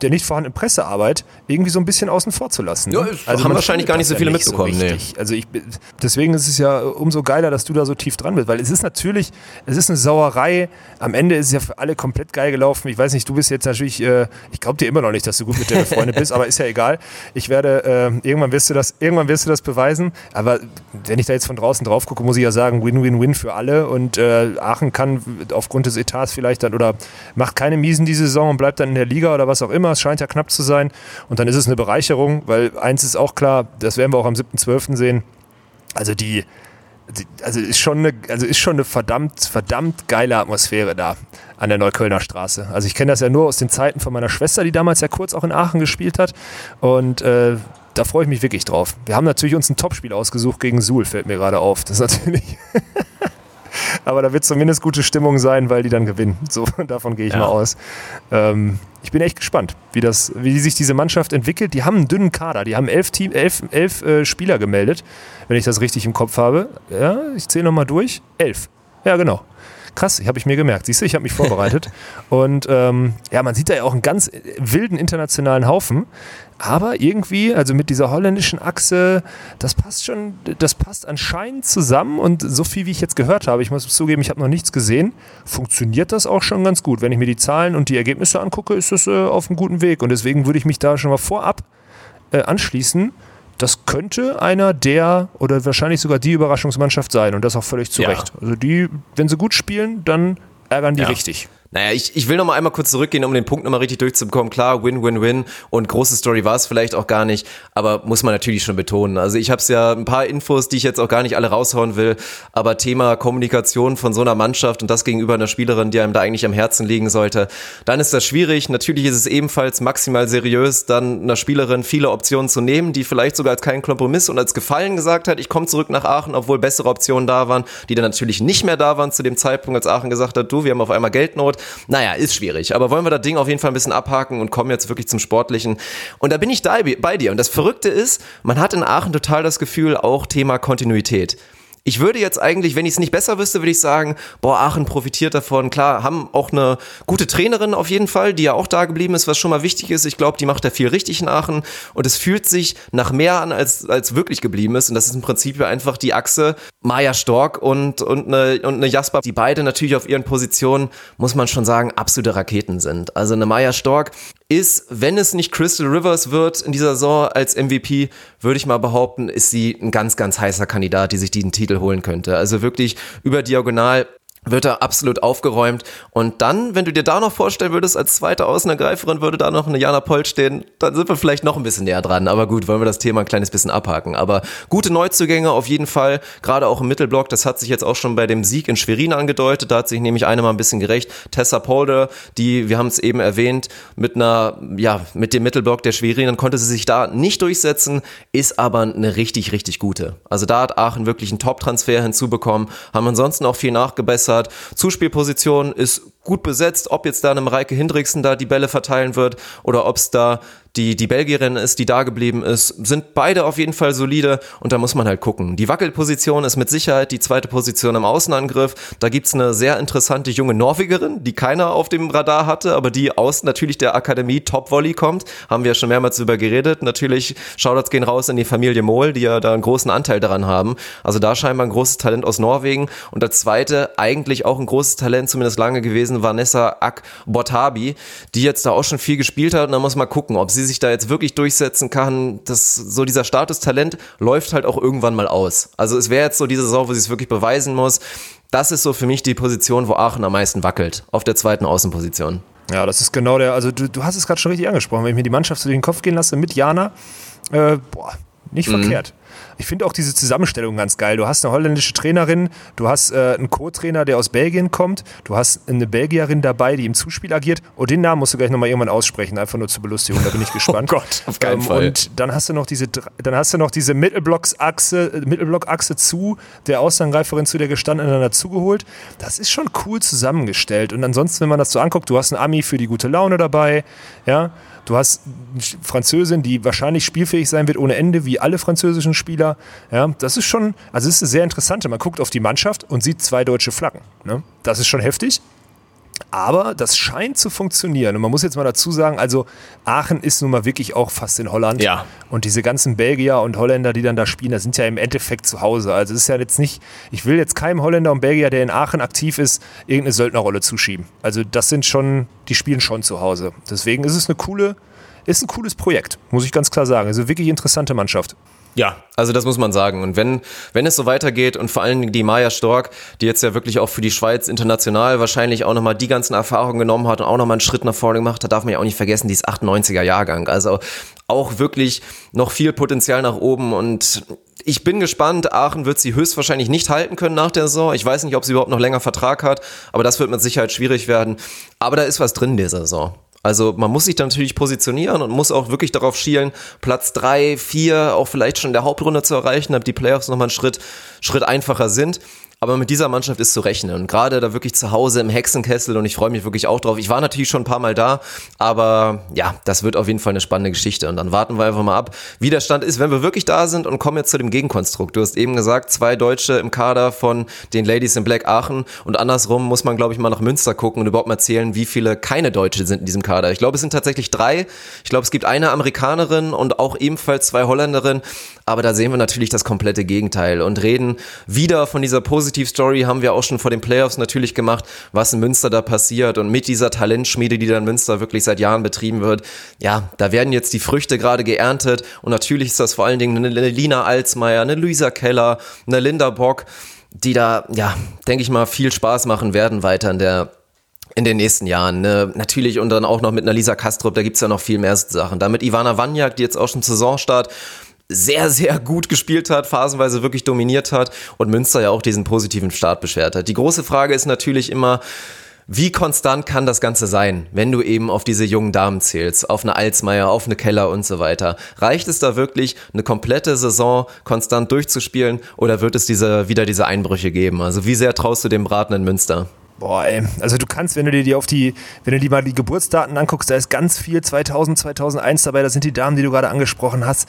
Speaker 2: der nicht vorhandenen Pressearbeit irgendwie so ein bisschen außen vor zu lassen.
Speaker 1: Ne? Ja, also haben wahrscheinlich gar nicht so viele nicht mitbekommen. So nee.
Speaker 2: Also ich, deswegen ist es ja umso geiler, dass du da so tief dran bist, weil es ist natürlich, es ist eine Sauerei. Am Ende ist es ja für alle komplett geil gelaufen. Ich weiß nicht, du bist jetzt natürlich, äh, ich glaube dir immer noch nicht, dass du gut mit der befreundet bist, aber ist ja egal. Ich werde, äh, irgendwann wirst du das, irgendwann wirst du das beweisen. Aber wenn ich da jetzt von draußen drauf gucke, muss ich ja sagen, Win-Win-Win für alle. Und äh, Aachen kann aufgrund des Etats vielleicht dann oder macht keine Miesen diese Saison und bleibt dann in der Liga Liga oder was auch immer. Es scheint ja knapp zu sein. Und dann ist es eine Bereicherung, weil eins ist auch klar, das werden wir auch am 7.12. sehen. Also die, die, also ist schon eine, also ist schon eine verdammt, verdammt geile Atmosphäre da an der Neuköllner Straße. Also ich kenne das ja nur aus den Zeiten von meiner Schwester, die damals ja kurz auch in Aachen gespielt hat. Und äh, da freue ich mich wirklich drauf. Wir haben natürlich uns ein Topspiel ausgesucht gegen Suhl, fällt mir gerade auf. Das ist natürlich. (laughs) Aber da wird zumindest gute Stimmung sein, weil die dann gewinnen. So, (laughs) davon gehe ich ja. mal aus. Ähm, ich bin echt gespannt, wie, das, wie sich diese Mannschaft entwickelt. Die haben einen dünnen Kader. Die haben elf, Team, elf, elf äh, Spieler gemeldet, wenn ich das richtig im Kopf habe. Ja, ich zähle nochmal durch. Elf. Ja, genau. Krass, habe ich mir gemerkt. Siehst du, ich habe mich vorbereitet. (laughs) Und ähm, ja, man sieht da ja auch einen ganz wilden internationalen Haufen. Aber irgendwie, also mit dieser holländischen Achse, das passt schon, das passt anscheinend zusammen. Und so viel, wie ich jetzt gehört habe, ich muss zugeben, ich habe noch nichts gesehen, funktioniert das auch schon ganz gut. Wenn ich mir die Zahlen und die Ergebnisse angucke, ist das äh, auf einem guten Weg. Und deswegen würde ich mich da schon mal vorab äh, anschließen. Das könnte einer der oder wahrscheinlich sogar die Überraschungsmannschaft sein und das auch völlig zu Recht. Also die, wenn sie gut spielen, dann ärgern die ja. richtig.
Speaker 1: Naja, ich, ich will noch mal einmal kurz zurückgehen, um den Punkt nochmal richtig durchzubekommen. Klar, Win, Win, Win und große Story war es vielleicht auch gar nicht, aber muss man natürlich schon betonen. Also ich habe es ja ein paar Infos, die ich jetzt auch gar nicht alle raushauen will, aber Thema Kommunikation von so einer Mannschaft und das gegenüber einer Spielerin, die einem da eigentlich am Herzen liegen sollte, dann ist das schwierig. Natürlich ist es ebenfalls maximal seriös, dann einer Spielerin viele Optionen zu nehmen, die vielleicht sogar als keinen Kompromiss und als Gefallen gesagt hat, ich komme zurück nach Aachen, obwohl bessere Optionen da waren, die dann natürlich nicht mehr da waren zu dem Zeitpunkt, als Aachen gesagt hat, du, wir haben auf einmal Geldnot. Naja, ist schwierig. Aber wollen wir das Ding auf jeden Fall ein bisschen abhaken und kommen jetzt wirklich zum Sportlichen. Und da bin ich da bei dir. Und das Verrückte ist, man hat in Aachen total das Gefühl, auch Thema Kontinuität. Ich würde jetzt eigentlich, wenn ich es nicht besser wüsste, würde ich sagen, boah, Aachen profitiert davon. Klar, haben auch eine gute Trainerin auf jeden Fall, die ja auch da geblieben ist, was schon mal wichtig ist. Ich glaube, die macht da viel richtig in Aachen und es fühlt sich nach mehr an, als, als wirklich geblieben ist. Und das ist im Prinzip einfach die Achse Maja Stork und, und, eine, und eine Jasper, die beide natürlich auf ihren Positionen, muss man schon sagen, absolute Raketen sind. Also eine Maja Stork ist, wenn es nicht Crystal Rivers wird in dieser Saison als MVP, würde ich mal behaupten, ist sie ein ganz, ganz heißer Kandidat, die sich diesen Titel holen könnte. Also wirklich über diagonal wird da absolut aufgeräumt. Und dann, wenn du dir da noch vorstellen würdest, als zweite Außenergreiferin würde da noch eine Jana Poll stehen, dann sind wir vielleicht noch ein bisschen näher dran. Aber gut, wollen wir das Thema ein kleines bisschen abhaken. Aber gute Neuzugänge auf jeden Fall, gerade auch im Mittelblock. Das hat sich jetzt auch schon bei dem Sieg in Schwerin angedeutet. Da hat sich nämlich eine mal ein bisschen gerecht. Tessa Polder, die, wir haben es eben erwähnt, mit einer, ja, mit dem Mittelblock der Schwerin, dann konnte sie sich da nicht durchsetzen, ist aber eine richtig, richtig gute. Also da hat Aachen wirklich einen Top-Transfer hinzubekommen, haben ansonsten auch viel nachgebessert hat. Zuspielposition ist gut besetzt, ob jetzt da einem Reike Hindriksen da die Bälle verteilen wird oder ob es da die, die Belgierin ist, die da geblieben ist, sind beide auf jeden Fall solide und da muss man halt gucken. Die Wackelposition ist mit Sicherheit die zweite Position im Außenangriff. Da gibt's eine sehr interessante junge Norwegerin, die keiner auf dem Radar hatte, aber die aus natürlich der Akademie Top Volley kommt. Haben wir ja schon mehrmals drüber geredet. Natürlich, Shoutouts gehen raus in die Familie Mohl, die ja da einen großen Anteil daran haben. Also da scheinbar ein großes Talent aus Norwegen. Und der zweite, eigentlich auch ein großes Talent, zumindest lange gewesen, Vanessa Ak Botabi, die jetzt da auch schon viel gespielt hat. Und da muss man gucken, ob sie sich da jetzt wirklich durchsetzen kann, das, so dieser Statustalent läuft halt auch irgendwann mal aus. Also es wäre jetzt so diese Saison, wo sie es wirklich beweisen muss. Das ist so für mich die Position, wo Aachen am meisten wackelt, auf der zweiten Außenposition.
Speaker 2: Ja, das ist genau der, also du, du hast es gerade schon richtig angesprochen, wenn ich mir die Mannschaft zu den Kopf gehen lasse mit Jana, äh, boah, nicht mhm. verkehrt. Ich finde auch diese Zusammenstellung ganz geil. Du hast eine holländische Trainerin, du hast äh, einen Co-Trainer, der aus Belgien kommt, du hast eine Belgierin dabei, die im Zuspiel agiert. Und den Namen musst du gleich nochmal irgendwann aussprechen, einfach nur zur Belustigung. Da bin ich (laughs) gespannt.
Speaker 1: oh Gott, auf keinen ähm, Fall.
Speaker 2: Und dann hast du noch diese, dann hast du noch diese Mittelblocksachse, Mittelblockachse zu der Außenangreiferin zu der gestandenen dazugeholt. Das ist schon cool zusammengestellt. Und ansonsten, wenn man das so anguckt, du hast einen Ami für die gute Laune dabei, ja. Du hast eine Französin, die wahrscheinlich spielfähig sein wird ohne Ende, wie alle französischen Spieler. Ja, das ist schon, also es ist sehr interessant. Man guckt auf die Mannschaft und sieht zwei deutsche Flaggen. Ne? Das ist schon heftig. Aber das scheint zu funktionieren. Und man muss jetzt mal dazu sagen, also Aachen ist nun mal wirklich auch fast in Holland.
Speaker 1: Ja.
Speaker 2: Und diese ganzen Belgier und Holländer, die dann da spielen, das sind ja im Endeffekt zu Hause. Also es ist ja jetzt nicht, ich will jetzt keinem Holländer und Belgier, der in Aachen aktiv ist, irgendeine Söldnerrolle zuschieben. Also das sind schon, die spielen schon zu Hause. Deswegen ist es eine coole, ist ein cooles Projekt, muss ich ganz klar sagen. Also wirklich interessante Mannschaft.
Speaker 1: Ja, also das muss man sagen. Und wenn, wenn es so weitergeht und vor allen Dingen die Maya Stork, die jetzt ja wirklich auch für die Schweiz international wahrscheinlich auch nochmal die ganzen Erfahrungen genommen hat und auch nochmal einen Schritt nach vorne gemacht hat, darf man ja auch nicht vergessen, die ist 98er Jahrgang. Also auch wirklich noch viel Potenzial nach oben und ich bin gespannt. Aachen wird sie höchstwahrscheinlich nicht halten können nach der Saison. Ich weiß nicht, ob sie überhaupt noch länger Vertrag hat, aber das wird mit Sicherheit schwierig werden. Aber da ist was drin in dieser Saison. Also man muss sich da natürlich positionieren und muss auch wirklich darauf schielen, Platz drei, vier, auch vielleicht schon in der Hauptrunde zu erreichen, damit die Playoffs nochmal einen Schritt, Schritt einfacher sind. Aber mit dieser Mannschaft ist zu rechnen. Und gerade da wirklich zu Hause im Hexenkessel und ich freue mich wirklich auch drauf. Ich war natürlich schon ein paar Mal da, aber ja, das wird auf jeden Fall eine spannende Geschichte. Und dann warten wir einfach mal ab, wie der Stand ist, wenn wir wirklich da sind und kommen jetzt zu dem Gegenkonstrukt. Du hast eben gesagt, zwei Deutsche im Kader von den Ladies in Black Aachen und andersrum muss man, glaube ich, mal nach Münster gucken und überhaupt mal zählen, wie viele keine Deutsche sind in diesem Kader. Ich glaube, es sind tatsächlich drei. Ich glaube, es gibt eine Amerikanerin und auch ebenfalls zwei Holländerinnen. Aber da sehen wir natürlich das komplette Gegenteil und reden wieder von dieser Positivstory, haben wir auch schon vor den Playoffs natürlich gemacht, was in Münster da passiert und mit dieser Talentschmiede, die da in Münster wirklich seit Jahren betrieben wird. Ja, da werden jetzt die Früchte gerade geerntet und natürlich ist das vor allen Dingen eine Lina Alsmeier, eine Luisa Keller, eine Linda Bock, die da, ja, denke ich mal, viel Spaß machen werden weiter in der in den nächsten Jahren. Ne? Natürlich und dann auch noch mit einer Lisa Kastrup, da gibt's ja noch viel mehr Sachen. Da mit Ivana Wanjak, die jetzt auch schon Saisonstart sehr, sehr gut gespielt hat, phasenweise wirklich dominiert hat und Münster ja auch diesen positiven Start beschert hat. Die große Frage ist natürlich immer, wie konstant kann das Ganze sein, wenn du eben auf diese jungen Damen zählst, auf eine Alsmeier, auf eine Keller und so weiter? Reicht es da wirklich, eine komplette Saison konstant durchzuspielen oder wird es diese, wieder diese Einbrüche geben? Also wie sehr traust du dem Braten in Münster?
Speaker 2: Boah, ey. Also du kannst, wenn du dir die auf die, wenn du dir mal die Geburtsdaten anguckst, da ist ganz viel 2000, 2001 dabei, das sind die Damen, die du gerade angesprochen hast.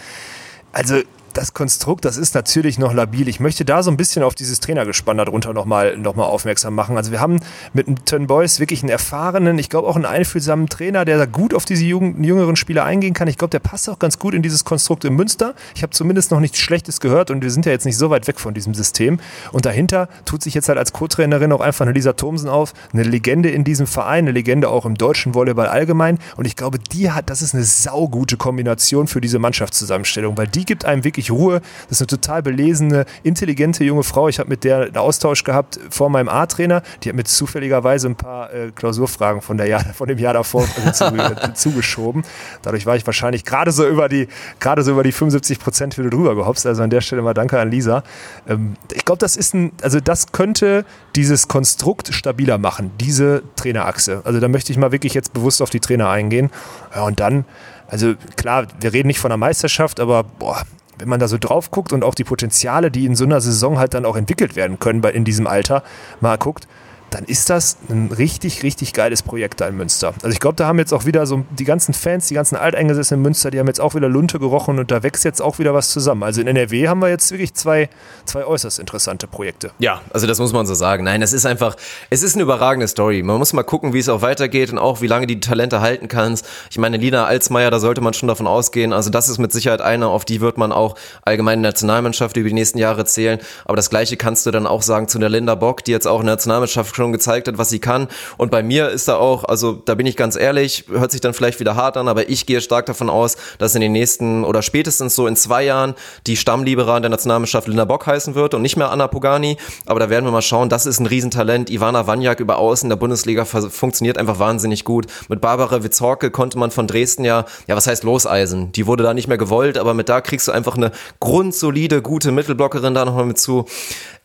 Speaker 2: Also das Konstrukt, das ist natürlich noch labil. Ich möchte da so ein bisschen auf dieses Trainergespann darunter nochmal noch mal aufmerksam machen. Also wir haben mit dem Boys wirklich einen erfahrenen, ich glaube auch einen einfühlsamen Trainer, der gut auf diese jüngeren Spieler eingehen kann. Ich glaube, der passt auch ganz gut in dieses Konstrukt in Münster. Ich habe zumindest noch nichts Schlechtes gehört und wir sind ja jetzt nicht so weit weg von diesem System. Und dahinter tut sich jetzt halt als Co-Trainerin auch einfach eine Lisa Thomsen auf, eine Legende in diesem Verein, eine Legende auch im deutschen Volleyball allgemein. Und ich glaube, die hat, das ist eine saugute Kombination für diese Mannschaftszusammenstellung, weil die gibt einem wirklich wirklich Ruhe. Das ist eine total belesene, intelligente junge Frau. Ich habe mit der einen Austausch gehabt vor meinem A-Trainer. Die hat mir zufälligerweise ein paar äh, Klausurfragen von, der Jahr, (laughs) von dem Jahr davor äh, zugeschoben. Dadurch war ich wahrscheinlich gerade so über die, gerade so über die 75 Prozent wieder drüber gehopst. Also an der Stelle mal danke an Lisa. Ähm, ich glaube, das ist ein, also das könnte dieses Konstrukt stabiler machen, diese Trainerachse. Also da möchte ich mal wirklich jetzt bewusst auf die Trainer eingehen. Ja, und dann, also klar, wir reden nicht von einer Meisterschaft, aber boah, wenn man da so drauf guckt und auch die Potenziale, die in so einer Saison halt dann auch entwickelt werden können bei, in diesem Alter, mal guckt, dann ist das ein richtig, richtig geiles Projekt da in Münster. Also ich glaube, da haben jetzt auch wieder so die ganzen Fans, die ganzen Alteingesessenen in Münster, die haben jetzt auch wieder Lunte gerochen und da wächst jetzt auch wieder was zusammen. Also in NRW haben wir jetzt wirklich zwei, zwei äußerst interessante Projekte.
Speaker 1: Ja, also das muss man so sagen. Nein, es ist einfach, es ist eine überragende Story. Man muss mal gucken, wie es auch weitergeht und auch wie lange die Talente halten kannst. Ich meine, Lina Alsmeier, da sollte man schon davon ausgehen. Also das ist mit Sicherheit eine, auf die wird man auch allgemein Nationalmannschaft über die nächsten Jahre zählen. Aber das Gleiche kannst du dann auch sagen zu der Linda Bock, die jetzt auch in der Nationalmannschaft schon gezeigt hat, was sie kann. Und bei mir ist da auch, also da bin ich ganz ehrlich, hört sich dann vielleicht wieder hart an, aber ich gehe stark davon aus, dass in den nächsten oder spätestens so in zwei Jahren die Stammlieberin der Nationalmannschaft Linda Bock heißen wird und nicht mehr Anna Pogani. Aber da werden wir mal schauen. Das ist ein Riesentalent. Ivana Wanjak über Außen der Bundesliga funktioniert einfach wahnsinnig gut. Mit Barbara Witzorke konnte man von Dresden ja, ja, was heißt loseisen? Die wurde da nicht mehr gewollt, aber mit da kriegst du einfach eine grundsolide, gute Mittelblockerin da nochmal mit zu.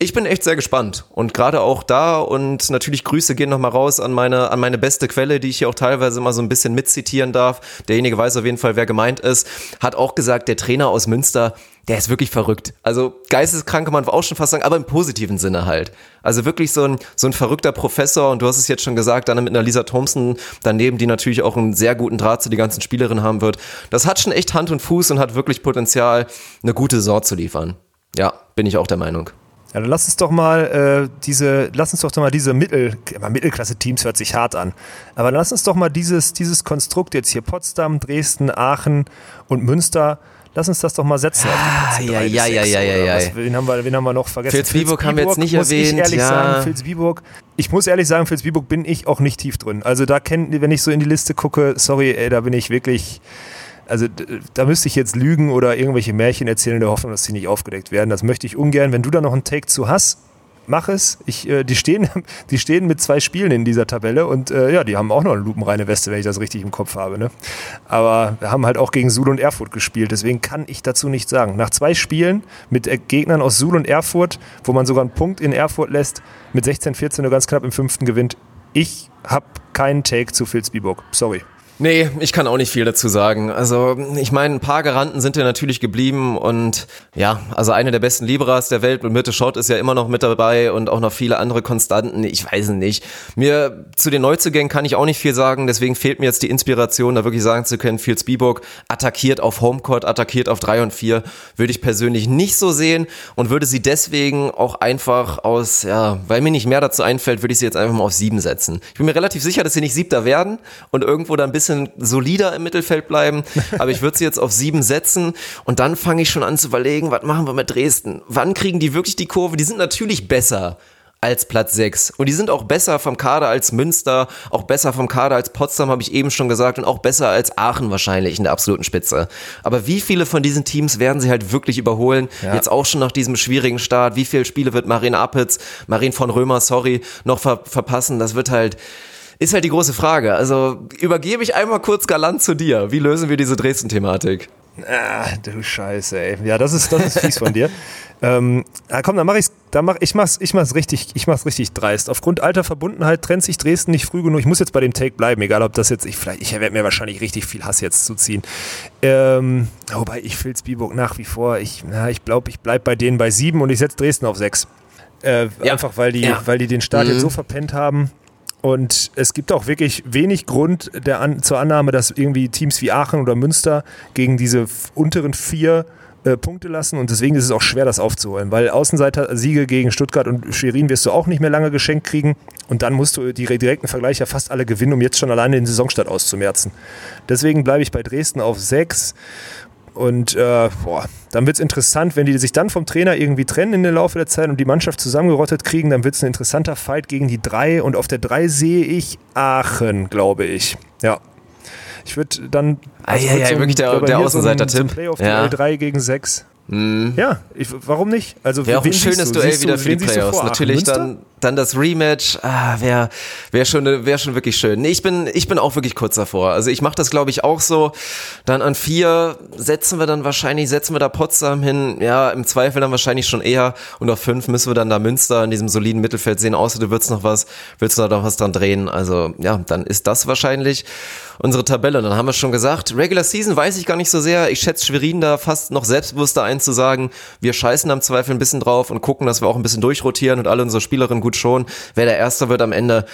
Speaker 1: Ich bin echt sehr gespannt und gerade auch da und natürlich Grüße gehen nochmal raus an meine, an meine beste Quelle, die ich hier auch teilweise mal so ein bisschen mitzitieren darf. Derjenige weiß auf jeden Fall, wer gemeint ist. Hat auch gesagt, der Trainer aus Münster, der ist wirklich verrückt. Also geisteskrank kann man auch schon fast sagen, aber im positiven Sinne halt. Also wirklich so ein, so ein verrückter Professor und du hast es jetzt schon gesagt, dann mit einer Lisa Thompson daneben, die natürlich auch einen sehr guten Draht zu die ganzen Spielerinnen haben wird. Das hat schon echt Hand und Fuß und hat wirklich Potenzial, eine gute Saison zu liefern. Ja, bin ich auch der Meinung.
Speaker 2: Ja, dann lass uns doch mal äh, diese, lass uns doch mal diese Mittel, Mittelklasse-Teams hört sich hart an. Aber lass uns doch mal dieses, dieses Konstrukt jetzt hier Potsdam, Dresden, Aachen und Münster, lass uns das doch mal setzen.
Speaker 1: Ah, ja, ja, ja, ja, ja, ja.
Speaker 2: Wen haben, wir, wen haben wir noch vergessen?
Speaker 1: Vilsbiburg haben wir jetzt nicht
Speaker 2: muss
Speaker 1: erwähnt.
Speaker 2: Ich ehrlich
Speaker 1: ja.
Speaker 2: sagen, Vilsbiburg, ich muss ehrlich sagen, Vilsbiburg bin ich auch nicht tief drin. Also da kennt, wenn ich so in die Liste gucke, sorry, ey, da bin ich wirklich also da müsste ich jetzt lügen oder irgendwelche Märchen erzählen in der Hoffnung, dass sie nicht aufgedeckt werden. Das möchte ich ungern. Wenn du da noch einen Take zu hast, mach es. Ich, äh, die, stehen, (laughs) die stehen mit zwei Spielen in dieser Tabelle und äh, ja, die haben auch noch eine lupenreine Weste, wenn ich das richtig im Kopf habe. Ne? Aber wir haben halt auch gegen Suhl und Erfurt gespielt, deswegen kann ich dazu nichts sagen. Nach zwei Spielen mit äh, Gegnern aus Suhl und Erfurt, wo man sogar einen Punkt in Erfurt lässt, mit 16-14 nur ganz knapp im fünften gewinnt. Ich habe keinen Take zu Filzbiburg. Sorry.
Speaker 1: Nee, ich kann auch nicht viel dazu sagen. Also, ich meine, ein paar Garanten sind ja natürlich geblieben und ja, also eine der besten Liberas der Welt und Mitte Schott ist ja immer noch mit dabei und auch noch viele andere Konstanten. Ich weiß es nicht. Mir zu den Neuzugängen kann ich auch nicht viel sagen, deswegen fehlt mir jetzt die Inspiration, da wirklich sagen zu können, Fields Biburg attackiert auf Homecourt, attackiert auf 3 und 4, würde ich persönlich nicht so sehen und würde sie deswegen auch einfach aus, ja, weil mir nicht mehr dazu einfällt, würde ich sie jetzt einfach mal auf 7 setzen. Ich bin mir relativ sicher, dass sie nicht Siebter werden und irgendwo da ein bisschen solider im Mittelfeld bleiben. (laughs) Aber ich würde sie jetzt auf sieben setzen und dann fange ich schon an zu überlegen, was machen wir mit Dresden? Wann kriegen die wirklich die Kurve? Die sind natürlich besser als Platz 6. Und die sind auch besser vom Kader als Münster, auch besser vom Kader als Potsdam, habe ich eben schon gesagt, und auch besser als Aachen wahrscheinlich in der absoluten Spitze. Aber wie viele von diesen Teams werden sie halt wirklich überholen? Ja. Jetzt auch schon nach diesem schwierigen Start. Wie viele Spiele wird Marine Appitz, Marine von Römer, sorry, noch ver verpassen? Das wird halt ist halt die große Frage. Also übergebe ich einmal kurz galant zu dir. Wie lösen wir diese Dresden-Thematik?
Speaker 2: Ah, du Scheiße, ey. Ja, das ist, das ist fies von dir. (laughs) Ähm, na komm, dann mach ich's, dann mach, ich mach's, ich mach's richtig, ich mach's richtig dreist. Aufgrund alter Verbundenheit trennt sich Dresden nicht früh genug. Ich muss jetzt bei dem Take bleiben, egal ob das jetzt, ich vielleicht, ich werde mir wahrscheinlich richtig viel Hass jetzt zuziehen. Ähm, wobei ich Filz Biburg nach wie vor, ich, na, ich glaube, ich bleib bei denen bei sieben und ich setze Dresden auf sechs. Äh, ja. Einfach weil die, ja. weil die den Start mhm. jetzt so verpennt haben. Und es gibt auch wirklich wenig Grund An zur Annahme, dass irgendwie Teams wie Aachen oder Münster gegen diese unteren vier äh, Punkte lassen. Und deswegen ist es auch schwer, das aufzuholen, weil Außenseiter-Siege gegen Stuttgart und Schwerin wirst du auch nicht mehr lange geschenkt kriegen. Und dann musst du die direkten Vergleiche fast alle gewinnen, um jetzt schon alleine den Saisonstart auszumerzen. Deswegen bleibe ich bei Dresden auf sechs und äh, boah, dann wird es interessant, wenn die sich dann vom Trainer irgendwie trennen in der Laufe der Zeit und die Mannschaft zusammengerottet kriegen, dann wird es ein interessanter Fight gegen die drei. Und auf der drei sehe ich Aachen, glaube ich. Ja. Ich würde dann.
Speaker 1: Also ah, ja, ja,
Speaker 2: so
Speaker 1: wirklich der, der Außenseiter-Tipp.
Speaker 2: So Playoff ja. 3 gegen 6. Ja, ich, warum nicht? Also
Speaker 1: Wäre auch ein schönes
Speaker 2: du?
Speaker 1: Duell wieder für die Playoffs. Natürlich
Speaker 2: Münster?
Speaker 1: dann, dann das Rematch. Ah, wäre wär schon, wär schon wirklich schön. Nee, ich bin, ich bin auch wirklich kurz davor. Also ich mache das, glaube ich, auch so. Dann an vier setzen wir dann wahrscheinlich, setzen wir da Potsdam hin. Ja, im Zweifel dann wahrscheinlich schon eher. Und auf fünf müssen wir dann da Münster in diesem soliden Mittelfeld sehen. Außer du willst noch was, willst du da noch was dran drehen. Also ja, dann ist das wahrscheinlich unsere Tabelle. Und dann haben wir schon gesagt, Regular Season weiß ich gar nicht so sehr. Ich schätze Schwerin da fast noch selbstbewusster ein zu sagen, wir scheißen am Zweifel ein bisschen drauf und gucken, dass wir auch ein bisschen durchrotieren und alle unsere Spielerinnen gut schonen. Wer der Erste wird am Ende,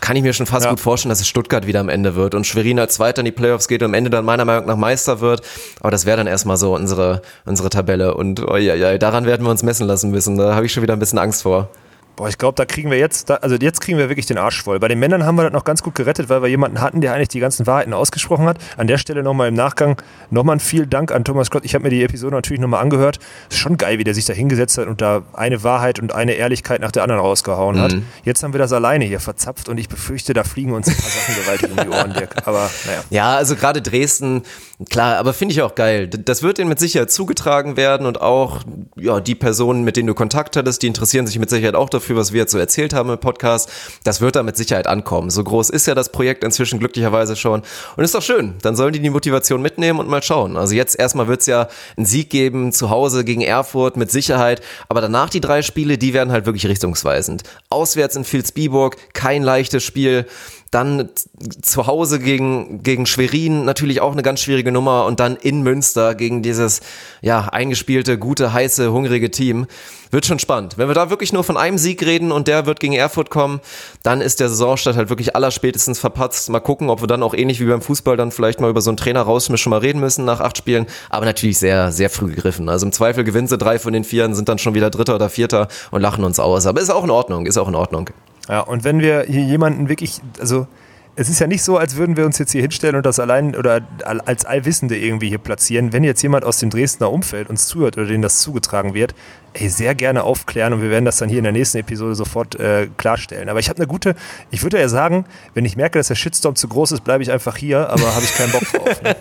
Speaker 1: kann ich mir schon fast
Speaker 2: Ja.
Speaker 1: gut vorstellen, dass es Stuttgart wieder am Ende wird und Schwerin als Zweiter in die Playoffs geht und am Ende dann meiner Meinung nach Meister wird. Aber das wäre dann erstmal so unsere, unsere Tabelle. Und oh, ja, ja, daran werden wir uns messen lassen müssen. Da habe ich schon wieder ein bisschen Angst vor.
Speaker 2: Boah, ich glaube, da kriegen wir jetzt, da, also jetzt kriegen wir wirklich den Arsch voll. Bei den Männern haben wir das noch ganz gut gerettet, weil wir jemanden hatten, der eigentlich die ganzen Wahrheiten ausgesprochen hat. An der Stelle nochmal im Nachgang nochmal ein vielen Dank an Thomas Scott. Ich habe mir die Episode natürlich nochmal angehört. Ist schon geil, wie der sich da hingesetzt hat und da eine Wahrheit und eine Ehrlichkeit nach der anderen rausgehauen hat. Jetzt haben wir das alleine hier verzapft und ich befürchte, da fliegen uns ein paar Sachen gewaltig um die Ohren, Dirk. Aber naja.
Speaker 1: Ja, also gerade Dresden, klar, aber finde ich auch geil. Das wird denen mit Sicherheit zugetragen werden und auch, ja, die Personen, mit denen du Kontakt hattest, die interessieren sich mit Sicherheit auch dafür, was wir jetzt so erzählt haben im Podcast. Das wird da mit Sicherheit ankommen. So groß ist ja das Projekt inzwischen glücklicherweise schon. Und ist doch schön. Dann sollen die die Motivation mitnehmen und mal schauen. Also jetzt erstmal wird's ja einen Sieg geben, zu Hause gegen Erfurt mit Sicherheit. Aber danach die drei Spiele, die werden halt wirklich richtungsweisend. Auswärts in Vilsbiburg, kein leichtes Spiel. Dann zu Hause gegen, gegen Schwerin natürlich auch eine ganz schwierige Nummer und dann in Münster gegen dieses, ja, eingespielte, gute, heiße, hungrige Team. Wird schon spannend. Wenn wir da wirklich nur von einem Sieg reden und der wird gegen Erfurt kommen, dann ist der Saisonstart halt wirklich allerspätestens verpatzt. Mal gucken, ob wir dann auch ähnlich wie beim Fußball dann vielleicht mal über so einen Trainer rausmischen mal reden müssen nach acht Spielen. Aber natürlich sehr, sehr früh gegriffen. Also im Zweifel gewinnen sie drei von den Vieren, sind dann schon wieder Dritter oder Vierter und lachen uns aus. Aber ist auch in Ordnung, ist auch in Ordnung.
Speaker 2: Ja, und wenn wir hier jemanden wirklich, also es ist ja nicht so, als würden wir uns jetzt hier hinstellen und das allein oder als Allwissende irgendwie hier platzieren. Wenn jetzt jemand aus dem Dresdner Umfeld uns zuhört oder denen das zugetragen wird, ey, sehr gerne aufklären und wir werden das dann hier in der nächsten Episode sofort äh, klarstellen. Aber ich habe eine gute, ich würde ja sagen, wenn ich merke, dass der Shitstorm zu groß ist, bleibe ich einfach hier, aber habe ich keinen Bock drauf. Ne?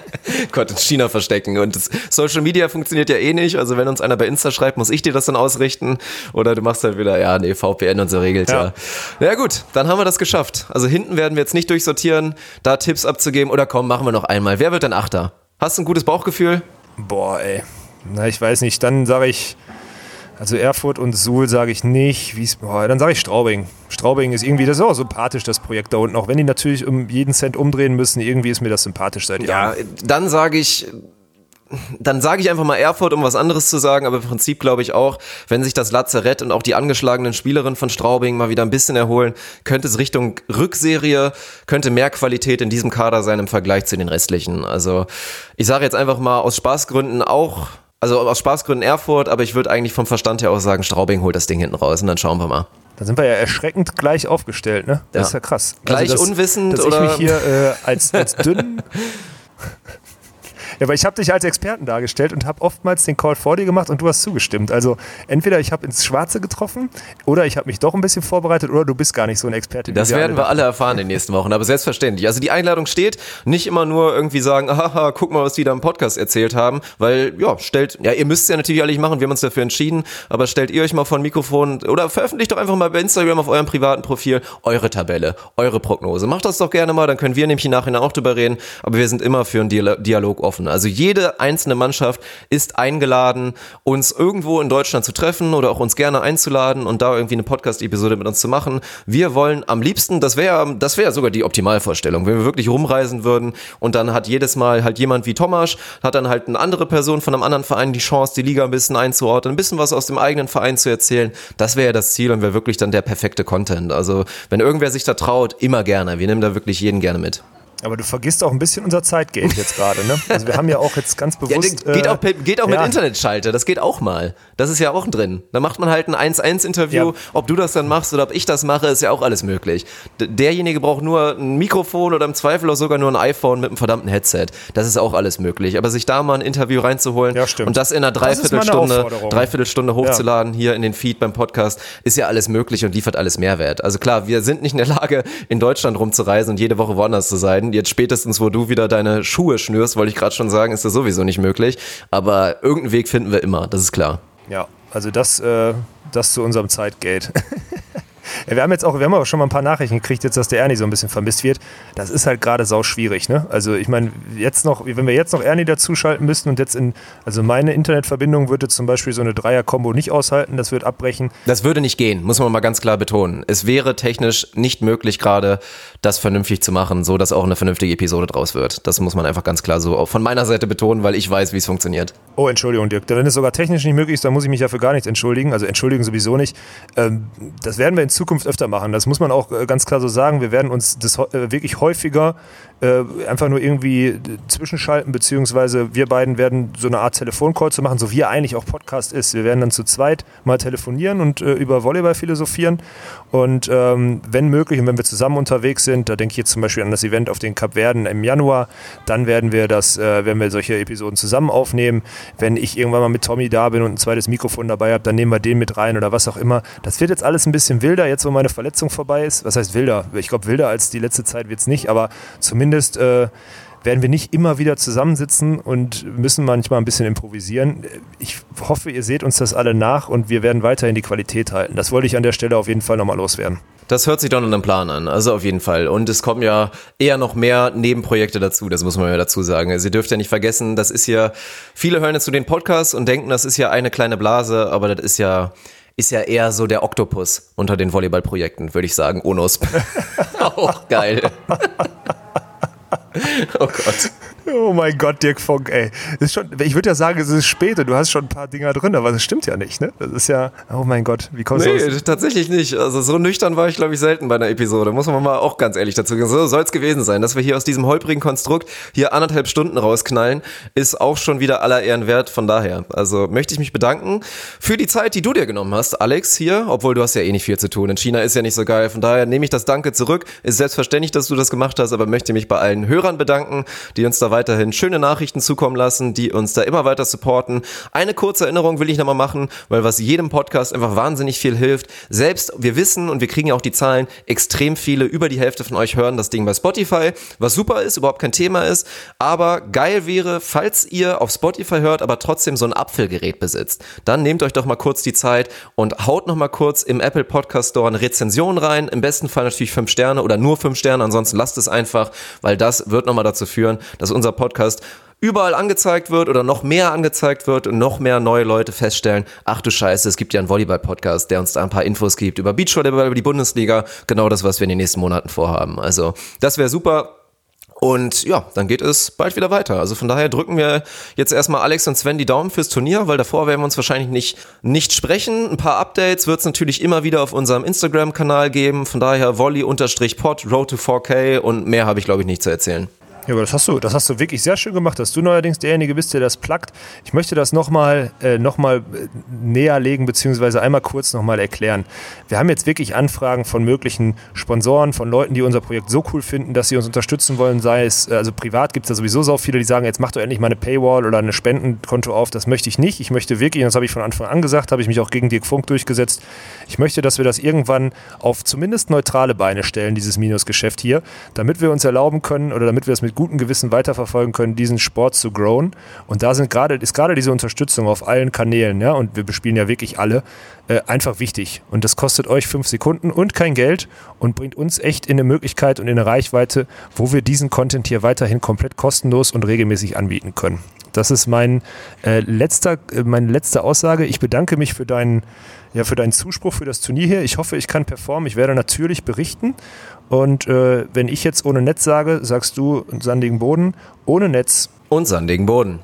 Speaker 2: (laughs)
Speaker 1: Gott, in China verstecken. Und Social Media funktioniert ja eh nicht. Also wenn uns einer bei Insta schreibt, muss ich dir das dann ausrichten. Oder du machst halt wieder, ja, nee, VPN und so regelt ja.
Speaker 2: Ja.
Speaker 1: Na ja, gut, dann haben wir das geschafft. Also hinten werden wir jetzt nicht durchsortieren, da Tipps abzugeben. Oder komm, machen wir noch einmal. Wer wird denn Achter? Hast du ein gutes Bauchgefühl?
Speaker 2: Boah, ey. Na, ich weiß nicht. Dann sage ich, also Erfurt und Suhl sage ich nicht. Boah, dann sage ich Straubing. Straubing ist irgendwie, das ist auch sympathisch, das Projekt da unten. Auch wenn die natürlich um jeden Cent umdrehen müssen, irgendwie ist mir das sympathisch seit Jahren.
Speaker 1: Ja, dann sage ich, dann sage ich einfach mal Erfurt, um was anderes zu sagen, aber im Prinzip glaube ich auch, wenn sich das Lazarett und auch die angeschlagenen Spielerinnen von Straubing mal wieder ein bisschen erholen, könnte es Richtung Rückserie, könnte mehr Qualität in diesem Kader sein im Vergleich zu den restlichen. Also ich sage jetzt einfach mal aus Spaßgründen auch, also aus Spaßgründen Erfurt, aber ich würde eigentlich vom Verstand her auch sagen, Straubing holt das Ding hinten raus und dann schauen wir mal.
Speaker 2: Da sind wir ja erschreckend gleich aufgestellt, ne? Das
Speaker 1: Ja.
Speaker 2: ist ja krass.
Speaker 1: Gleich
Speaker 2: dass,
Speaker 1: unwissend
Speaker 2: dass
Speaker 1: oder-
Speaker 2: ich mich hier äh, als, als dünn. (laughs) Ja, aber ich habe dich als Experten dargestellt und habe oftmals den Call vor dir gemacht und du hast zugestimmt. Also entweder ich habe ins Schwarze getroffen oder ich habe mich doch ein bisschen vorbereitet oder du bist gar nicht so ein Experte.
Speaker 1: Das werden wir alle erfahren in den nächsten Wochen, aber selbstverständlich. Also die Einladung steht, nicht immer nur irgendwie sagen, haha, guck mal, was die da im Podcast erzählt haben, weil, ja, stellt, ja, ihr müsst es ja natürlich alle nicht machen, wir haben uns dafür entschieden, aber stellt ihr euch mal vor ein Mikrofon oder veröffentlicht doch einfach mal bei Instagram auf eurem privaten Profil eure Tabelle, eure Prognose. Macht das doch gerne mal, dann können wir nämlich im Nachhinein auch drüber reden, aber wir sind immer für einen Dialo- Dialog offen. Also jede einzelne Mannschaft ist eingeladen, uns irgendwo in Deutschland zu treffen oder auch uns gerne einzuladen und da irgendwie eine Podcast-Episode mit uns zu machen. Wir wollen am liebsten, das wäre das wäre sogar die Optimalvorstellung, wenn wir wirklich rumreisen würden und dann hat jedes Mal halt jemand wie Tomasch, hat dann halt eine andere Person von einem anderen Verein die Chance, die Liga ein bisschen einzuordnen, ein bisschen was aus dem eigenen Verein zu erzählen. Das wäre ja das Ziel und wäre wirklich dann der perfekte Content. Also wenn irgendwer sich da traut, immer gerne. Wir nehmen da wirklich jeden gerne mit.
Speaker 2: Aber du vergisst auch ein bisschen unser Zeitgeld jetzt gerade, ne? Also wir haben ja auch jetzt ganz
Speaker 1: Ja,
Speaker 2: bewusst.
Speaker 1: geht
Speaker 2: äh,
Speaker 1: auch, per- geht auch mit
Speaker 2: ja.
Speaker 1: Internetschalter, das geht auch mal. Das ist ja auch drin. Da macht man halt ein 1-1-Interview.
Speaker 2: Ja.
Speaker 1: Ob du das dann machst oder ob ich das mache, ist ja auch alles möglich. Derjenige braucht nur ein Mikrofon oder im Zweifel auch sogar nur ein iPhone mit einem verdammten Headset. Das ist auch alles möglich. Aber sich da mal ein Interview reinzuholen
Speaker 2: Ja,
Speaker 1: und das in einer Dreiviertelstunde. Dreiviertelstunde hochzuladen hier in den Feed beim Podcast, ist ja alles möglich und liefert alles Mehrwert. Also klar, wir sind nicht in der Lage, in Deutschland rumzureisen und jede Woche woanders zu sein. Jetzt spätestens, wo du wieder deine Schuhe schnürst, wollte ich gerade schon sagen, ist das sowieso nicht möglich. Aber irgendeinen Weg finden wir immer, das ist klar.
Speaker 2: Ja, also das, äh, das zu unserem Zeitgate. (laughs) Ja, wir haben jetzt auch, wir haben auch schon mal ein paar Nachrichten gekriegt, jetzt, dass der Ernie so ein bisschen vermisst wird. Das ist halt gerade sau schwierig, ne? Also ich meine, jetzt noch, wenn wir jetzt noch Ernie dazuschalten müssten und jetzt in, also meine Internetverbindung würde zum Beispiel so eine Dreier-Kombo nicht aushalten, das wird abbrechen.
Speaker 1: Das würde nicht gehen, muss man mal ganz klar betonen. Es wäre technisch nicht möglich gerade, das vernünftig zu machen, so dass auch eine vernünftige Episode draus wird. Das muss man einfach ganz klar so von meiner Seite betonen, weil ich weiß, wie es funktioniert.
Speaker 2: Oh, Entschuldigung, Dirk. Wenn es sogar technisch nicht möglich ist, dann muss ich mich ja für gar nichts entschuldigen. Also entschuldigen sowieso nicht. Ähm, das werden wir in Zukunft öfter machen. Das muss man auch äh, ganz klar so sagen. Wir werden uns das äh, wirklich häufiger äh, einfach nur irgendwie zwischenschalten, beziehungsweise wir beiden werden so eine Art Telefoncall zu machen, so wie er eigentlich auch Podcast ist. Wir werden dann zu zweit mal telefonieren und äh, über Volleyball philosophieren. Und ähm, wenn möglich und wenn wir zusammen unterwegs sind, da denke ich jetzt zum Beispiel an das Event auf den Kap Verden im Januar, dann werden wir das, äh, werden wir solche Episoden zusammen aufnehmen. Wenn ich irgendwann mal mit Tommy da bin und ein zweites Mikrofon dabei habe, dann nehmen wir den mit rein oder was auch immer. Das wird jetzt alles ein bisschen wilder, jetzt wo meine Verletzung vorbei ist. Was heißt wilder? Ich glaube, wilder als die letzte Zeit wird es nicht, aber zumindest äh, werden wir nicht immer wieder zusammensitzen und müssen manchmal ein bisschen improvisieren. Ich hoffe, ihr seht uns das alle nach und wir werden weiterhin die Qualität halten. Das wollte ich an der Stelle auf jeden Fall nochmal loswerden.
Speaker 1: Das hört sich doch einem Plan an, also auf jeden Fall. Und es kommen ja eher noch mehr Nebenprojekte dazu, das muss man ja dazu sagen. Also ihr dürft ja nicht vergessen, das ist ja, viele hören jetzt zu den Podcasts und denken, das ist ja eine kleine Blase, aber das ist ja ist ja eher so der Oktopus unter den Volleyballprojekten, würde ich sagen. Onus. (laughs) Auch geil. (laughs) (laughs)
Speaker 2: oh Gott. Oh mein Gott, Dirk Funk, ey. Ist schon, ich würde ja sagen, es ist spät und du hast schon ein paar Dinger drin, aber das stimmt ja nicht, ne? Das ist ja, oh mein Gott, wie kommst
Speaker 1: nee,
Speaker 2: du
Speaker 1: Nee, tatsächlich nicht. Also so nüchtern war ich, glaube ich, selten bei einer Episode. Muss man mal auch ganz ehrlich dazu sagen. So soll es gewesen sein. Dass wir hier aus diesem holprigen Konstrukt hier anderthalb Stunden rausknallen, ist auch schon wieder aller Ehren wert. Von daher, also möchte ich mich bedanken für die Zeit, die du dir genommen hast, Alex, hier. Obwohl du hast ja eh nicht viel zu tun. In China ist ja nicht so geil. Von daher nehme ich das Danke zurück. Ist selbstverständlich, dass du das gemacht hast, aber möchte mich bei allen Hörern bedanken, die uns da weiterhin schöne Nachrichten zukommen lassen, die uns da immer weiter supporten. Eine kurze Erinnerung will ich nochmal machen, weil was jedem Podcast einfach wahnsinnig viel hilft. Selbst wir wissen und wir kriegen ja auch die Zahlen, extrem viele, über die Hälfte von euch hören das Ding bei Spotify, was super ist, überhaupt kein Thema ist. Aber geil wäre, falls ihr auf Spotify hört, aber trotzdem so ein Apfelgerät besitzt, dann nehmt euch doch mal kurz die Zeit und haut noch mal kurz im Apple Podcast Store eine Rezension rein. Im besten Fall natürlich fünf Sterne oder nur fünf Sterne, ansonsten lasst es einfach, weil das wird nochmal dazu führen, dass unser Podcast überall angezeigt wird oder noch mehr angezeigt wird und noch mehr neue Leute feststellen, ach du Scheiße, es gibt ja einen Volleyball-Podcast, der uns da ein paar Infos gibt über Beachvolleyball, über die Bundesliga, genau das, was wir in den nächsten Monaten vorhaben. Also das wäre super. Und ja, dann geht es bald wieder weiter. Also von daher drücken wir jetzt erstmal Alex und Sven die Daumen fürs Turnier, weil davor werden wir uns wahrscheinlich nicht, nicht sprechen. Ein paar Updates wird es natürlich immer wieder auf unserem Instagram-Kanal geben. Von daher Volley-Pod, Road to 4K und mehr habe ich glaube ich nicht zu erzählen.
Speaker 2: Ja, aber das hast du, das hast du wirklich sehr schön gemacht, dass du neuerdings derjenige bist, der das plackt. Ich möchte das nochmal äh, noch äh, näher legen, beziehungsweise einmal kurz nochmal erklären. Wir haben jetzt wirklich Anfragen von möglichen Sponsoren, von Leuten, die unser Projekt so cool finden, dass sie uns unterstützen wollen, sei es, äh, also privat gibt es da sowieso so viele, die sagen, jetzt mach doch endlich mal eine Paywall oder eine Spendenkonto auf. Das möchte ich nicht. Ich möchte wirklich, und das habe ich von Anfang an gesagt, habe ich mich auch gegen Dirk Funk durchgesetzt, ich möchte, dass wir das irgendwann auf zumindest neutrale Beine stellen, dieses Minusgeschäft hier, damit wir uns erlauben können oder damit wir es mit mit gutem Gewissen weiterverfolgen können, diesen Sport zu growen. Und da sind gerade, ist gerade diese Unterstützung auf allen Kanälen, ja, und wir bespielen ja wirklich alle, äh, einfach wichtig. Und das kostet euch fünf Sekunden und kein Geld und bringt uns echt in eine Möglichkeit und in eine Reichweite, wo wir diesen Content hier weiterhin komplett kostenlos und regelmäßig anbieten können. Das ist mein, äh, letzter, äh, meine letzte Aussage. Ich bedanke mich für deinen, ja, für deinen Zuspruch für das Turnier hier. Ich hoffe, ich kann performen. Ich werde natürlich berichten und äh, wenn ich jetzt ohne Netz sage, sagst du sandigen Boden. Ohne Netz.
Speaker 1: Und sandigen Boden.